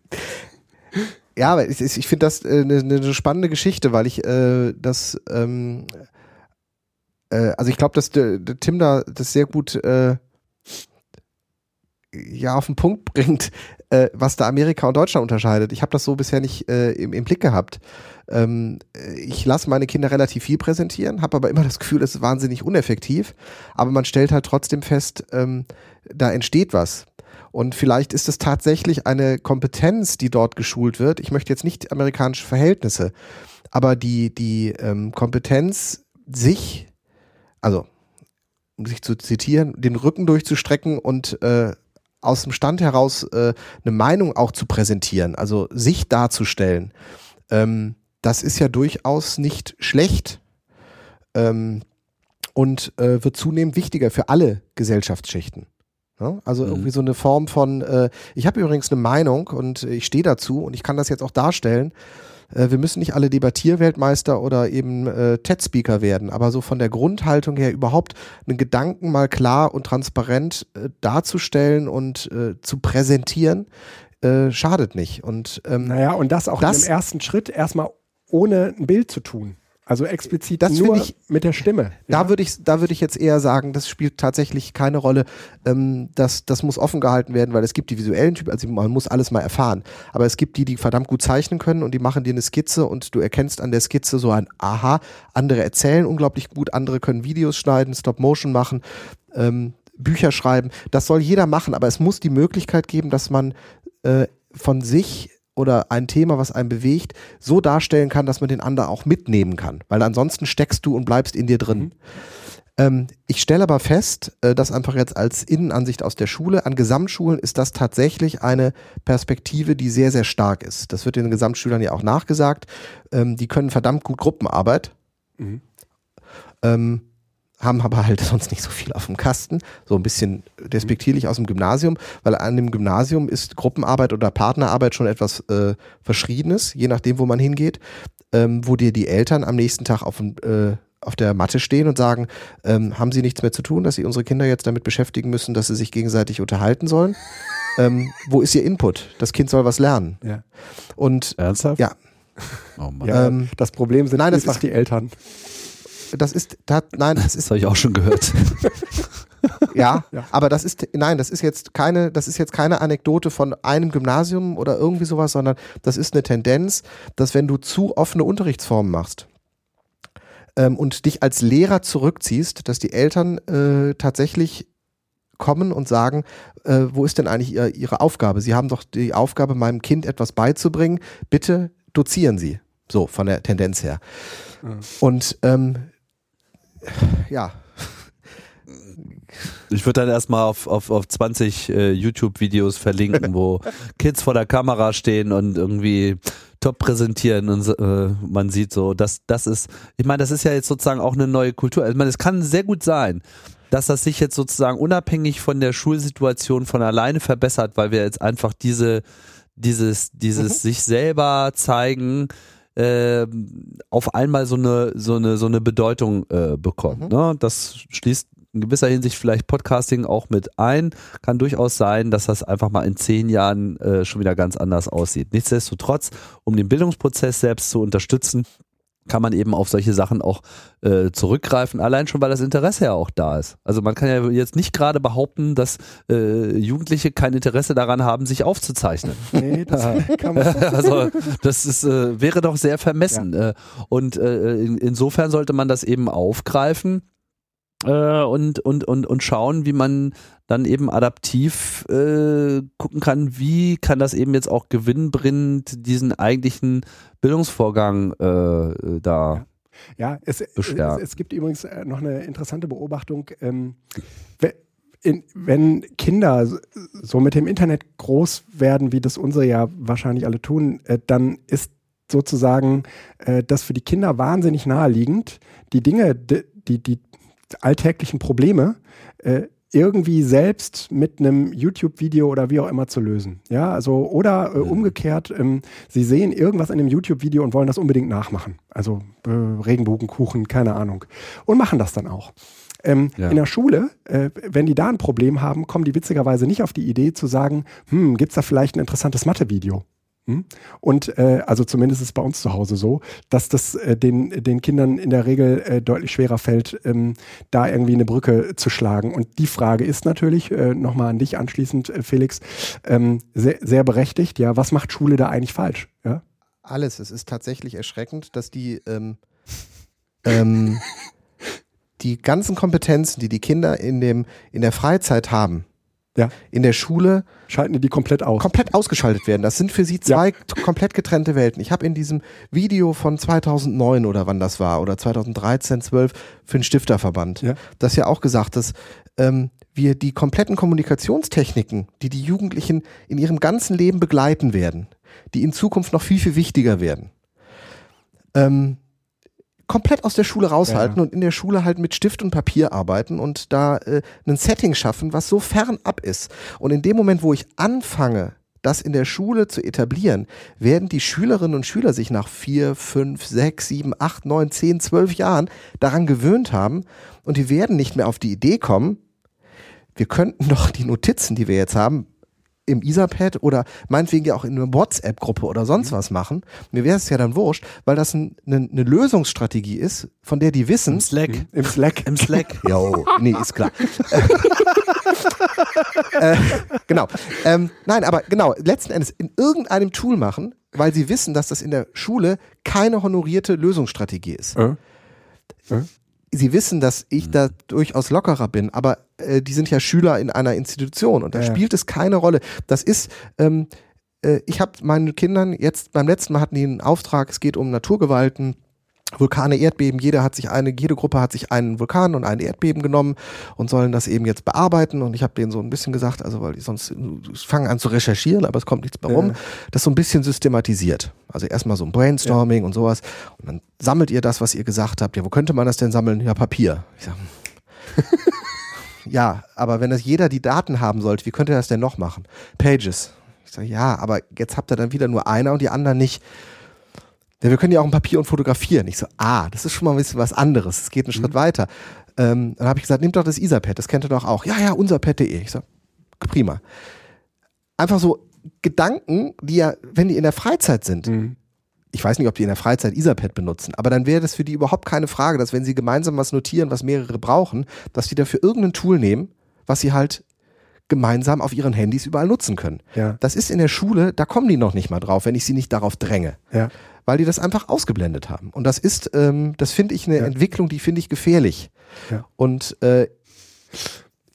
Ja, aber ich, ich finde das eine, äh, eine spannende Geschichte, weil ich äh, das, ähm, äh, also ich glaube, dass der, der, Tim da das sehr gut äh, ja auf den Punkt bringt, äh, was da Amerika und Deutschland unterscheidet. Ich habe das so bisher nicht äh, im, im, Blick gehabt. Ähm, ich lasse meine Kinder relativ viel präsentieren, habe aber immer das Gefühl, es ist wahnsinnig uneffektiv. Aber man stellt halt trotzdem fest, ähm, da entsteht was. Und vielleicht ist es tatsächlich eine Kompetenz, die dort geschult wird. Ich möchte jetzt nicht amerikanische Verhältnisse, aber die, die ähm, Kompetenz, sich, also um sich zu zitieren, den Rücken durchzustrecken und äh, aus dem Stand heraus äh, eine Meinung auch zu präsentieren, also sich darzustellen, ähm, das ist ja durchaus nicht schlecht ähm, und äh, wird zunehmend wichtiger für alle Gesellschaftsschichten. Ja? Also mhm. irgendwie so eine Form von, äh, ich habe übrigens eine Meinung und ich stehe dazu und ich kann das jetzt auch darstellen äh, wir müssen nicht alle Debattierweltmeister oder eben äh, TED-Speaker werden, aber so von der Grundhaltung her überhaupt einen Gedanken mal klar und transparent äh, darzustellen und äh, zu präsentieren, äh, schadet nicht. Und, ähm, naja, und das auch das, im ersten Schritt erstmal ohne ein Bild zu tun. Also explizit das nur ich, mit der Stimme. [laughs] Da ja? würde ich, da würde ich jetzt eher sagen, das spielt tatsächlich keine Rolle. Ähm, das, das muss offen gehalten werden, weil es gibt die visuellen Typen, also man muss alles mal erfahren. Aber es gibt die, die verdammt gut zeichnen können und die machen dir eine Skizze und du erkennst an der Skizze so ein Aha. Andere erzählen unglaublich gut, andere können Videos schneiden, Stop Motion machen. Ähm, Bücher schreiben, das soll jeder machen, aber es muss die Möglichkeit geben, dass man äh, von sich oder ein Thema, was einen bewegt, so darstellen kann, dass man den anderen auch mitnehmen kann. Weil ansonsten steckst du und bleibst in dir drin. Mhm. Ähm, ich stelle aber fest, äh, dass einfach jetzt als Innenansicht aus der Schule, an Gesamtschulen ist das tatsächlich eine Perspektive, die sehr, sehr stark ist. Das wird den Gesamtschülern ja auch nachgesagt. Ähm, die können verdammt gut Gruppenarbeit. Mhm. Ähm, haben aber halt [laughs] sonst nicht so viel auf dem Kasten, so ein bisschen despektierlich aus dem Gymnasium, weil an dem Gymnasium ist Gruppenarbeit oder Partnerarbeit schon etwas äh, Verschriebenes, je nachdem, wo man hingeht, ähm, wo dir die Eltern am nächsten Tag auf, äh, auf der Matte stehen und sagen, ähm, haben sie nichts mehr zu tun, dass sie unsere Kinder jetzt damit beschäftigen müssen, dass sie sich gegenseitig unterhalten sollen? [laughs] ähm, wo ist ihr Input? Das Kind soll was lernen. Ja. Und Ernsthaft? Ja. Oh Mann. Ja, ähm, das Problem sind nein, das einfach die Eltern das ist, das, nein, das ist. Das habe ich auch schon gehört. [laughs] ja, ja, aber das ist, nein, das ist jetzt keine, das ist jetzt keine Anekdote von einem Gymnasium oder irgendwie sowas, sondern das ist eine Tendenz, dass wenn du zu offene Unterrichtsformen machst, ähm, und dich als Lehrer zurückziehst, dass die Eltern äh, tatsächlich kommen und sagen, äh, wo ist denn eigentlich ihr, ihre Aufgabe? Sie haben doch die Aufgabe, meinem Kind etwas beizubringen. Bitte dozieren Sie. So, von der Tendenz her. Mhm. Und ähm, ja. Ich würde dann erstmal auf, auf, auf 20 äh, YouTube-Videos verlinken, wo [laughs] Kids vor der Kamera stehen und irgendwie top präsentieren und äh, man sieht so, dass das ist, ich meine, das ist ja jetzt sozusagen auch eine neue Kultur. Also, ich meine, es kann sehr gut sein, dass das sich jetzt sozusagen unabhängig von der Schulsituation von alleine verbessert, weil wir jetzt einfach diese, dieses, dieses mhm. sich selber zeigen, äh, auf einmal so eine, so eine, so eine Bedeutung äh, bekommt. Mhm. Ne? Das schließt in gewisser Hinsicht vielleicht Podcasting auch mit ein. Kann durchaus sein, dass das einfach mal in zehn Jahren äh, schon wieder ganz anders aussieht. Nichtsdestotrotz, um den Bildungsprozess selbst zu unterstützen, kann man eben auf solche Sachen auch äh, zurückgreifen, allein schon, weil das Interesse ja auch da ist. Also man kann ja jetzt nicht gerade behaupten, dass äh, Jugendliche kein Interesse daran haben, sich aufzuzeichnen. [laughs] Nee, das [laughs] kann man Also das ist, äh, wäre doch sehr vermessen. Ja. Äh, und äh, in, insofern sollte man das eben aufgreifen äh, und, und, und, und schauen, wie man dann eben adaptiv äh, gucken kann, wie kann das eben jetzt auch gewinnbringend diesen eigentlichen Bildungsvorgang äh, da ja, es, es, es, gibt übrigens äh, noch eine interessante Beobachtung. Ähm, in, wenn Kinder so mit dem Internet groß werden, wie das unsere ja wahrscheinlich alle tun, äh, dann ist sozusagen äh, das für die Kinder wahnsinnig naheliegend, die Dinge, die, die alltäglichen Probleme äh, irgendwie selbst mit einem YouTube-Video oder wie auch immer zu lösen. Ja, also oder äh, umgekehrt, ähm, sie sehen irgendwas in einem YouTube-Video und wollen das unbedingt nachmachen. Also äh, Regenbogenkuchen, keine Ahnung. Und machen das dann auch. Ähm, ja. In der Schule, äh, wenn die da ein Problem haben, kommen die witzigerweise nicht auf die Idee zu sagen, hm, gibt es da vielleicht ein interessantes Mathe-Video? Hm? Und äh, also zumindest ist es bei uns zu Hause so, dass das äh, den, den Kindern in der Regel äh, deutlich schwerer fällt, ähm, da irgendwie eine Brücke zu schlagen. Und die Frage ist natürlich, äh, nochmal an dich anschließend, äh, Felix, ähm, sehr, sehr berechtigt, ja, was macht Schule da eigentlich falsch? Ja? Alles. Es ist tatsächlich erschreckend, dass die ähm, ähm, [laughs] die ganzen Kompetenzen, die die Kinder in, dem, in der Freizeit haben, ja. in der Schule schalten die die komplett aus. Komplett ausgeschaltet werden. Das sind für sie zwei ja. komplett getrennte Welten. Ich habe in diesem Video von 2009 oder wann das war oder 2013, 12 für den Stifterverband, ja. das ja auch gesagt, dass ähm, wir die kompletten Kommunikationstechniken, die die Jugendlichen in ihrem ganzen Leben begleiten werden, die in Zukunft noch viel viel wichtiger werden. Ähm, komplett aus der Schule raushalten ja. und in der Schule halt mit Stift und Papier arbeiten und da äh, ein Setting schaffen, was so fernab ist. Und in dem Moment, wo ich anfange, das in der Schule zu etablieren, werden die Schülerinnen und Schüler sich nach vier, fünf, sechs, sieben, acht, neun, zehn, zwölf Jahren daran gewöhnt haben und die werden nicht mehr auf die Idee kommen, wir könnten [laughs] doch die Notizen, die wir jetzt haben, im Etherpad oder meinetwegen ja auch in einer WhatsApp-Gruppe oder sonst mhm. was machen. Mir wäre es ja dann wurscht, weil das ein, eine, eine Lösungsstrategie ist, von der die wissen. Im Slack. Mhm. Im Slack. Im Slack. [laughs] Jo, nee, ist klar. [laughs] äh, genau. Ähm, nein, aber genau, letzten Endes in irgendeinem Tool machen, weil sie wissen, dass das in der Schule keine honorierte Lösungsstrategie ist. Äh? Äh? Sie wissen, dass ich mhm. da durchaus lockerer bin, aber äh, die sind ja Schüler in einer Institution und da ja. spielt es keine Rolle. Das ist, ähm, äh, ich habe meinen Kindern jetzt beim letzten Mal hatten die einen Auftrag, es geht um Naturgewalten Vulkane, Erdbeben, jeder hat sich eine, jede Gruppe hat sich einen Vulkan und ein Erdbeben genommen und sollen das eben jetzt bearbeiten. Und ich habe denen so ein bisschen gesagt, also weil die sonst fangen an zu recherchieren, aber es kommt nichts mehr rum, ja. das so ein bisschen systematisiert. Also erstmal so ein Brainstorming ja. und sowas. Und dann sammelt ihr das, was ihr gesagt habt. Ja, wo könnte man das denn sammeln? Ja, Papier. Ich sag, [laughs] ja, aber wenn das jeder die Daten haben sollte, wie könnte er das denn noch machen? Pages. Ich sage, ja, aber jetzt habt ihr dann wieder nur einer und die anderen nicht ja, wir können ja auch ein Papier und fotografieren. Ich so, ah, das ist schon mal ein bisschen was anderes. Es geht einen mhm. Schritt weiter. Ähm, dann habe ich gesagt, nehmt doch das Etherpad, das kennt ihr doch auch. Ja, ja, unser Pad.de. Ich so, prima. Einfach so Gedanken, die ja, wenn die in der Freizeit sind, mhm. ich weiß nicht, ob die in der Freizeit Etherpad benutzen, aber dann wäre das für die überhaupt keine Frage, dass wenn sie gemeinsam was notieren, was mehrere brauchen, dass die dafür irgendein Tool nehmen, was sie halt gemeinsam auf ihren Handys überall nutzen können. Ja. Das ist in der Schule, da kommen die noch nicht mal drauf, wenn ich sie nicht darauf dränge. Ja weil die das einfach ausgeblendet haben. Und das ist, ähm, das finde ich eine ja. Entwicklung, die finde ich gefährlich. Ja. Und äh,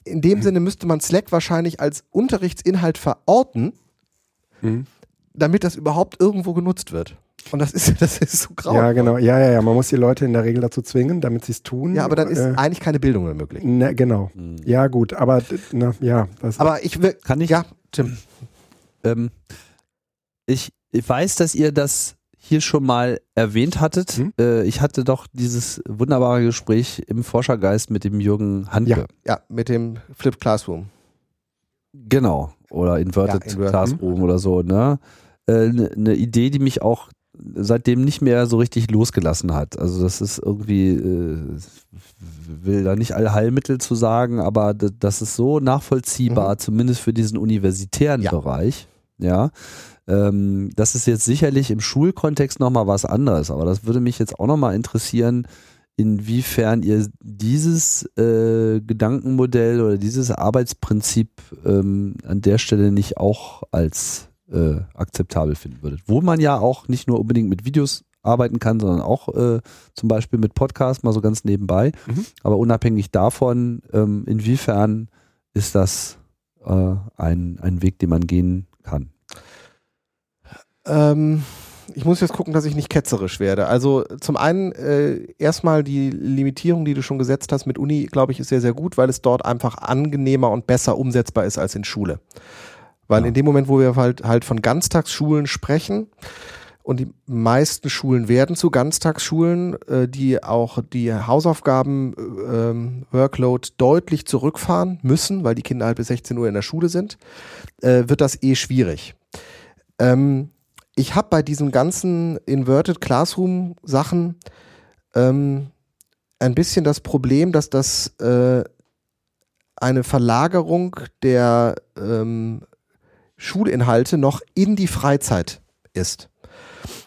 in dem mhm. Sinne müsste man Slack wahrscheinlich als Unterrichtsinhalt verorten, mhm. damit das überhaupt irgendwo genutzt wird. Und das ist, [laughs] das ist so grau. Ja, genau. Ja, ja, ja. Man muss die Leute in der Regel dazu zwingen, damit sie es tun. Ja, aber dann ist äh, eigentlich keine Bildung mehr möglich. Ne, genau. Mhm. Ja, gut. Aber, na, ja. aber ich will. Kann ich? Ja, Tim. Ähm, ich, ich weiß, dass ihr das hier schon mal erwähnt hattet. Mhm. Äh, ich hatte doch dieses wunderbare Gespräch im Forschergeist mit dem Jürgen Handke. Ja, ja mit dem Flip Classroom. Genau. Oder Inverted ja, Classroom mhm. oder so. Ne? Eine äh, ne Idee, die mich auch seitdem nicht mehr so richtig losgelassen hat. Also das ist irgendwie, äh, will da nicht Allheilmittel zu sagen, aber das ist so nachvollziehbar, mhm. zumindest für diesen universitären ja. Bereich. Ja, Ähm, das ist jetzt sicherlich im Schulkontext nochmal was anderes, aber das würde mich jetzt auch nochmal interessieren, inwiefern ihr dieses äh, Gedankenmodell oder dieses Arbeitsprinzip ähm, an der Stelle nicht auch als äh, akzeptabel finden würdet. Wo man ja auch nicht nur unbedingt mit Videos arbeiten kann, sondern auch äh, zum Beispiel mit Podcasts mal so ganz nebenbei. Mhm. Aber unabhängig davon, ähm, inwiefern ist das äh, ein, ein Weg, den man gehen kann? Ähm, ich muss jetzt gucken, dass ich nicht ketzerisch werde. Also zum einen äh, erstmal die Limitierung, die du schon gesetzt hast mit Uni, glaube ich, ist sehr, sehr gut, weil es dort einfach angenehmer und besser umsetzbar ist als in Schule. Weil ja. in dem Moment, wo wir halt, halt von Ganztagsschulen sprechen, und die meisten Schulen werden zu Ganztagsschulen, äh, die auch die Hausaufgaben Workload deutlich zurückfahren müssen, weil die Kinder halt bis 16 Uhr in der Schule sind, äh, wird das eh schwierig. Ähm, ich habe bei diesen ganzen Inverted Classroom Sachen ähm, ein bisschen das Problem, dass das äh, eine Verlagerung der ähm, Schulinhalte noch in die Freizeit ist.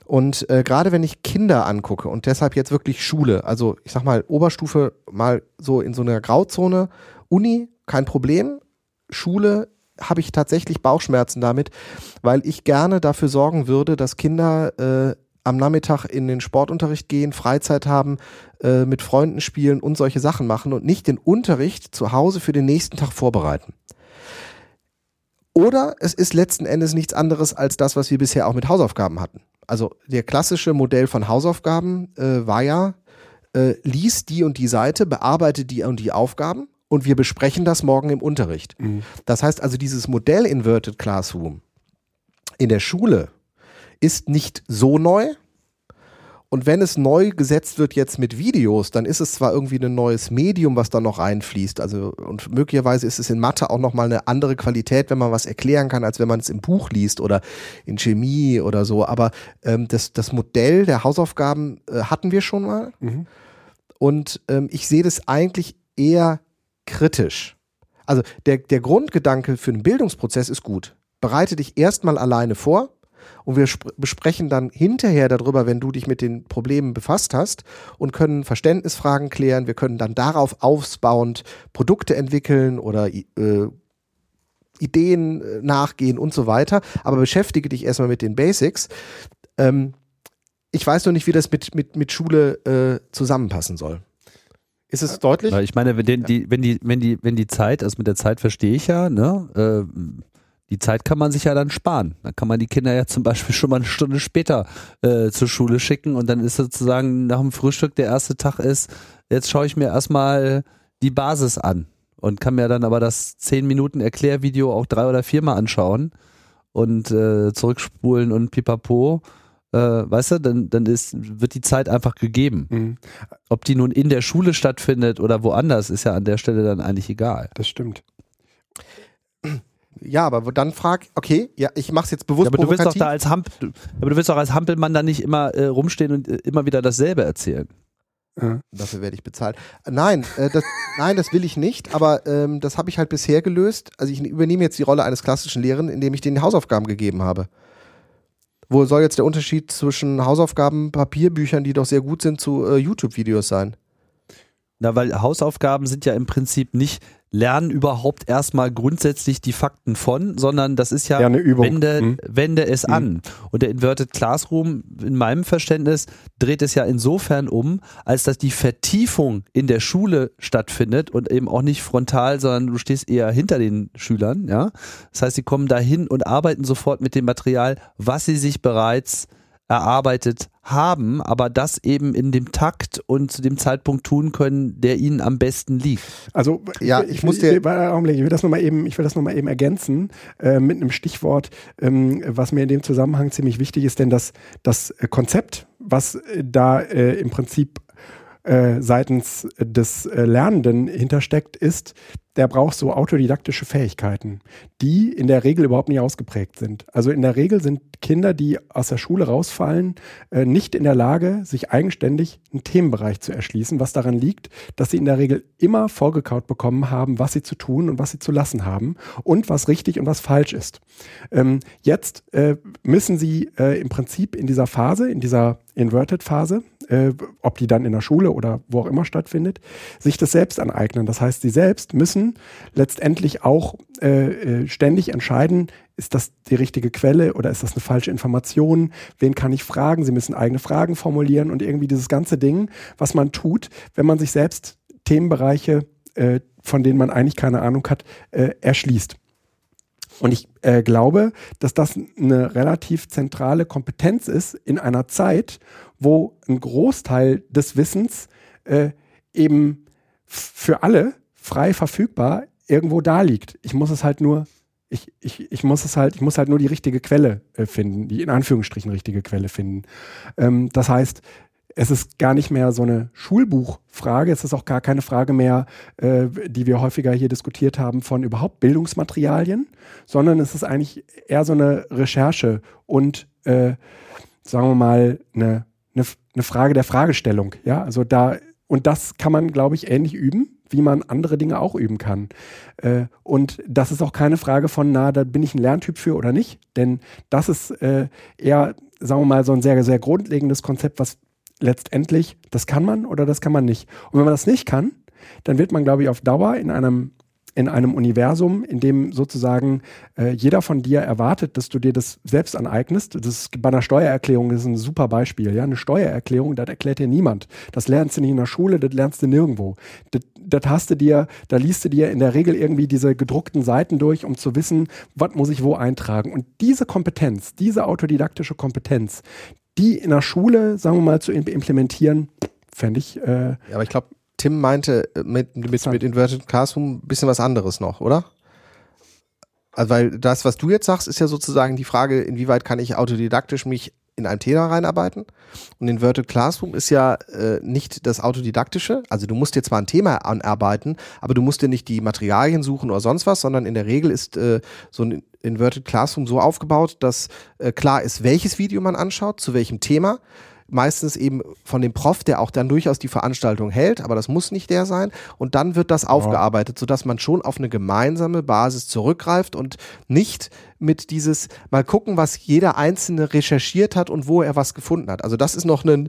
Und äh, gerade wenn ich Kinder angucke und deshalb jetzt wirklich Schule, also ich sag mal Oberstufe mal so in so einer Grauzone, Uni kein Problem, Schule habe ich tatsächlich Bauchschmerzen damit, weil ich gerne dafür sorgen würde, dass Kinder äh, am Nachmittag in den Sportunterricht gehen, Freizeit haben, äh, mit Freunden spielen und solche Sachen machen und nicht den Unterricht zu Hause für den nächsten Tag vorbereiten. Oder es ist letzten Endes nichts anderes als das, was wir bisher auch mit Hausaufgaben hatten. Also der klassische Modell von Hausaufgaben äh, war ja, äh, lies die und die Seite, bearbeite die und die Aufgaben und wir besprechen das morgen im Unterricht. Mhm. Das heißt also, dieses Modell Inverted Classroom in der Schule ist nicht so neu. Und wenn es neu gesetzt wird jetzt mit Videos, dann ist es zwar irgendwie ein neues Medium, was da noch reinfließt. Also, und möglicherweise ist es in Mathe auch nochmal eine andere Qualität, wenn man was erklären kann, als wenn man es im Buch liest oder in Chemie oder so. Aber ähm, das, das Modell der Hausaufgaben äh, hatten wir schon mal. Mhm. Und ähm, ich sehe das eigentlich eher kritisch. Also der, der Grundgedanke für einen Bildungsprozess ist gut. Bereite dich erstmal alleine vor und wir besprechen dann hinterher darüber, wenn du dich mit den Problemen befasst hast und können Verständnisfragen klären. Wir können dann darauf aufbauend Produkte entwickeln oder äh, Ideen äh, nachgehen und so weiter. Aber beschäftige dich erstmal mit den Basics. Ähm, ich weiß noch nicht, wie das mit, mit, mit Schule äh, zusammenpassen soll. Ist es deutlich? Ich meine, wenn die, wenn die, wenn die, wenn die Zeit, also mit der Zeit verstehe ich ja, ne? Äh, die Zeit kann man sich ja dann sparen. Dann kann man die Kinder ja zum Beispiel [laughs] schon mal eine Stunde später äh, zur Schule schicken und dann ist sozusagen nach dem Frühstück der erste Tag ist, jetzt schaue ich mir erstmal die Basis an und kann mir dann aber das 10 Minuten Erklärvideo auch drei oder viermal anschauen und äh, zurückspulen und pipapo äh, weißt du, dann, dann ist, wird die Zeit einfach gegeben. Mhm. Ob die nun in der Schule stattfindet oder woanders, ist ja an der Stelle dann eigentlich egal. Das stimmt. Ja, aber dann frag, okay, ja, ich mach's jetzt bewusst. Ja, aber du willst doch da als Hamp, aber du willst doch als Hampelmann da nicht immer äh, rumstehen und äh, immer wieder dasselbe erzählen. Ja. Dafür werde ich bezahlt. Nein, äh, das, nein, das will ich nicht, aber ähm, das habe ich halt bisher gelöst. Also ich übernehme jetzt die Rolle eines klassischen Lehrers, indem ich denen Hausaufgaben gegeben habe. Wo soll jetzt der Unterschied zwischen Hausaufgaben, Papierbüchern, die doch sehr gut sind, zu äh, YouTube-Videos sein? Na, weil Hausaufgaben sind ja im Prinzip nicht lernen überhaupt erstmal grundsätzlich die Fakten von, sondern das ist ja, ja wende, hm. wende es hm. an. Und der Inverted Classroom, in meinem Verständnis, dreht es ja insofern um, als dass die Vertiefung in der Schule stattfindet und eben auch nicht frontal, sondern du stehst eher hinter den Schülern, ja. Das heißt, sie kommen dahin und arbeiten sofort mit dem Material, was sie sich bereits erarbeitet haben, aber das eben in dem Takt und zu dem Zeitpunkt tun können, der ihnen am besten liegt. Also ja, ich, ich muss dir, ich, Augenblick, ich will das nochmal eben, ich will das noch mal eben ergänzen äh, mit einem Stichwort, ähm, was mir in dem Zusammenhang ziemlich wichtig ist, denn das, das Konzept, was da äh, im Prinzip äh, seitens des äh, Lernenden hintersteckt, ist, der braucht so autodidaktische Fähigkeiten, die in der Regel überhaupt nicht ausgeprägt sind. Also in der Regel sind Kinder, die aus der Schule rausfallen, äh, nicht in der Lage, sich eigenständig einen Themenbereich zu erschließen, was daran liegt, dass sie in der Regel immer vorgekaut bekommen haben, was sie zu tun und was sie zu lassen haben und was richtig und was falsch ist. Ähm, jetzt äh, müssen sie äh, im Prinzip in dieser Phase, in dieser Inverted-Phase, äh, ob die dann in der Schule oder wo auch immer stattfindet, sich das selbst aneignen. Das heißt, sie selbst müssen letztendlich auch äh, äh, ständig entscheiden, ist das die richtige Quelle oder ist das eine falsche Information? Wen kann ich fragen? Sie müssen eigene Fragen formulieren und irgendwie dieses ganze Ding, was man tut, wenn man sich selbst Themenbereiche, äh, von denen man eigentlich keine Ahnung hat, äh, erschließt. Und ich äh, glaube, dass das eine relativ zentrale Kompetenz ist in einer Zeit, wo ein Großteil des Wissens äh, eben für alle frei verfügbar irgendwo da liegt. Ich muss es halt nur, ich, ich, ich muss es halt, ich muss halt nur die richtige Quelle äh, finden, die in Anführungsstrichen richtige Quelle finden. Ähm, das heißt, es ist gar nicht mehr so eine Schulbuchfrage, es ist auch gar keine Frage mehr, äh, die wir häufiger hier diskutiert haben, von überhaupt Bildungsmaterialien, sondern es ist eigentlich eher so eine Recherche und, äh, sagen wir mal, eine, eine, eine Frage der Fragestellung. Ja, also da, und das kann man, glaube ich, ähnlich üben, wie man andere Dinge auch üben kann. Äh, und das ist auch keine Frage von, na, da bin ich ein Lerntyp für oder nicht, denn das ist äh, eher, sagen wir mal, so ein sehr, sehr grundlegendes Konzept, was letztendlich, das kann man oder das kann man nicht. Und wenn man das nicht kann, dann wird man, glaube ich, auf Dauer in einem in einem Universum, in dem sozusagen äh, jeder von dir erwartet, dass du dir das selbst aneignest. Das ist bei einer Steuererklärung ist ein super Beispiel. Ja, eine Steuererklärung, das erklärt dir niemand. Das lernst du nicht in der Schule, das lernst du nirgendwo. Das, das hast du dir, da liest du dir in der Regel irgendwie diese gedruckten Seiten durch, um zu wissen, was muss ich wo eintragen. Und diese Kompetenz, diese autodidaktische Kompetenz, die in der Schule, sagen wir mal, zu implementieren, fände ich. Äh, ja, aber ich glaube, Tim meinte äh, mit, mit, mit Inverted Classroom ein bisschen was anderes noch, oder? Also, weil das, was du jetzt sagst, ist ja sozusagen die Frage, inwieweit kann ich autodidaktisch mich in ein Thema reinarbeiten. Und Inverted Classroom ist ja äh, nicht das Autodidaktische. Also du musst dir zwar ein Thema anarbeiten, aber du musst dir nicht die Materialien suchen oder sonst was, sondern in der Regel ist äh, so ein Inverted Classroom so aufgebaut, dass äh, klar ist, welches Video man anschaut, zu welchem Thema meistens eben von dem Prof, der auch dann durchaus die Veranstaltung hält, aber das muss nicht der sein. Und dann wird das aufgearbeitet, sodass man schon auf eine gemeinsame Basis zurückgreift und nicht mit dieses mal gucken, was jeder Einzelne recherchiert hat und wo er was gefunden hat. Also das ist noch, ein,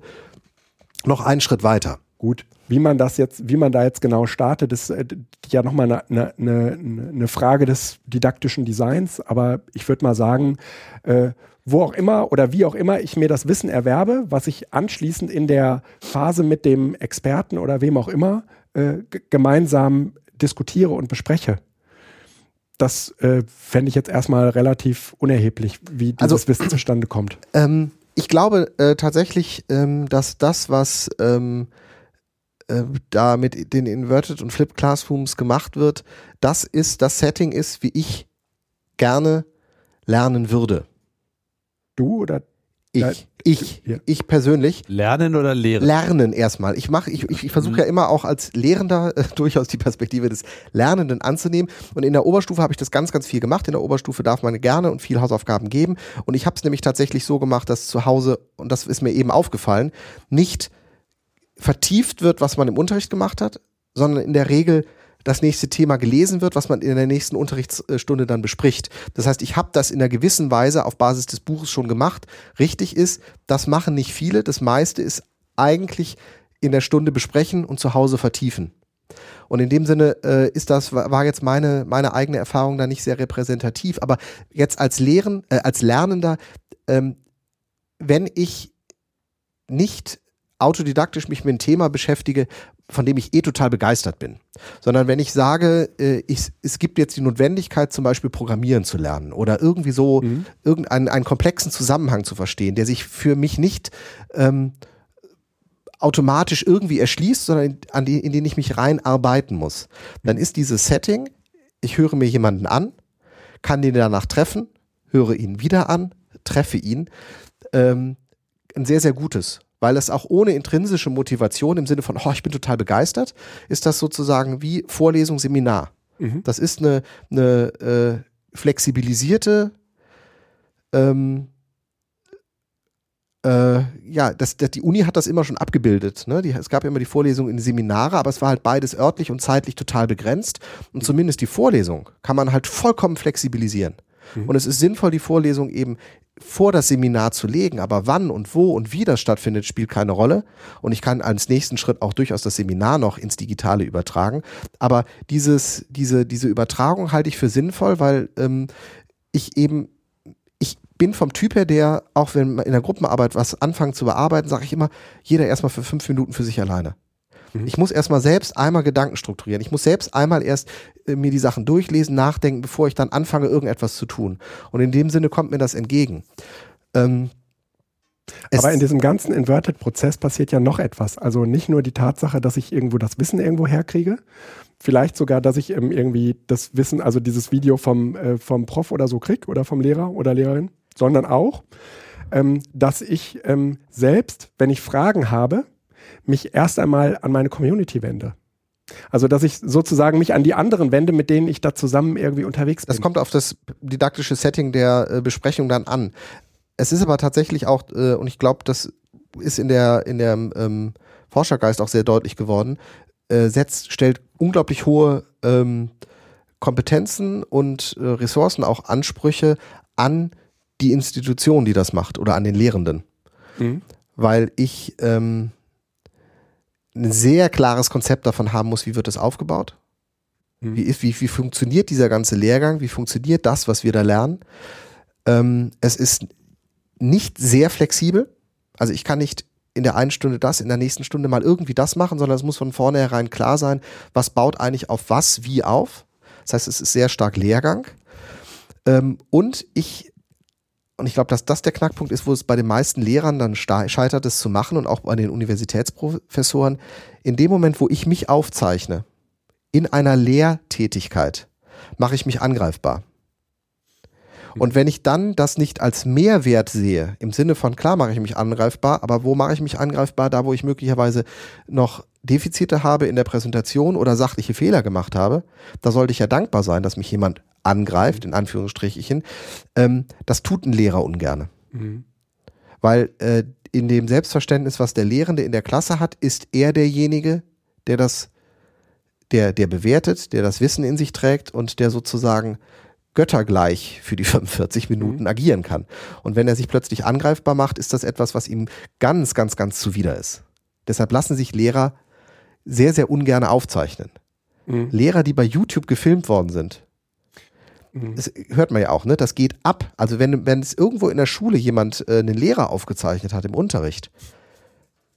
noch ein Schritt weiter. Gut, wie man das jetzt, wie man da jetzt genau startet, ist äh, ja nochmal eine, eine, eine, eine Frage des didaktischen Designs. Aber ich würde mal sagen, äh, wo auch immer oder wie auch immer ich mir das Wissen erwerbe, was ich anschließend in der Phase mit dem Experten oder wem auch immer äh, gemeinsam diskutiere und bespreche. Das äh, fände ich jetzt erstmal relativ unerheblich, wie dieses also, Wissen zustande kommt. Ähm, ich glaube äh, tatsächlich, ähm, dass das, was ähm, äh, da mit den Inverted und Flip Classrooms gemacht wird, das ist, das Setting ist, wie ich gerne lernen würde. Du oder ich, ich, ja. ich persönlich. Lernen oder lehren? Lernen erstmal. Ich mache, ich, ich, ich versuche mhm. ja immer auch als Lehrender äh, [laughs] durchaus die Perspektive des Lernenden anzunehmen. Und in der Oberstufe habe ich das ganz, ganz viel gemacht. In der Oberstufe darf man gerne und viel Hausaufgaben geben. Und ich habe es nämlich tatsächlich so gemacht, dass zu Hause, und das ist mir eben aufgefallen, nicht vertieft wird, was man im Unterricht gemacht hat, sondern in der Regel das nächste Thema gelesen wird, was man in der nächsten Unterrichtsstunde dann bespricht. Das heißt, ich habe das in einer gewissen Weise auf Basis des Buches schon gemacht. Richtig ist, das machen nicht viele. Das meiste ist eigentlich in der Stunde besprechen und zu Hause vertiefen. Und in dem Sinne äh, ist das, war jetzt meine, meine eigene Erfahrung da nicht sehr repräsentativ. Aber jetzt als Lehren, äh, als Lernender, ähm, wenn ich nicht autodidaktisch mich mit einem Thema beschäftige, von dem ich eh total begeistert bin. Sondern wenn ich sage, äh, ich, es gibt jetzt die Notwendigkeit, zum Beispiel Programmieren zu lernen oder irgendwie so mhm. irgendeinen einen komplexen Zusammenhang zu verstehen, der sich für mich nicht ähm, automatisch irgendwie erschließt, sondern in, an die, in den ich mich reinarbeiten muss, dann ist dieses Setting, ich höre mir jemanden an, kann den danach treffen, höre ihn wieder an, treffe ihn, ähm, ein sehr, sehr gutes weil es auch ohne intrinsische Motivation im Sinne von, oh, ich bin total begeistert, ist das sozusagen wie Vorlesung, Seminar. Mhm. Das ist eine, eine äh, flexibilisierte ähm, äh, ja, das, das, die Uni hat das immer schon abgebildet. Ne? Die, es gab immer die Vorlesungen in Seminare, aber es war halt beides örtlich und zeitlich total begrenzt. Und zumindest die Vorlesung kann man halt vollkommen flexibilisieren. Mhm. Und es ist sinnvoll, die Vorlesung eben vor das Seminar zu legen, aber wann und wo und wie das stattfindet, spielt keine Rolle. Und ich kann als nächsten Schritt auch durchaus das Seminar noch ins Digitale übertragen. Aber dieses, diese, diese Übertragung halte ich für sinnvoll, weil ähm, ich eben bin vom Typ her, der, auch wenn in der Gruppenarbeit was anfangen zu bearbeiten, sage ich immer, jeder erstmal für fünf Minuten für sich alleine. Mhm. Ich muss erstmal selbst einmal Gedanken strukturieren. Ich muss selbst einmal erst äh, mir die Sachen durchlesen, nachdenken, bevor ich dann anfange, irgendetwas zu tun. Und in dem Sinne kommt mir das entgegen. Ähm, aber in diesem ganzen Inverted-Prozess passiert ja noch etwas. Also nicht nur die Tatsache, dass ich irgendwo das Wissen irgendwo herkriege, vielleicht sogar, dass ich ähm, irgendwie das Wissen, also dieses Video vom, äh, vom Prof oder so krieg oder vom Lehrer oder Lehrerin, sondern auch, ähm, dass ich ähm, selbst, wenn ich Fragen habe, mich erst einmal an meine Community wende. Also, dass ich sozusagen mich an die anderen wende, mit denen ich da zusammen irgendwie unterwegs bin. Das kommt auf das didaktische Setting der äh, Besprechung dann an. Es ist aber tatsächlich auch, äh, und ich glaube, das ist in der, in der ähm, Forschergeist auch sehr deutlich geworden, äh, setzt, stellt unglaublich hohe ähm, Kompetenzen und äh, Ressourcen, auch Ansprüche an die Institution, die das macht oder an den Lehrenden. Mhm. Weil ich ähm, ein sehr klares Konzept davon haben muss, wie wird das aufgebaut? Mhm. Wie, ist, wie, wie funktioniert dieser ganze Lehrgang? Wie funktioniert das, was wir da lernen? Ähm, es ist nicht sehr flexibel. Also ich kann nicht in der einen Stunde das, in der nächsten Stunde mal irgendwie das machen, sondern es muss von vornherein klar sein, was baut eigentlich auf was wie auf. Das heißt, es ist sehr stark Lehrgang. Ähm, und ich und ich glaube, dass das der Knackpunkt ist, wo es bei den meisten Lehrern dann scheitert, es zu machen und auch bei den Universitätsprofessoren. In dem Moment, wo ich mich aufzeichne, in einer Lehrtätigkeit, mache ich mich angreifbar. Und wenn ich dann das nicht als Mehrwert sehe, im Sinne von, klar mache ich mich angreifbar, aber wo mache ich mich angreifbar? Da, wo ich möglicherweise noch Defizite habe in der Präsentation oder sachliche Fehler gemacht habe, da sollte ich ja dankbar sein, dass mich jemand angreift, in Anführungsstrichen. Ähm, das tut ein Lehrer ungerne. Mhm. Weil äh, in dem Selbstverständnis, was der Lehrende in der Klasse hat, ist er derjenige, der das, der, der bewertet, der das Wissen in sich trägt und der sozusagen göttergleich für die [laughs] 45 Minuten mhm. agieren kann. Und wenn er sich plötzlich angreifbar macht, ist das etwas, was ihm ganz, ganz, ganz zuwider ist. Deshalb lassen sich Lehrer sehr, sehr ungern aufzeichnen. Mhm. Lehrer, die bei YouTube gefilmt worden sind, mhm. das hört man ja auch, ne? Das geht ab. Also wenn, wenn es irgendwo in der Schule jemand äh, einen Lehrer aufgezeichnet hat im Unterricht,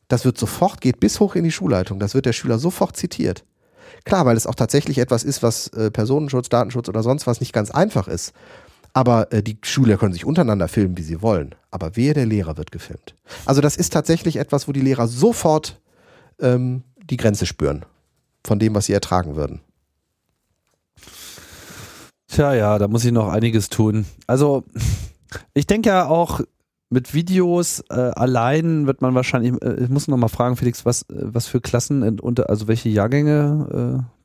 das wird sofort, geht bis hoch in die Schulleitung, das wird der Schüler sofort zitiert. Klar, weil es auch tatsächlich etwas ist, was äh, Personenschutz, Datenschutz oder sonst was nicht ganz einfach ist. Aber äh, die Schüler können sich untereinander filmen, wie sie wollen. Aber wer der Lehrer wird gefilmt. Also das ist tatsächlich etwas, wo die Lehrer sofort ähm, die Grenze spüren von dem, was sie ertragen würden. Tja, ja, da muss ich noch einiges tun. Also ich denke ja auch, mit Videos äh, allein wird man wahrscheinlich, äh, ich muss noch mal fragen, Felix, was, äh, was für Klassen und also welche Jahrgänge äh,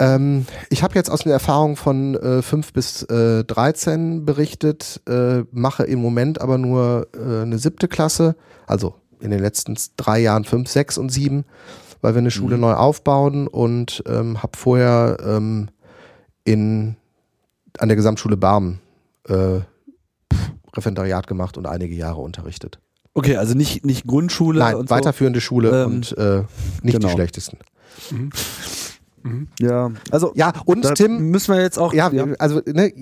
ähm, ich habe jetzt aus den Erfahrungen von äh, 5 bis äh, 13 berichtet, äh, mache im Moment aber nur äh, eine siebte Klasse, also in den letzten drei Jahren 5, 6 und 7, weil wir eine Schule mhm. neu aufbauen und ähm, habe vorher ähm, in, an der Gesamtschule Barm äh, Referendariat gemacht und einige Jahre unterrichtet. Okay, also nicht, nicht Grundschule. Nein, weiterführende so. Schule ähm, und äh, nicht genau. die schlechtesten. Mhm. Mhm. Ja, also ja und Tim müssen wir jetzt auch ja, ja. also ne,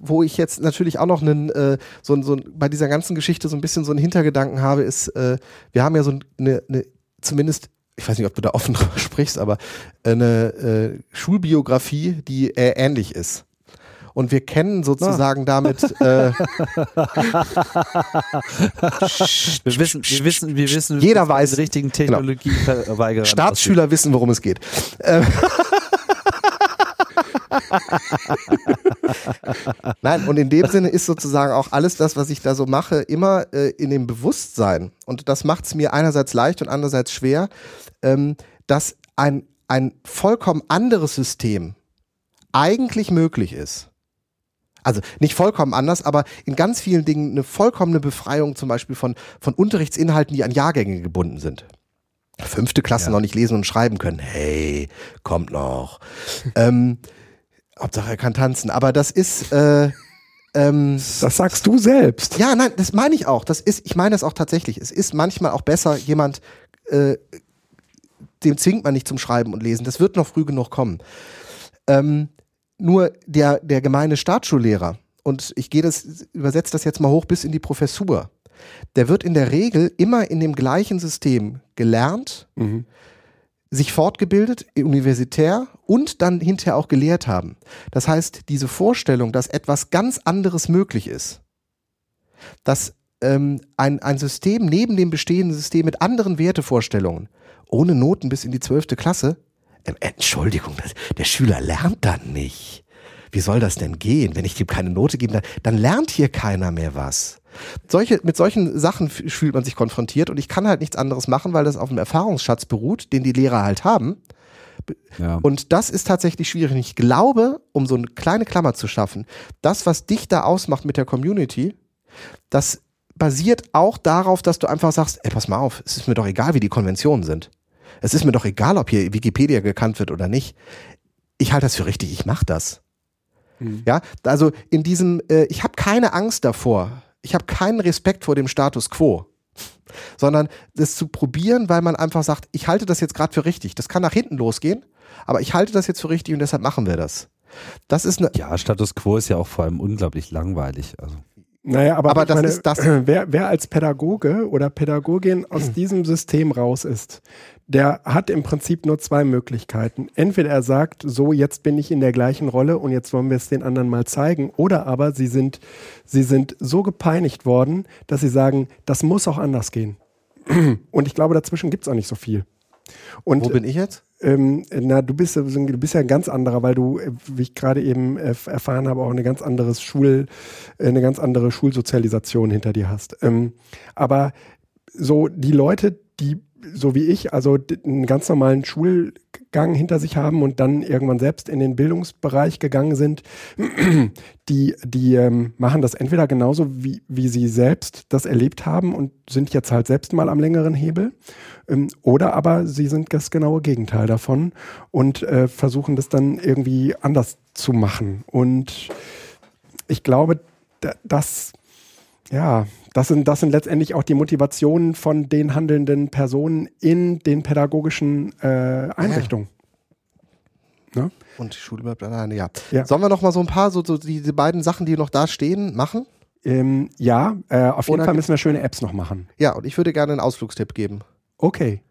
wo ich jetzt natürlich auch noch einen äh, so, so bei dieser ganzen Geschichte so ein bisschen so einen Hintergedanken habe, ist äh, wir haben ja so eine, eine zumindest ich weiß nicht, ob du da offen [laughs] drüber sprichst, aber eine äh, Schulbiografie, die äh, ähnlich ist und wir kennen sozusagen ah. damit. Äh, [laughs] wir wissen, wir wissen, wir wissen, jeder weiß die richtigen Technologie genau. Staatsschüler wissen, worum es geht. [laughs] [laughs] Nein, und in dem Sinne ist sozusagen auch alles das, was ich da so mache, immer äh, in dem Bewusstsein. Und das macht es mir einerseits leicht und andererseits schwer, ähm, dass ein, ein vollkommen anderes System eigentlich möglich ist. Also nicht vollkommen anders, aber in ganz vielen Dingen eine vollkommene Befreiung zum Beispiel von, von Unterrichtsinhalten, die an Jahrgänge gebunden sind. Fünfte Klasse ja. noch nicht lesen und schreiben können. Hey, kommt noch. ähm, Hauptsache er kann tanzen. Aber das ist. Äh, ähm, das sagst du selbst. Ja, nein, das meine ich auch. Das ist, ich meine das auch tatsächlich. Es ist manchmal auch besser, jemand, äh, dem zwingt man nicht zum Schreiben und Lesen. Das wird noch früh genug kommen. Ähm, nur der, der gemeine Staatsschullehrer, und ich gehe das, übersetze das jetzt mal hoch bis in die Professur, der wird in der Regel immer in dem gleichen System gelernt, mhm. Sich fortgebildet, universitär und dann hinterher auch gelehrt haben. Das heißt, diese Vorstellung, dass etwas ganz anderes möglich ist, dass ähm, ein, ein System neben dem bestehenden System mit anderen Wertevorstellungen, ohne Noten bis in die zwölfte Klasse, ähm, Entschuldigung, der Schüler lernt dann nicht. Wie soll das denn gehen? Wenn ich ihm keine Note gebe, dann, dann lernt hier keiner mehr was. Solche, mit solchen Sachen fühlt man sich konfrontiert und ich kann halt nichts anderes machen, weil das auf einem Erfahrungsschatz beruht, den die Lehrer halt haben. Ja. Und das ist tatsächlich schwierig. Und ich glaube, um so eine kleine Klammer zu schaffen, das, was dich da ausmacht mit der Community, das basiert auch darauf, dass du einfach sagst, ey, pass mal auf, es ist mir doch egal, wie die Konventionen sind. Es ist mir doch egal, ob hier Wikipedia gekannt wird oder nicht. Ich halte das für richtig, ich mache das. Mhm. Ja, also in diesem, äh, ich habe keine Angst davor, ich habe keinen Respekt vor dem Status quo, sondern das zu probieren, weil man einfach sagt, ich halte das jetzt gerade für richtig. Das kann nach hinten losgehen, aber ich halte das jetzt für richtig und deshalb machen wir das. Das ist eine ja, Status quo ist ja auch vor allem unglaublich langweilig. Also. Naja, aber, aber das meine, ist das. [clears throat] Wer, wer als Pädagoge oder Pädagogin aus [clears throat] diesem System raus ist, der hat im Prinzip nur zwei Möglichkeiten. Entweder er sagt, so jetzt bin ich in der gleichen Rolle und jetzt wollen wir es den anderen mal zeigen, oder aber sie sind, sie sind so gepeinigt worden, dass sie sagen, das muss auch anders gehen. [clears throat] Und ich glaube, dazwischen gibt es auch nicht so viel. Und, Wo bin ich jetzt? Ähm, na, du bist, du bist ja ein ganz anderer, weil du, äh, wie ich gerade eben äh, erfahren habe, auch eine ganz anderes Schul, äh, eine ganz andere Schulsozialisation hinter dir hast. Ähm, aber so die Leute, die so wie ich, also einen ganz normalen Schulgang hinter sich haben und dann irgendwann selbst in den Bildungsbereich gegangen sind, [clears throat] die, die ähm, machen das entweder genauso, wie, wie sie selbst das erlebt haben und sind jetzt halt selbst mal am längeren Hebel, ähm, oder aber sie sind das genaue Gegenteil davon und äh, versuchen das dann irgendwie anders zu machen. Und ich glaube, dass ja, das sind, das sind letztendlich auch die Motivationen von den handelnden Personen in den pädagogischen äh, Einrichtungen. Ja. Ne? Und die Schule bleibt alleine, ja. ja. Sollen wir noch mal so ein paar, so, so die, die beiden Sachen, die noch da stehen, machen? Ähm, ja, äh, auf jeden Oder Fall müssen wir schöne Apps noch machen. Ja, und ich würde gerne einen Ausflugstipp geben. Okay.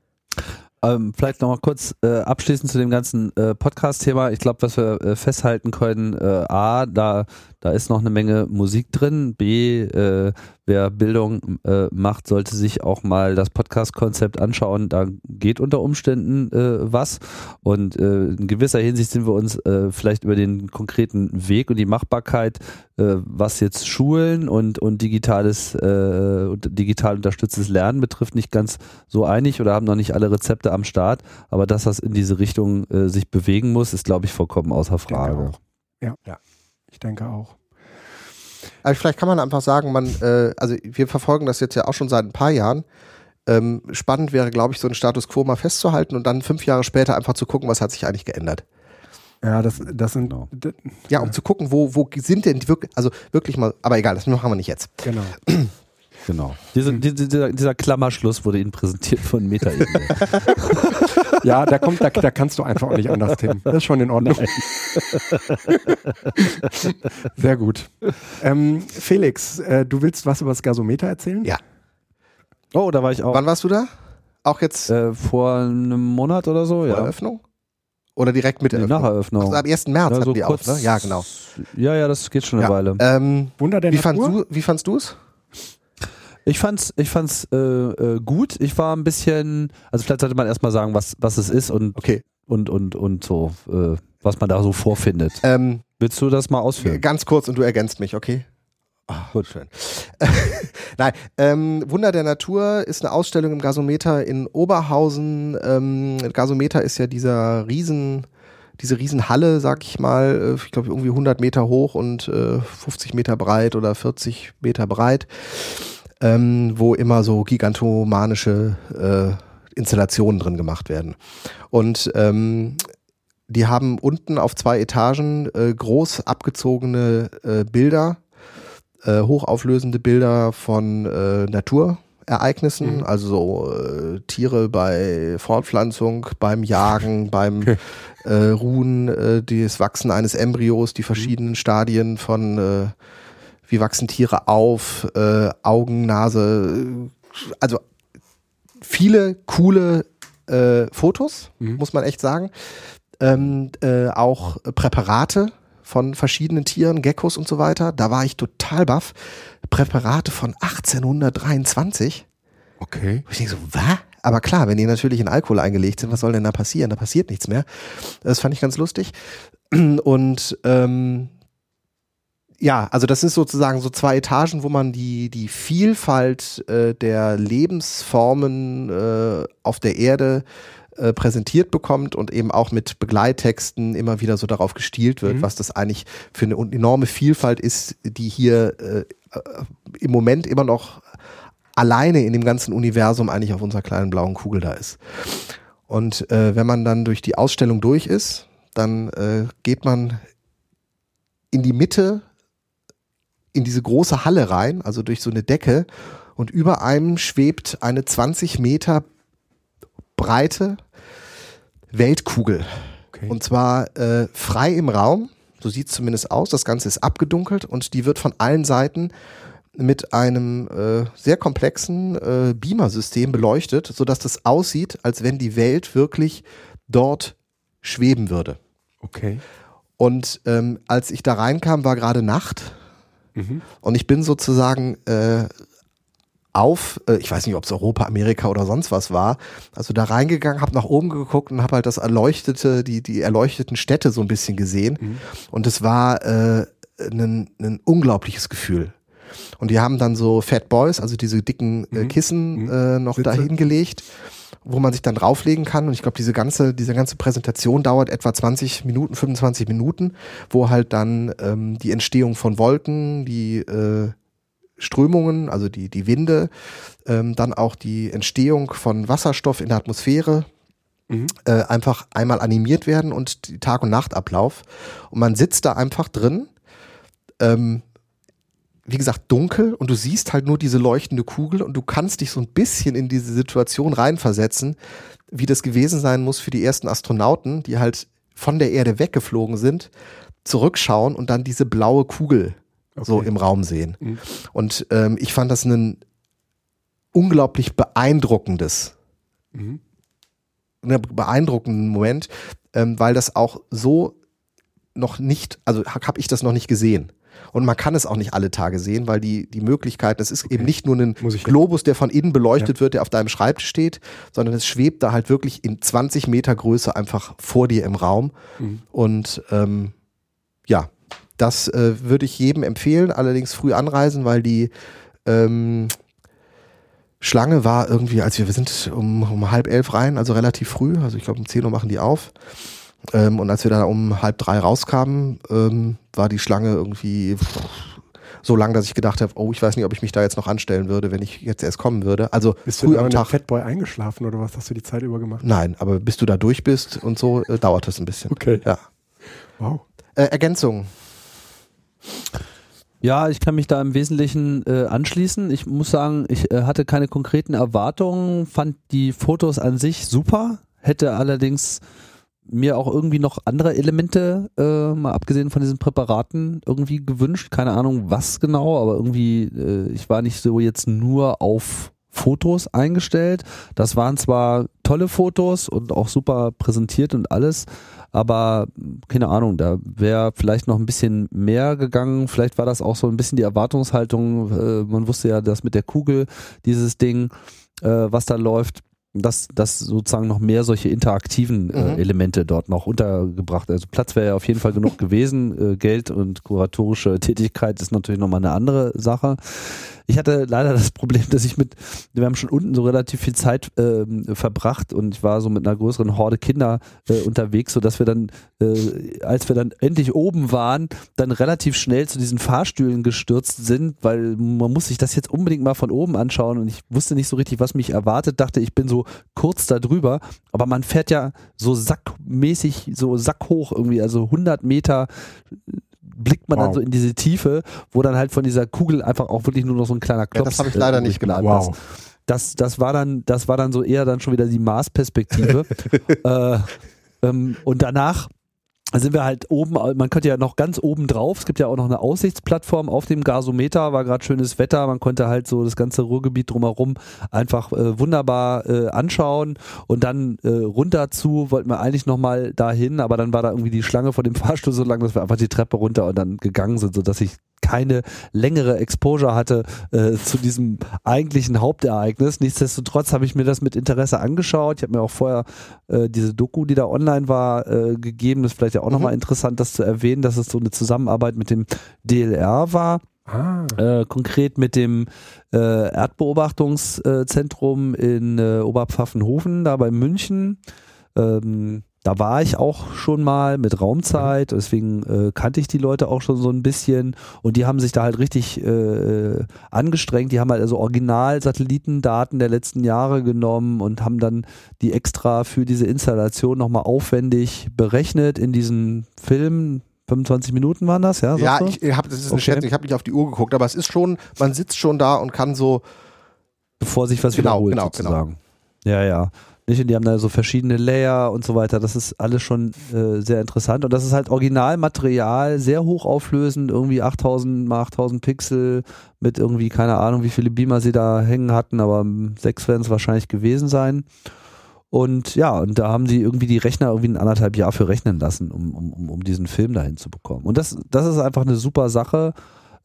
Ähm, vielleicht noch mal kurz äh, abschließend zu dem ganzen äh, Podcast-Thema. Ich glaube, was wir äh, festhalten können, äh, A, da, da ist noch eine Menge Musik drin. B, äh, wer Bildung äh, macht, sollte sich auch mal das Podcast-Konzept anschauen. Da geht unter Umständen äh, was. Und äh, in gewisser Hinsicht sind wir uns äh, vielleicht über den konkreten Weg und die Machbarkeit, äh, was jetzt Schulen und, und digitales, äh, und digital unterstütztes Lernen betrifft, nicht ganz so einig oder haben noch nicht alle Rezepte am Start. Aber dass das in diese Richtung äh, sich bewegen muss, ist, glaube ich, vollkommen außer Frage. Ja, ja, ich denke auch. Aber vielleicht kann man einfach sagen, man, äh, also wir verfolgen das jetzt ja auch schon seit ein paar Jahren. Ähm, spannend wäre, glaube ich, so einen Status quo mal festzuhalten und dann fünf Jahre später einfach zu gucken, was hat sich eigentlich geändert. Ja, das, das sind. Genau. Ja, um zu gucken, wo, wo sind denn die wirklich, also wirklich mal, aber egal, das machen wir nicht jetzt. Genau. [clears throat] Genau. Diese, hm. dieser, dieser, Klammerschluss wurde Ihnen präsentiert von meta [laughs] Ja, da kommt, da, da kannst du einfach auch nicht anders, Tim. Das ist schon in Ordnung. [laughs] Sehr gut. Ähm, Felix, äh, du willst was über das Gasometer erzählen? Ja. Oh, da war ich auch. Wann warst du da? Auch jetzt? Äh, vor einem Monat oder so, vor ja. Eröffnung? Oder direkt mit der nee, Nach Eröffnung. Also am 1. März ja, so die auf, ne? Ja, genau. Ja, ja, das geht schon eine ja. Weile. Ähm, Wunder der wie, Natur? Fandst du, wie fandst du es? Ich fand's, ich fand's äh, äh, gut. Ich war ein bisschen, also vielleicht sollte man erstmal sagen, was, was es ist und, okay. und, und, und so, äh, was man da so vorfindet. Ähm, Willst du das mal ausführen? Ganz kurz und du ergänzt mich, okay? Oh, gut, schön. [laughs] Nein, ähm, Wunder der Natur ist eine Ausstellung im Gasometer in Oberhausen. Ähm, Gasometer ist ja dieser riesen diese Riesenhalle, sag ich mal, äh, ich glaube irgendwie 100 Meter hoch und äh, 50 Meter breit oder 40 Meter breit, ähm, wo immer so gigantomanische äh, Installationen drin gemacht werden. Und ähm, die haben unten auf zwei Etagen äh, groß abgezogene äh, Bilder, äh, hochauflösende Bilder von äh, Natur, Ereignissen, mhm. also so, äh, Tiere bei Fortpflanzung, beim Jagen, [laughs] beim äh, Ruhen, äh, das Wachsen eines Embryos, die mhm. verschiedenen Stadien von äh, wie wachsen Tiere auf, äh, Augen, Nase, also viele coole äh, Fotos, mhm. muss man echt sagen. Ähm, äh, auch Präparate von verschiedenen Tieren, Geckos und so weiter. Da war ich total baff. Präparate von 1823. Okay. ich denke so, was? Aber klar, wenn die natürlich in Alkohol eingelegt sind, was soll denn da passieren? Da passiert nichts mehr. Das fand ich ganz lustig. Und ähm, ja, also das ist sozusagen so zwei Etagen, wo man die, die Vielfalt äh, der Lebensformen äh, auf der Erde äh, präsentiert bekommt und eben auch mit Begleittexten immer wieder so darauf gestielt wird, mhm. was das eigentlich für eine enorme Vielfalt ist, die hier äh, äh, im Moment immer noch alleine in dem ganzen Universum eigentlich auf unserer kleinen blauen Kugel da ist. Und äh, wenn man dann durch die Ausstellung durch ist, dann äh, geht man in die Mitte, in diese große Halle rein, also durch so eine Decke und über einem schwebt eine 20 Meter breite Weltkugel. Okay. Und zwar äh, frei im Raum, so sieht es zumindest aus. Das Ganze ist abgedunkelt und die wird von allen Seiten mit einem äh, sehr komplexen äh, Beamer-System beleuchtet, sodass das aussieht, als wenn die Welt wirklich dort schweben würde. Okay. Und ähm, als ich da reinkam, war gerade Nacht. Mhm. Und ich bin sozusagen äh, auf, äh, ich weiß nicht, ob es Europa, Amerika oder sonst was war, also da reingegangen, habe nach oben geguckt und habe halt das erleuchtete, die, die erleuchteten Städte so ein bisschen gesehen. Mhm. Und es war äh, ein, ein unglaubliches Gefühl. Und die haben dann so Fat Boys, also diese dicken äh, mhm. Kissen mhm. äh, noch Sitze. dahin gelegt, wo man sich dann drauflegen kann. Und ich glaube, diese ganze, diese ganze Präsentation dauert etwa 20 Minuten, 25 Minuten, wo halt dann ähm, die Entstehung von Wolken, die äh, Strömungen, also die, die Winde, ähm, dann auch die Entstehung von Wasserstoff in der Atmosphäre, Mhm. Äh, einfach einmal animiert werden und die Tag- und Nachtablauf. Und man sitzt da einfach drin, ähm, wie gesagt, dunkel und du siehst halt nur diese leuchtende Kugel und du kannst dich so ein bisschen in diese Situation reinversetzen, wie das gewesen sein muss für die ersten Astronauten, die halt von der Erde weggeflogen sind, zurückschauen und dann diese blaue Kugel okay. so im Raum sehen. Mhm. Und ähm, ich fand das ein unglaublich beeindruckendes, mhm. beeindruckenden Moment, ähm, weil das auch so noch nicht, also habe ich das noch nicht gesehen. Und man kann es auch nicht alle Tage sehen, weil die, die Möglichkeiten, es ist okay. eben nicht nur ein Globus, der von innen beleuchtet ja. wird, der auf deinem Schreibtisch steht, sondern es schwebt da halt wirklich in 20 Meter Größe einfach vor dir im Raum. Mhm. Und ähm, ja, das äh, würde ich jedem empfehlen, allerdings früh anreisen, weil die ähm, Schlange war irgendwie, als wir, wir sind um, um halb elf rein, also relativ früh, also ich glaube um 10 Uhr machen die auf. Ähm, und als wir da um halb drei rauskamen, ähm, war die Schlange irgendwie so lang, dass ich gedacht habe, oh, ich weiß nicht, ob ich mich da jetzt noch anstellen würde, wenn ich jetzt erst kommen würde. Also bist früh du am Tag. Fatboy eingeschlafen oder was hast du die Zeit über gemacht? Nein, aber bis du da durch bist und so, äh, dauert das ein bisschen. Okay. Ja. Wow. Äh, Ergänzung. Ja, ich kann mich da im Wesentlichen äh, anschließen. Ich muss sagen, ich äh, hatte keine konkreten Erwartungen, fand die Fotos an sich super, hätte allerdings mir auch irgendwie noch andere Elemente, äh, mal abgesehen von diesen Präparaten, irgendwie gewünscht. Keine Ahnung, was genau, aber irgendwie, äh, ich war nicht so jetzt nur auf Fotos eingestellt. Das waren zwar tolle Fotos und auch super präsentiert und alles, aber keine Ahnung, da wäre vielleicht noch ein bisschen mehr gegangen. Vielleicht war das auch so ein bisschen die Erwartungshaltung. Äh, man wusste ja, dass mit der Kugel dieses Ding, äh, was da läuft, dass, dass sozusagen noch mehr solche interaktiven äh, mhm. Elemente dort noch untergebracht. Also Platz wäre ja auf jeden Fall genug gewesen. Äh, Geld und kuratorische Tätigkeit ist natürlich nochmal eine andere Sache. Ich hatte leider das Problem, dass ich mit, wir haben schon unten so relativ viel Zeit äh, verbracht und ich war so mit einer größeren Horde Kinder äh, unterwegs, sodass wir dann, äh, als wir dann endlich oben waren, dann relativ schnell zu diesen Fahrstühlen gestürzt sind, weil man muss sich das jetzt unbedingt mal von oben anschauen und ich wusste nicht so richtig, was mich erwartet, dachte, ich bin so kurz da drüber, aber man fährt ja so sackmäßig, so sackhoch irgendwie, also 100 Meter blickt man wow. dann so in diese Tiefe, wo dann halt von dieser Kugel einfach auch wirklich nur noch so ein kleiner Klops. Ja, das habe ich leider nicht gemacht. Wow. Das, das war dann, das war dann so eher dann schon wieder die Marsperspektive. [laughs] äh, ähm, und danach da sind wir halt oben, man könnte ja noch ganz oben drauf, es gibt ja auch noch eine Aussichtsplattform auf dem Gasometer, war gerade schönes Wetter, man konnte halt so das ganze Ruhrgebiet drumherum einfach äh, wunderbar äh, anschauen. Und dann äh, runter zu, wollten wir eigentlich nochmal dahin, aber dann war da irgendwie die Schlange vor dem Fahrstuhl so lang, dass wir einfach die Treppe runter und dann gegangen sind, sodass ich keine längere Exposure hatte äh, zu diesem eigentlichen Hauptereignis. Nichtsdestotrotz habe ich mir das mit Interesse angeschaut. Ich habe mir auch vorher äh, diese Doku, die da online war, äh, gegeben. Das ist vielleicht ja auch mhm. nochmal interessant, das zu erwähnen, dass es so eine Zusammenarbeit mit dem DLR war. Ah. Äh, konkret mit dem äh, Erdbeobachtungszentrum in äh, Oberpfaffenhofen, da bei München. Ähm, da war ich auch schon mal mit Raumzeit, deswegen äh, kannte ich die Leute auch schon so ein bisschen und die haben sich da halt richtig äh, angestrengt. Die haben halt also Original-Satellitendaten der letzten Jahre genommen und haben dann die extra für diese Installation nochmal aufwendig berechnet in diesen Film. 25 Minuten waren das, ja? Ja, ich habe das ist eine okay. Schätzung, ich habe nicht auf die Uhr geguckt, aber es ist schon, man sitzt schon da und kann so bevor sich was genau, wiederholt genau, genau. sozusagen. Genau. Ja, ja. Nicht? Und die haben da so verschiedene Layer und so weiter. Das ist alles schon äh, sehr interessant. Und das ist halt Originalmaterial, sehr hochauflösend, irgendwie 8000 mal 8000 Pixel mit irgendwie, keine Ahnung, wie viele Beamer sie da hängen hatten, aber sechs werden es wahrscheinlich gewesen sein. Und ja, und da haben sie irgendwie die Rechner irgendwie ein anderthalb Jahr für rechnen lassen, um, um, um diesen Film dahin zu bekommen. Und das, das ist einfach eine super Sache.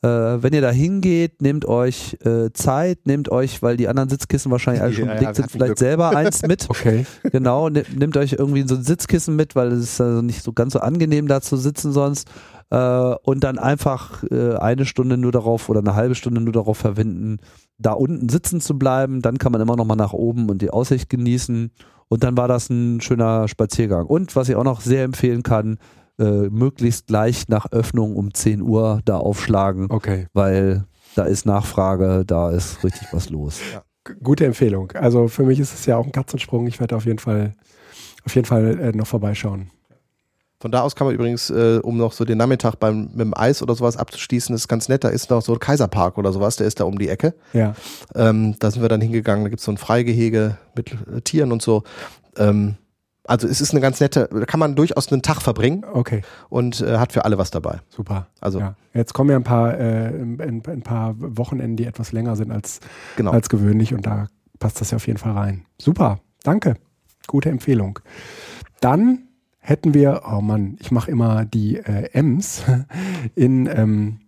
Äh, wenn ihr da hingeht, nehmt euch äh, Zeit, nehmt euch, weil die anderen Sitzkissen wahrscheinlich alle [laughs] schon ja, belegt ja, sind, vielleicht Glück. selber eins mit. [laughs] okay. Genau, ne, nehmt euch irgendwie so ein Sitzkissen mit, weil es ist also nicht so ganz so angenehm da zu sitzen sonst. Äh, und dann einfach äh, eine Stunde nur darauf oder eine halbe Stunde nur darauf verwenden, da unten sitzen zu bleiben. Dann kann man immer noch mal nach oben und die Aussicht genießen. Und dann war das ein schöner Spaziergang. Und was ich auch noch sehr empfehlen kann, äh, möglichst gleich nach Öffnung um 10 Uhr da aufschlagen. Okay. Weil da ist Nachfrage, da ist richtig was los. Ja. Gute Empfehlung. Also für mich ist es ja auch ein Katzensprung. Ich werde auf jeden Fall, auf jeden Fall äh, noch vorbeischauen. Von da aus kann man übrigens, äh, um noch so den Nachmittag beim, mit dem Eis oder sowas abzuschließen, ist ganz nett. Da ist noch so ein Kaiserpark oder sowas, der ist da um die Ecke. Ja. Ähm, da sind wir dann hingegangen. Da gibt es so ein Freigehege mit äh, Tieren und so. Ähm, also es ist eine ganz nette, da kann man durchaus einen Tag verbringen. Okay. Und äh, hat für alle was dabei. Super. Also ja. jetzt kommen ja ein paar, äh, ein, ein, paar Wochenenden, die etwas länger sind als, genau. als gewöhnlich und da passt das ja auf jeden Fall rein. Super, danke. Gute Empfehlung. Dann hätten wir, oh Mann, ich mache immer die äh, M's [laughs] in, ähm,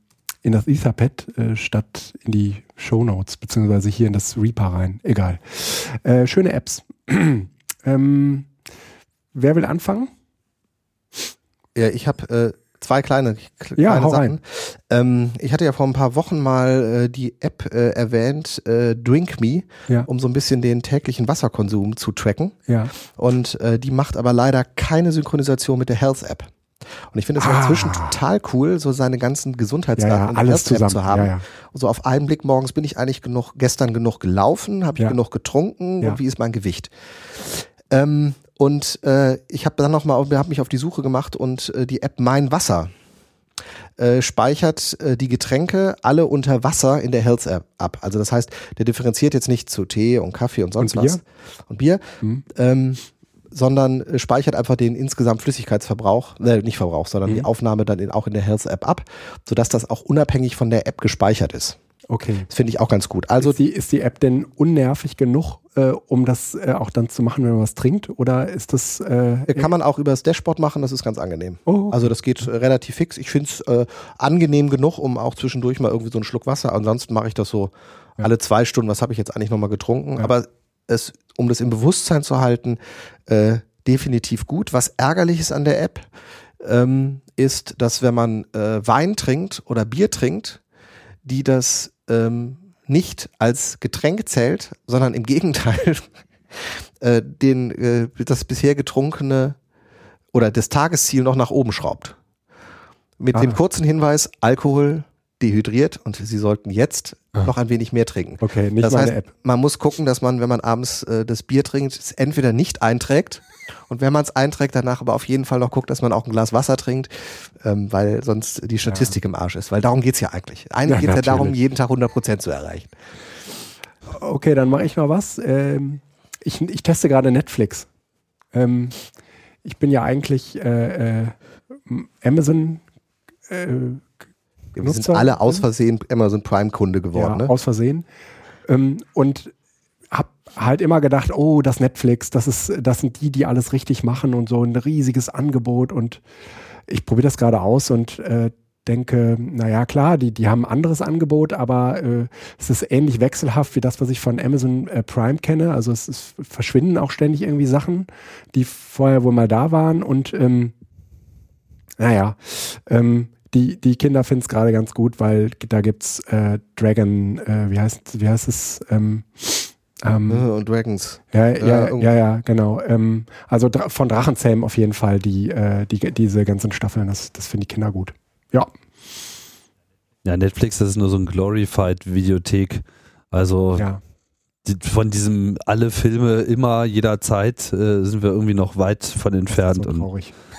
in das Etherpad äh, statt in die Show Notes, beziehungsweise hier in das Reaper rein. Egal. Äh, schöne Apps. [clears throat] ähm, Wer will anfangen? Ja, ich habe äh, zwei kleine, kleine ja, Sachen. Ähm, ich hatte ja vor ein paar Wochen mal äh, die App äh, erwähnt, äh, Drink Me, ja. um so ein bisschen den täglichen Wasserkonsum zu tracken. Ja. Und äh, die macht aber leider keine Synchronisation mit der Health App. Und ich finde es ah. inzwischen total cool, so seine ganzen Gesundheitsdaten ja, ja, alles zusammen. zu haben. Ja, ja. So auf einen Blick morgens bin ich eigentlich genug, gestern genug gelaufen, habe ich genug getrunken und wie ist mein Gewicht? Ähm, und äh, ich habe dann nochmal, hab mich auf die Suche gemacht und äh, die App Mein Wasser äh, speichert äh, die Getränke alle unter Wasser in der Health App ab. Also das heißt, der differenziert jetzt nicht zu Tee und Kaffee und sonst und was und Bier, mhm. ähm, sondern äh, speichert einfach den insgesamt Flüssigkeitsverbrauch, äh, nicht Verbrauch, sondern mhm. die Aufnahme dann in, auch in der Health App ab, sodass das auch unabhängig von der App gespeichert ist. Okay. Das finde ich auch ganz gut. Also ist die, ist die App denn unnervig genug, äh, um das äh, auch dann zu machen, wenn man was trinkt? Oder ist das. Äh, Kann man auch über das Dashboard machen, das ist ganz angenehm. Oh. Also das geht äh, relativ fix. Ich finde es äh, angenehm genug, um auch zwischendurch mal irgendwie so einen Schluck Wasser. Ansonsten mache ich das so ja. alle zwei Stunden. Was habe ich jetzt eigentlich nochmal getrunken? Ja. Aber es, um das im Bewusstsein zu halten, äh, definitiv gut. Was ärgerlich ist an der App, ähm, ist, dass wenn man äh, Wein trinkt oder Bier trinkt, die das ähm, nicht als Getränk zählt, sondern im Gegenteil [laughs] äh, den, äh, das bisher getrunkene oder das Tagesziel noch nach oben schraubt. Mit ah. dem kurzen Hinweis, Alkohol dehydriert und Sie sollten jetzt ah. noch ein wenig mehr trinken. Okay, nicht das heißt, App. man muss gucken, dass man, wenn man abends äh, das Bier trinkt, es entweder nicht einträgt und wenn man es einträgt, danach aber auf jeden Fall noch guckt, dass man auch ein Glas Wasser trinkt, ähm, weil sonst die Statistik ja. im Arsch ist. Weil darum geht's ja eigentlich. Eigentlich ja, geht's natürlich. ja darum, jeden Tag 100 Prozent zu erreichen. Okay, dann mache ich mal was. Ähm, ich, ich teste gerade Netflix. Ähm, ich bin ja eigentlich äh, äh, Amazon äh, wir sind alle aus Versehen Amazon Prime Kunde geworden. Ja, ne? aus Versehen. Ähm, und halt immer gedacht, oh, das Netflix, das ist, das sind die, die alles richtig machen und so ein riesiges Angebot. Und ich probiere das gerade aus und äh, denke, naja, klar, die, die haben ein anderes Angebot, aber äh, es ist ähnlich wechselhaft wie das, was ich von Amazon äh, Prime kenne. Also es, es verschwinden auch ständig irgendwie Sachen, die vorher wohl mal da waren. Und ähm, naja, ähm, die, die Kinder finden es gerade ganz gut, weil da gibt's äh, Dragon, äh, wie heißt wie heißt es? Ähm, ähm, und Dragons. Ja, ja, ja, ja, ja genau. Ähm, also Dra von Drachenzähmen auf jeden Fall die, äh, die, diese ganzen Staffeln, das, das finden die Kinder gut. Ja. Ja, Netflix, das ist nur so ein Glorified Videothek. Also ja. die, von diesem alle Filme immer jederzeit äh, sind wir irgendwie noch weit von entfernt. So traurig. Und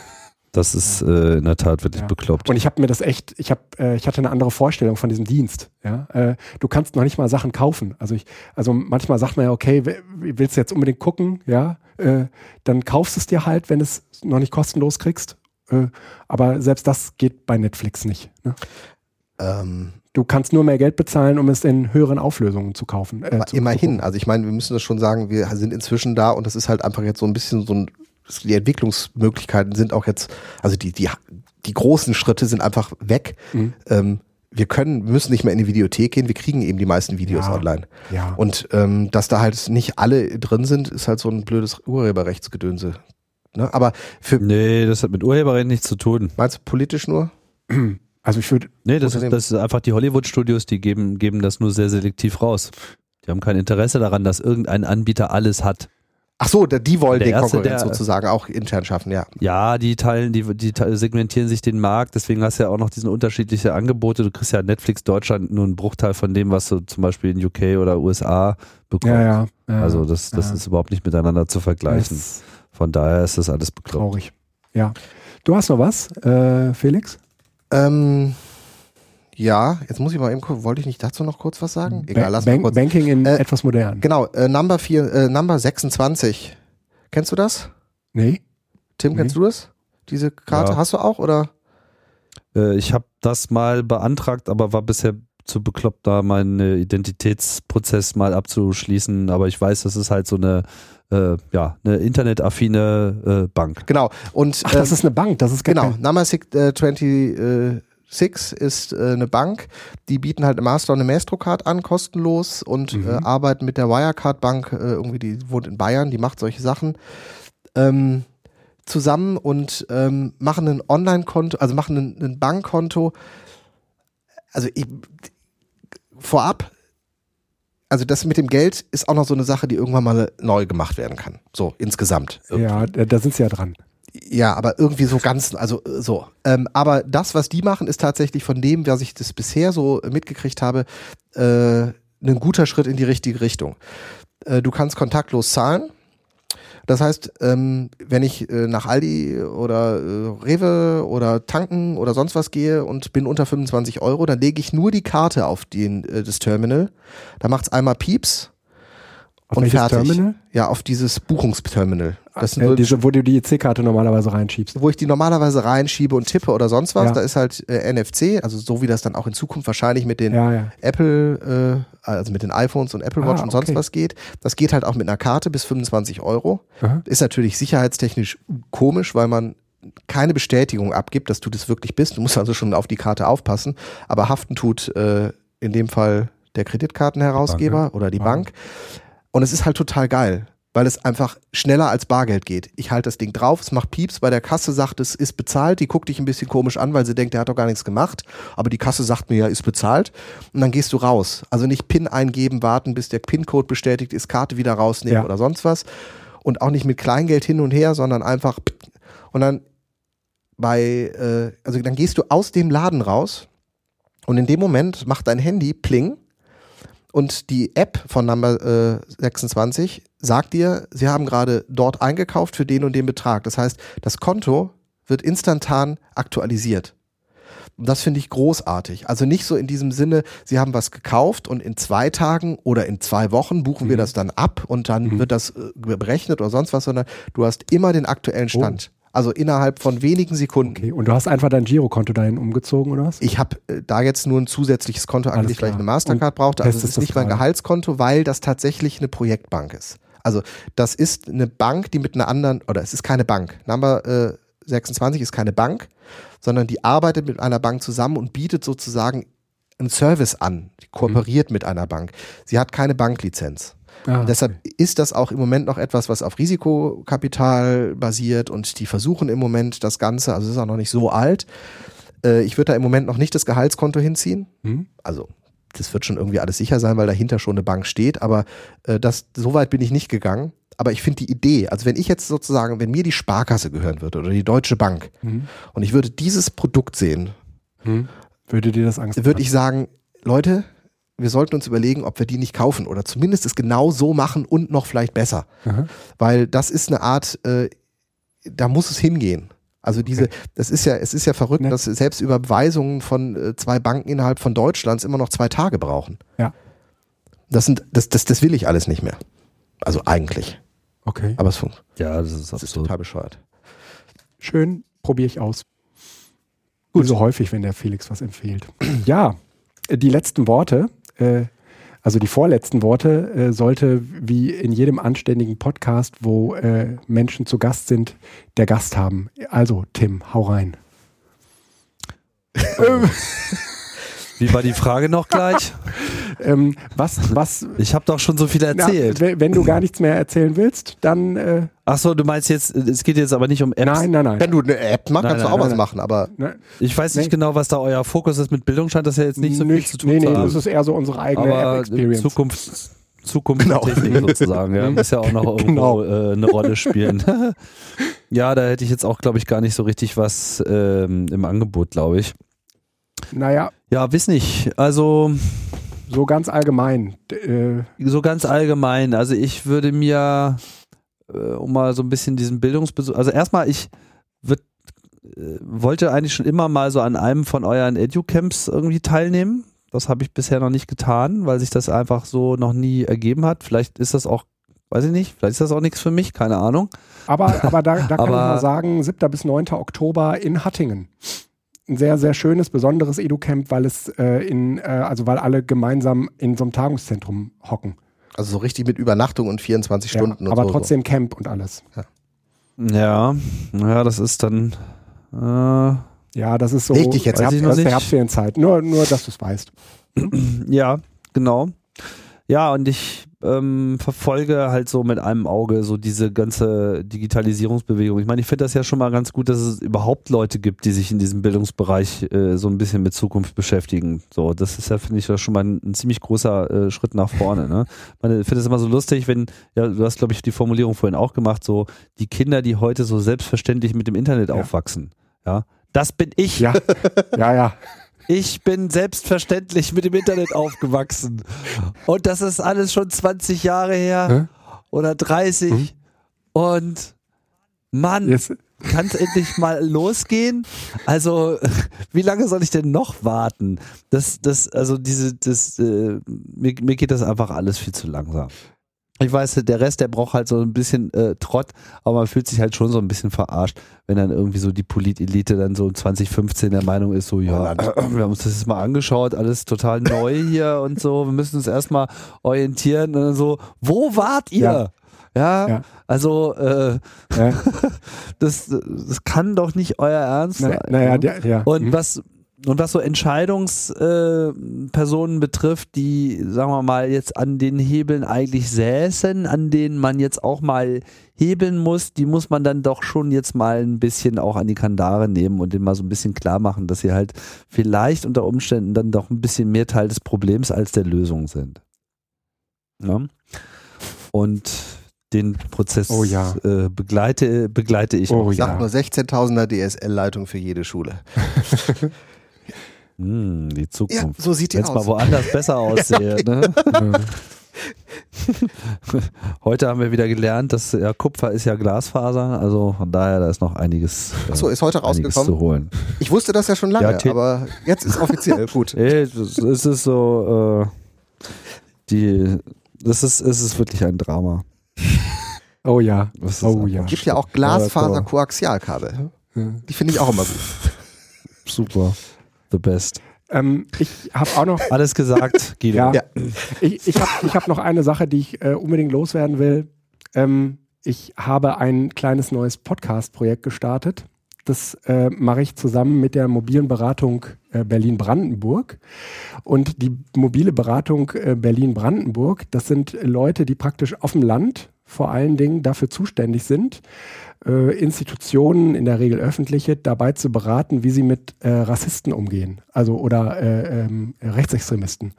das ist äh, in der Tat wirklich ja. bekloppt. Und ich habe mir das echt, ich habe, äh, ich hatte eine andere Vorstellung von diesem Dienst. Ja, äh, du kannst noch nicht mal Sachen kaufen. Also ich, also manchmal sagt man ja, okay, willst du jetzt unbedingt gucken, ja, äh, dann kaufst es dir halt, wenn es noch nicht kostenlos kriegst. Äh, aber selbst das geht bei Netflix nicht. Ne? Ähm, du kannst nur mehr Geld bezahlen, um es in höheren Auflösungen zu kaufen. Äh, zu immerhin, also ich meine, wir müssen das schon sagen, wir sind inzwischen da und das ist halt einfach jetzt so ein bisschen so ein die Entwicklungsmöglichkeiten sind auch jetzt, also die, die, die großen Schritte sind einfach weg. Mhm. Ähm, wir können, müssen nicht mehr in die Videothek gehen, wir kriegen eben die meisten Videos ja, online. Ja. Und ähm, dass da halt nicht alle drin sind, ist halt so ein blödes Urheberrechtsgedönse. Ne? Aber für. Nee, das hat mit Urheberrecht nichts zu tun. Meinst du politisch nur? [clears throat] Also ich würde. Nee, das ist, das ist einfach die Hollywood-Studios, die geben, geben das nur sehr selektiv raus. Die haben kein Interesse daran, dass irgendein Anbieter alles hat. Ach so, die wollen der den erste, Konkurrenz der, sozusagen auch intern schaffen, ja. Ja, die teilen, die, die segmentieren sich den Markt, deswegen hast du ja auch noch diesen unterschiedliche Angebote. Du kriegst ja Netflix Deutschland nur einen Bruchteil von dem, was du zum Beispiel in UK oder USA bekommst. Ja, ja, ja also das, das ja. ist überhaupt nicht miteinander zu vergleichen. Das von daher ist das alles bekloppt. Traurig. Ja. Du hast noch was, äh, Felix? Ähm, ja, jetzt muss ich mal eben gucken, wollte ich nicht dazu noch kurz was sagen? Egal, lass Bank, mal kurz. Banking in äh, etwas modern. Genau, äh, Number 4, äh, Number 26. Kennst du das? Nee. Tim, nee. kennst du das? Diese Karte ja. hast du auch oder? Äh, ich habe das mal beantragt, aber war bisher zu bekloppt, da meinen Identitätsprozess mal abzuschließen. Aber ich weiß, das ist halt so eine äh, ja, eine internetaffine äh, Bank. Genau. Und, Ach, das ähm, ist eine Bank, das ist Genau, Number 20, Six ist äh, eine Bank, die bieten halt eine Master- und eine Maestro-Card an, kostenlos und mhm. äh, arbeiten mit der Wirecard-Bank, äh, irgendwie, die wohnt in Bayern, die macht solche Sachen, ähm, zusammen und ähm, machen ein Online-Konto, also machen ein, ein Bankkonto. Also ich, vorab, also das mit dem Geld ist auch noch so eine Sache, die irgendwann mal neu gemacht werden kann. So insgesamt. Irgendwie. Ja, da sind sie ja dran. Ja, aber irgendwie so ganz, also äh, so. Ähm, aber das, was die machen, ist tatsächlich von dem, was ich das bisher so mitgekriegt habe, äh, ein guter Schritt in die richtige Richtung. Äh, du kannst kontaktlos zahlen. Das heißt, ähm, wenn ich äh, nach Aldi oder äh, Rewe oder tanken oder sonst was gehe und bin unter 25 Euro, dann lege ich nur die Karte auf den, äh, das Terminal. Da macht's einmal Pieps Auf und fertig. Terminal? Ja, auf dieses Buchungsterminal. Das äh, diese, wo du die EC-Karte normalerweise reinschiebst. Wo ich die normalerweise reinschiebe und tippe oder sonst was. Ja. Da ist halt äh, NFC, also so wie das dann auch in Zukunft wahrscheinlich mit den ja, ja. Apple, äh, also mit den iPhones und Apple Watch ah, und sonst okay. was geht. Das geht halt auch mit einer Karte bis 25 Euro. Aha. Ist natürlich sicherheitstechnisch komisch, weil man keine Bestätigung abgibt, dass du das wirklich bist. Du musst also schon auf die Karte aufpassen. Aber haften tut äh, in dem Fall der Kreditkartenherausgeber Bank, oder die Bank. Bank. Und es ist halt total geil, weil es einfach schneller als Bargeld geht. Ich halte das Ding drauf, es macht Pieps, bei der Kasse sagt, es ist bezahlt, die guckt dich ein bisschen komisch an, weil sie denkt, der hat doch gar nichts gemacht, aber die Kasse sagt mir ja, ist bezahlt und dann gehst du raus. Also nicht PIN eingeben, warten, bis der PIN-Code bestätigt ist, Karte wieder rausnehmen ja. oder sonst was und auch nicht mit Kleingeld hin und her, sondern einfach und dann bei, äh, also dann gehst du aus dem Laden raus und in dem Moment macht dein Handy Pling und die App von Number äh, 26 sagt dir, sie haben gerade dort eingekauft für den und den Betrag. Das heißt, das Konto wird instantan aktualisiert. Und das finde ich großartig. Also nicht so in diesem Sinne, Sie haben was gekauft und in zwei Tagen oder in zwei Wochen buchen mhm. wir das dann ab und dann mhm. wird das äh, berechnet oder sonst was, sondern du hast immer den aktuellen oh. Stand. Oh. Also innerhalb von wenigen Sekunden. Okay, und du hast einfach dein Girokonto dahin umgezogen, oder was? Ich habe äh, da jetzt nur ein zusätzliches Konto angelegt, weil ich eine Mastercard brauchte. Also es ist nicht mein Gehaltskonto, weil das tatsächlich eine Projektbank ist. Also das ist eine Bank, die mit einer anderen, oder es ist keine Bank. Number äh, 26 ist keine Bank, sondern die arbeitet mit einer Bank zusammen und bietet sozusagen einen Service an. Die kooperiert mhm. mit einer Bank. Sie hat keine Banklizenz. Ah, deshalb okay. ist das auch im Moment noch etwas, was auf Risikokapital basiert und die versuchen im Moment das Ganze, also es ist auch noch nicht so alt. Äh, ich würde da im Moment noch nicht das Gehaltskonto hinziehen. Hm? Also das wird schon irgendwie alles sicher sein, weil dahinter schon eine Bank steht, aber äh, das, so weit bin ich nicht gegangen. Aber ich finde die Idee, also wenn ich jetzt sozusagen, wenn mir die Sparkasse gehören würde oder die Deutsche Bank hm. und ich würde dieses Produkt sehen, hm. würde dir das Angst machen? Würde ich sagen, Leute, wir sollten uns überlegen, ob wir die nicht kaufen oder zumindest es genau so machen und noch vielleicht besser. Aha. Weil das ist eine Art, äh, da muss es hingehen. Also diese, okay. das ist ja, es ist ja verrückt, ne? dass selbst Überweisungen von äh, zwei Banken innerhalb von Deutschlands immer noch zwei Tage brauchen. Ja. Das sind, das, das, das will ich alles nicht mehr. Also eigentlich. Okay. Aber es funktioniert. Ja, das ist, das ist total bescheuert. Schön, probiere ich aus. Gut. So häufig, wenn der Felix was empfiehlt. [clears throat] Ja, die letzten Worte äh, also die vorletzten Worte äh, sollte wie in jedem anständigen Podcast, wo äh, Menschen zu Gast sind, der Gast haben. Also Tim, hau rein. [laughs] Wie war die Frage noch gleich? [laughs] ähm, was, was? Ich habe doch schon so viel erzählt. Na, wenn du gar nichts mehr erzählen willst, dann. Äh, Ach so, du meinst jetzt, es geht jetzt aber nicht um Apps. Nein, nein, nein. Wenn du eine App machst, kannst nein, du auch nein, was machen, aber. Ich weiß nicht genau, was da euer Fokus ist. Mit Bildung scheint das ja jetzt nicht so viel zu tun nee, nee, zu haben. Nee, das ist eher so unsere eigene App-Experience. Zukunft. Zukunft genau. [laughs] sozusagen, ja. Muss ja auch noch irgendwo genau. äh, eine Rolle spielen. [laughs] ja, da hätte ich jetzt auch, glaube ich, gar nicht so richtig was ähm, im Angebot, glaube ich. Naja. Ja, wiss nicht. Also. So ganz allgemein. Äh, so ganz allgemein. Also ich würde mir, äh, um mal so ein bisschen diesen Bildungsbesuch. Also erstmal, ich würd, äh, wollte eigentlich schon immer mal so an einem von euren Educamps irgendwie teilnehmen. Das habe ich bisher noch nicht getan, weil sich das einfach so noch nie ergeben hat. Vielleicht ist das auch weiß ich nicht, vielleicht ist das auch nichts für mich, keine Ahnung. Aber, aber da, da kann [laughs] aber, ich mal sagen, 7. bis 9. Oktober in Hattingen ein sehr, sehr schönes, besonderes Educamp, weil es äh, in, äh, also weil alle gemeinsam in so einem Tagungszentrum hocken. Also so richtig mit Übernachtung und 24 ja, Stunden und aber so. Aber trotzdem Camp und alles. Ja. Ja, ja, das ist dann. Äh, ja, das ist so. Richtig jetzt Herbst, das ist Herbstferienzeit. Nur, nur, dass du es weißt. Ja, genau. Ja, und ich ähm, verfolge halt so mit einem Auge so diese ganze Digitalisierungsbewegung. Ich meine, ich finde das ja schon mal ganz gut, dass es überhaupt Leute gibt, die sich in diesem Bildungsbereich äh, so ein bisschen mit Zukunft beschäftigen. So, das ist ja, finde ich, schon mal ein, ein ziemlich großer äh, Schritt nach vorne. Ne? Ich finde es immer so lustig, wenn, ja, du hast, glaube ich, die Formulierung vorhin auch gemacht, so die Kinder, die heute so selbstverständlich mit dem Internet ja. aufwachsen. Ja, das bin ich. Ja, [laughs] ja, ja. Ich bin selbstverständlich mit dem Internet aufgewachsen. Und das ist alles schon 20 Jahre her Hä? oder 30. Mhm. Und Mann, yes. kann es endlich mal losgehen? Also, [laughs] wie lange soll ich denn noch warten? Das, das, also diese, das, äh, mir, mir geht das einfach alles viel zu langsam. Ich weiß, der Rest, der braucht halt so ein bisschen äh, Trott, aber man fühlt sich halt schon so ein bisschen verarscht, wenn dann irgendwie so die Politelite dann so 2015 der Meinung ist, so ja, äh, [clears throat] wir haben uns das jetzt mal angeschaut, alles total neu hier [laughs] und so, wir müssen uns erstmal orientieren und so, wo wart ihr? Ja. Ja, ja, also äh, ja. [laughs] das, das kann doch nicht euer Ernst sein. naja, ja. Und mhm. was und was so Entscheidungspersonen äh, betrifft, die, sagen wir mal, jetzt an den Hebeln eigentlich säßen, an denen man jetzt auch mal hebeln muss, die muss man dann doch schon jetzt mal ein bisschen auch an die Kandare nehmen und denen mal so ein bisschen klar machen, dass sie halt vielleicht unter Umständen dann doch ein bisschen mehr Teil des Problems als der Lösung sind. Ja? Und den Prozess oh ja. äh, begleite, begleite ich. Oh, auch. ja. Sag nur 16.000er DSL-Leitung für jede Schule. [laughs] Hm, die Zukunft. Ja, so sieht die Wenn's aus. mal woanders besser [laughs] aussehe. ja, ne? [laughs] Heute haben wir wieder gelernt, dass ja, Kupfer ist ja Glasfaser, also von daher da ist noch einiges. Äh, Achso, ist heute rausgekommen. Zu holen. Ich wusste das ja schon lange, ja, aber jetzt ist offiziell [laughs] gut. es ist so, äh, die, das ist, es ist wirklich ein Drama. Oh ja. Oh ja. Es gibt ja auch Glasfaser-Koaxialkabel. Die finde ich auch immer gut. Super. The best. Ähm, ich habe auch noch. Alles gesagt, [laughs] Guido. Ja, ja. Ich, ich habe ich hab noch eine Sache, die ich äh, unbedingt loswerden will. Ähm, ich habe ein kleines neues Podcast-Projekt gestartet. Das äh, mache ich zusammen mit der mobilen Beratung äh, Berlin-Brandenburg. Und die mobile Beratung äh, Berlin-Brandenburg, das sind Leute, die praktisch auf dem Land vor allen Dingen dafür zuständig sind, äh, Institutionen, in der Regel öffentliche, dabei zu beraten, wie sie mit äh, Rassisten umgehen, also oder äh, ähm, Rechtsextremisten.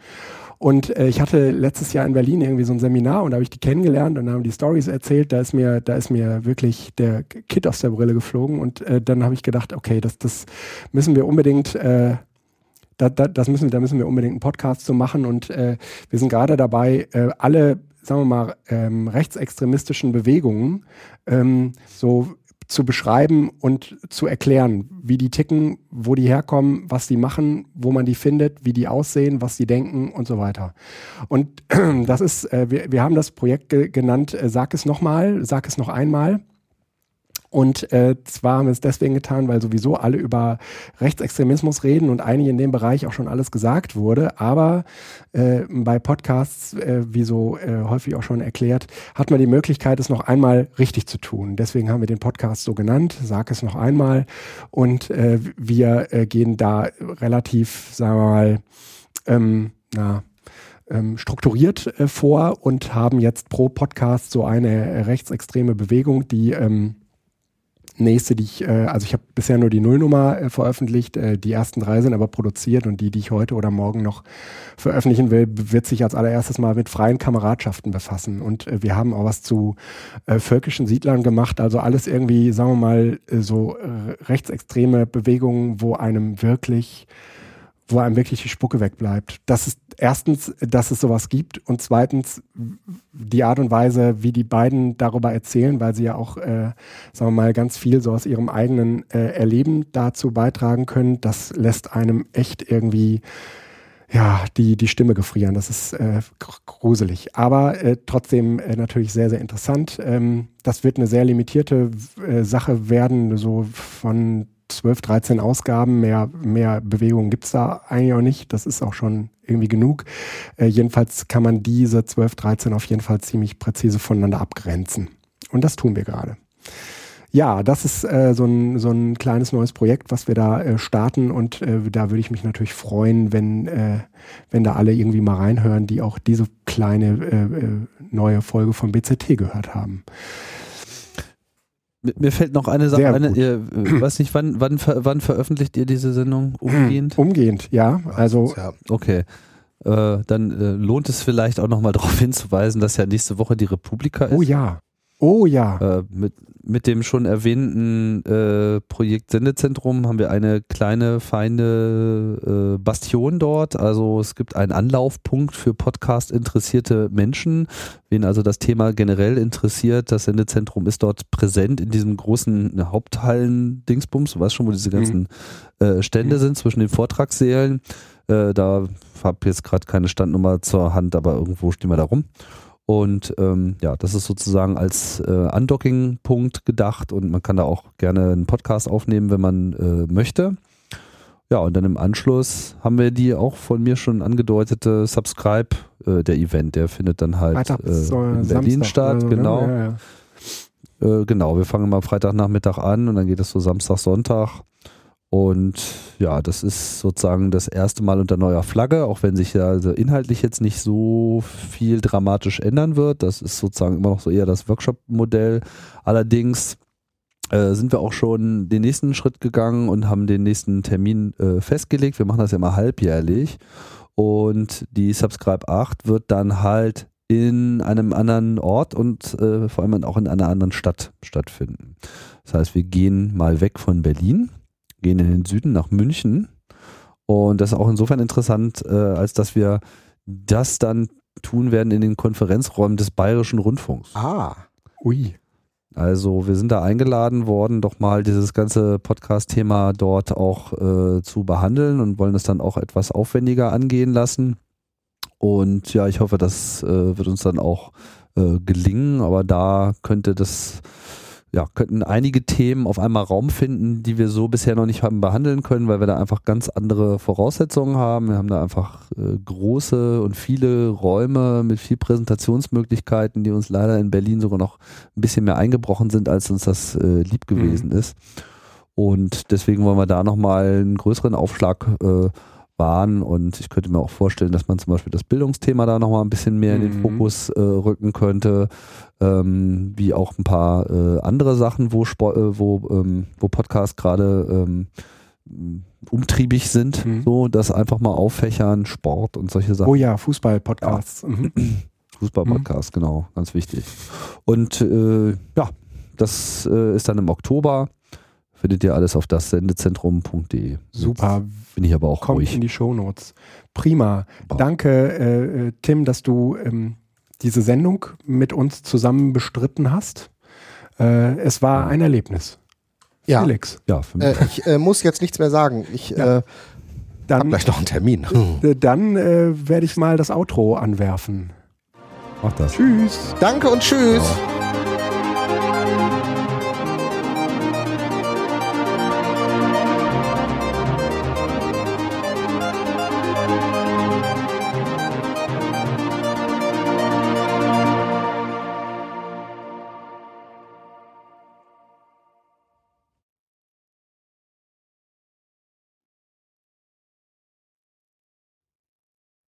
Und äh, ich hatte letztes Jahr in Berlin irgendwie so ein Seminar und da habe ich die kennengelernt und haben die Stories erzählt. Da ist mir, da ist mir wirklich der Kit aus der Brille geflogen und äh, dann habe ich gedacht, okay, das, das müssen wir unbedingt äh, da, da, das müssen, da müssen wir unbedingt einen Podcast zu machen und äh, wir sind gerade dabei, äh, alle sagen wir mal, ähm, rechtsextremistischen Bewegungen ähm, so zu beschreiben und zu erklären, wie die ticken, wo die herkommen, was die machen, wo man die findet, wie die aussehen, was die denken und so weiter. Und [clears throat] das ist, äh, wir, wir haben das Projekt ge genannt, äh, sag es nochmal, sag es noch einmal. Und äh, zwar haben wir es deswegen getan, weil sowieso alle über Rechtsextremismus reden und einige in dem Bereich auch schon alles gesagt wurde. Aber äh, bei Podcasts, äh, wie so äh, häufig auch schon erklärt, hat man die Möglichkeit, es noch einmal richtig zu tun. Deswegen haben wir den Podcast so genannt, sag es noch einmal. Und äh, wir äh, gehen da relativ, sagen wir mal, ähm, na, ähm, strukturiert äh, vor und haben jetzt pro Podcast so eine rechtsextreme Bewegung, die ähm, nächste, die ich, äh, also ich habe bisher nur die Nullnummer äh, veröffentlicht, äh, die ersten drei sind aber produziert und die, die ich heute oder morgen noch veröffentlichen will, wird sich als allererstes mal mit freien Kameradschaften befassen. Und äh, wir haben auch was zu äh, völkischen Siedlern gemacht, also alles irgendwie, sagen wir mal, äh, so rechtsextreme Bewegungen, wo einem wirklich wo einem wirklich die Spucke wegbleibt. Das ist erstens, dass es sowas gibt und zweitens die Art und Weise, wie die beiden darüber erzählen, weil sie ja auch, äh, sagen wir mal, ganz viel so aus ihrem eigenen äh, Erleben dazu beitragen können. Das lässt einem echt irgendwie ja, die, die Stimme gefrieren. Das ist äh, gruselig. Aber äh, trotzdem äh, natürlich sehr, sehr interessant. Ähm, das wird eine sehr limitierte äh, Sache werden, so von 12, 13 Ausgaben, mehr, mehr Bewegung gibt es da eigentlich auch nicht. Das ist auch schon irgendwie genug. Äh, jedenfalls kann man diese 12, 13 auf jeden Fall ziemlich präzise voneinander abgrenzen. Und das tun wir gerade. Ja, das ist äh, so, ein, so ein kleines neues Projekt, was wir da äh, starten und äh, da würde ich mich natürlich freuen, wenn, äh, wenn da alle irgendwie mal reinhören, die auch diese kleine äh, äh, neue Folge von BZT gehört haben. Mir fällt noch eine Sache ein. Ihr, äh, weiß nicht, wann, wann, wann veröffentlicht ihr diese Sendung? Umgehend? Umgehend, ja. Also okay. Äh, dann äh, lohnt es vielleicht auch nochmal [laughs] darauf hinzuweisen, dass ja nächste Woche die Republika ist. Oh ja. Oh ja. Äh, mit, mit dem schon erwähnten äh, Projekt Sendezentrum haben wir eine kleine, feine äh, Bastion dort. Also es gibt einen Anlaufpunkt für Podcast-interessierte Menschen. Wen also das Thema generell interessiert, das Sendezentrum ist dort präsent in diesem großen Haupthallen-Dingsbums. Du weißt schon, wo diese ganzen mhm. äh, Stände mhm. sind zwischen den Vortragssälen. Äh, da habe ich jetzt gerade keine Standnummer zur Hand, aber irgendwo stehen wir da rum. Und ähm, ja, das ist sozusagen als äh, Undocking-Punkt gedacht und man kann da auch gerne einen Podcast aufnehmen, wenn man äh, möchte. Ja, und dann im Anschluss haben wir die auch von mir schon angedeutete Subscribe, äh, der Event, der findet dann halt äh, in Berlin Samstag, statt, genau. Ja, ja. Äh, genau, wir fangen mal Freitagnachmittag an und dann geht es so Samstag, Sonntag. Und ja, das ist sozusagen das erste Mal unter neuer Flagge, auch wenn sich ja also inhaltlich jetzt nicht so viel dramatisch ändern wird. Das ist sozusagen immer noch so eher das Workshop-Modell. Allerdings äh, sind wir auch schon den nächsten Schritt gegangen und haben den nächsten Termin äh, festgelegt. Wir machen das ja mal halbjährlich. Und die Subscribe 8 wird dann halt in einem anderen Ort und äh, vor allem auch in einer anderen Stadt stattfinden. Das heißt, wir gehen mal weg von Berlin, gehen in den Süden nach München. Und das ist auch insofern interessant, äh, als dass wir das dann tun werden in den Konferenzräumen des Bayerischen Rundfunks. Ah, ui. Also wir sind da eingeladen worden, doch mal dieses ganze Podcast-Thema dort auch äh, zu behandeln und wollen es dann auch etwas aufwendiger angehen lassen. Und ja, ich hoffe, das äh, wird uns dann auch äh, gelingen, aber da könnte das ja, könnten einige Themen auf einmal Raum finden, die wir so bisher noch nicht haben behandeln können, weil wir da einfach ganz andere Voraussetzungen haben. Wir haben da einfach äh, große und viele Räume mit viel Präsentationsmöglichkeiten, die uns leider in Berlin sogar noch ein bisschen mehr eingebrochen sind, als uns das äh, lieb gewesen mhm. ist. Und deswegen wollen wir da nochmal einen größeren Aufschlag äh, waren und ich könnte mir auch vorstellen, dass man zum Beispiel das Bildungsthema da nochmal ein bisschen mehr mhm. in den mhm. Fokus äh, rücken könnte, ähm, wie auch ein paar äh, andere Sachen, wo, Sport, äh, wo, ähm, wo Podcasts gerade ähm, umtriebig sind, mhm. so das einfach mal auffächern, Sport und solche Sachen. Oh ja, Fußball-Podcasts. Ja. [clears throat] Mhm. Fußball-Podcast, genau, ganz wichtig. Und äh, ja, das äh, ist dann im Oktober. Findet ihr alles auf das Sendezentrum.de. Super. Bin ich aber auch Kommt ruhig. in die Shownotes. Prima. Boah. Danke, äh, äh, Tim, dass du ähm, diese Sendung mit uns zusammen bestritten hast. Äh, es war ein Erlebnis. Ja. Felix. Ja, äh, ich äh, muss jetzt nichts mehr sagen. Ich ja. Äh, habe gleich noch einen Termin. [laughs] Dann werde ich mal das Outro anwerfen. Mach das. Tschüss. Danke und tschüss. Ja.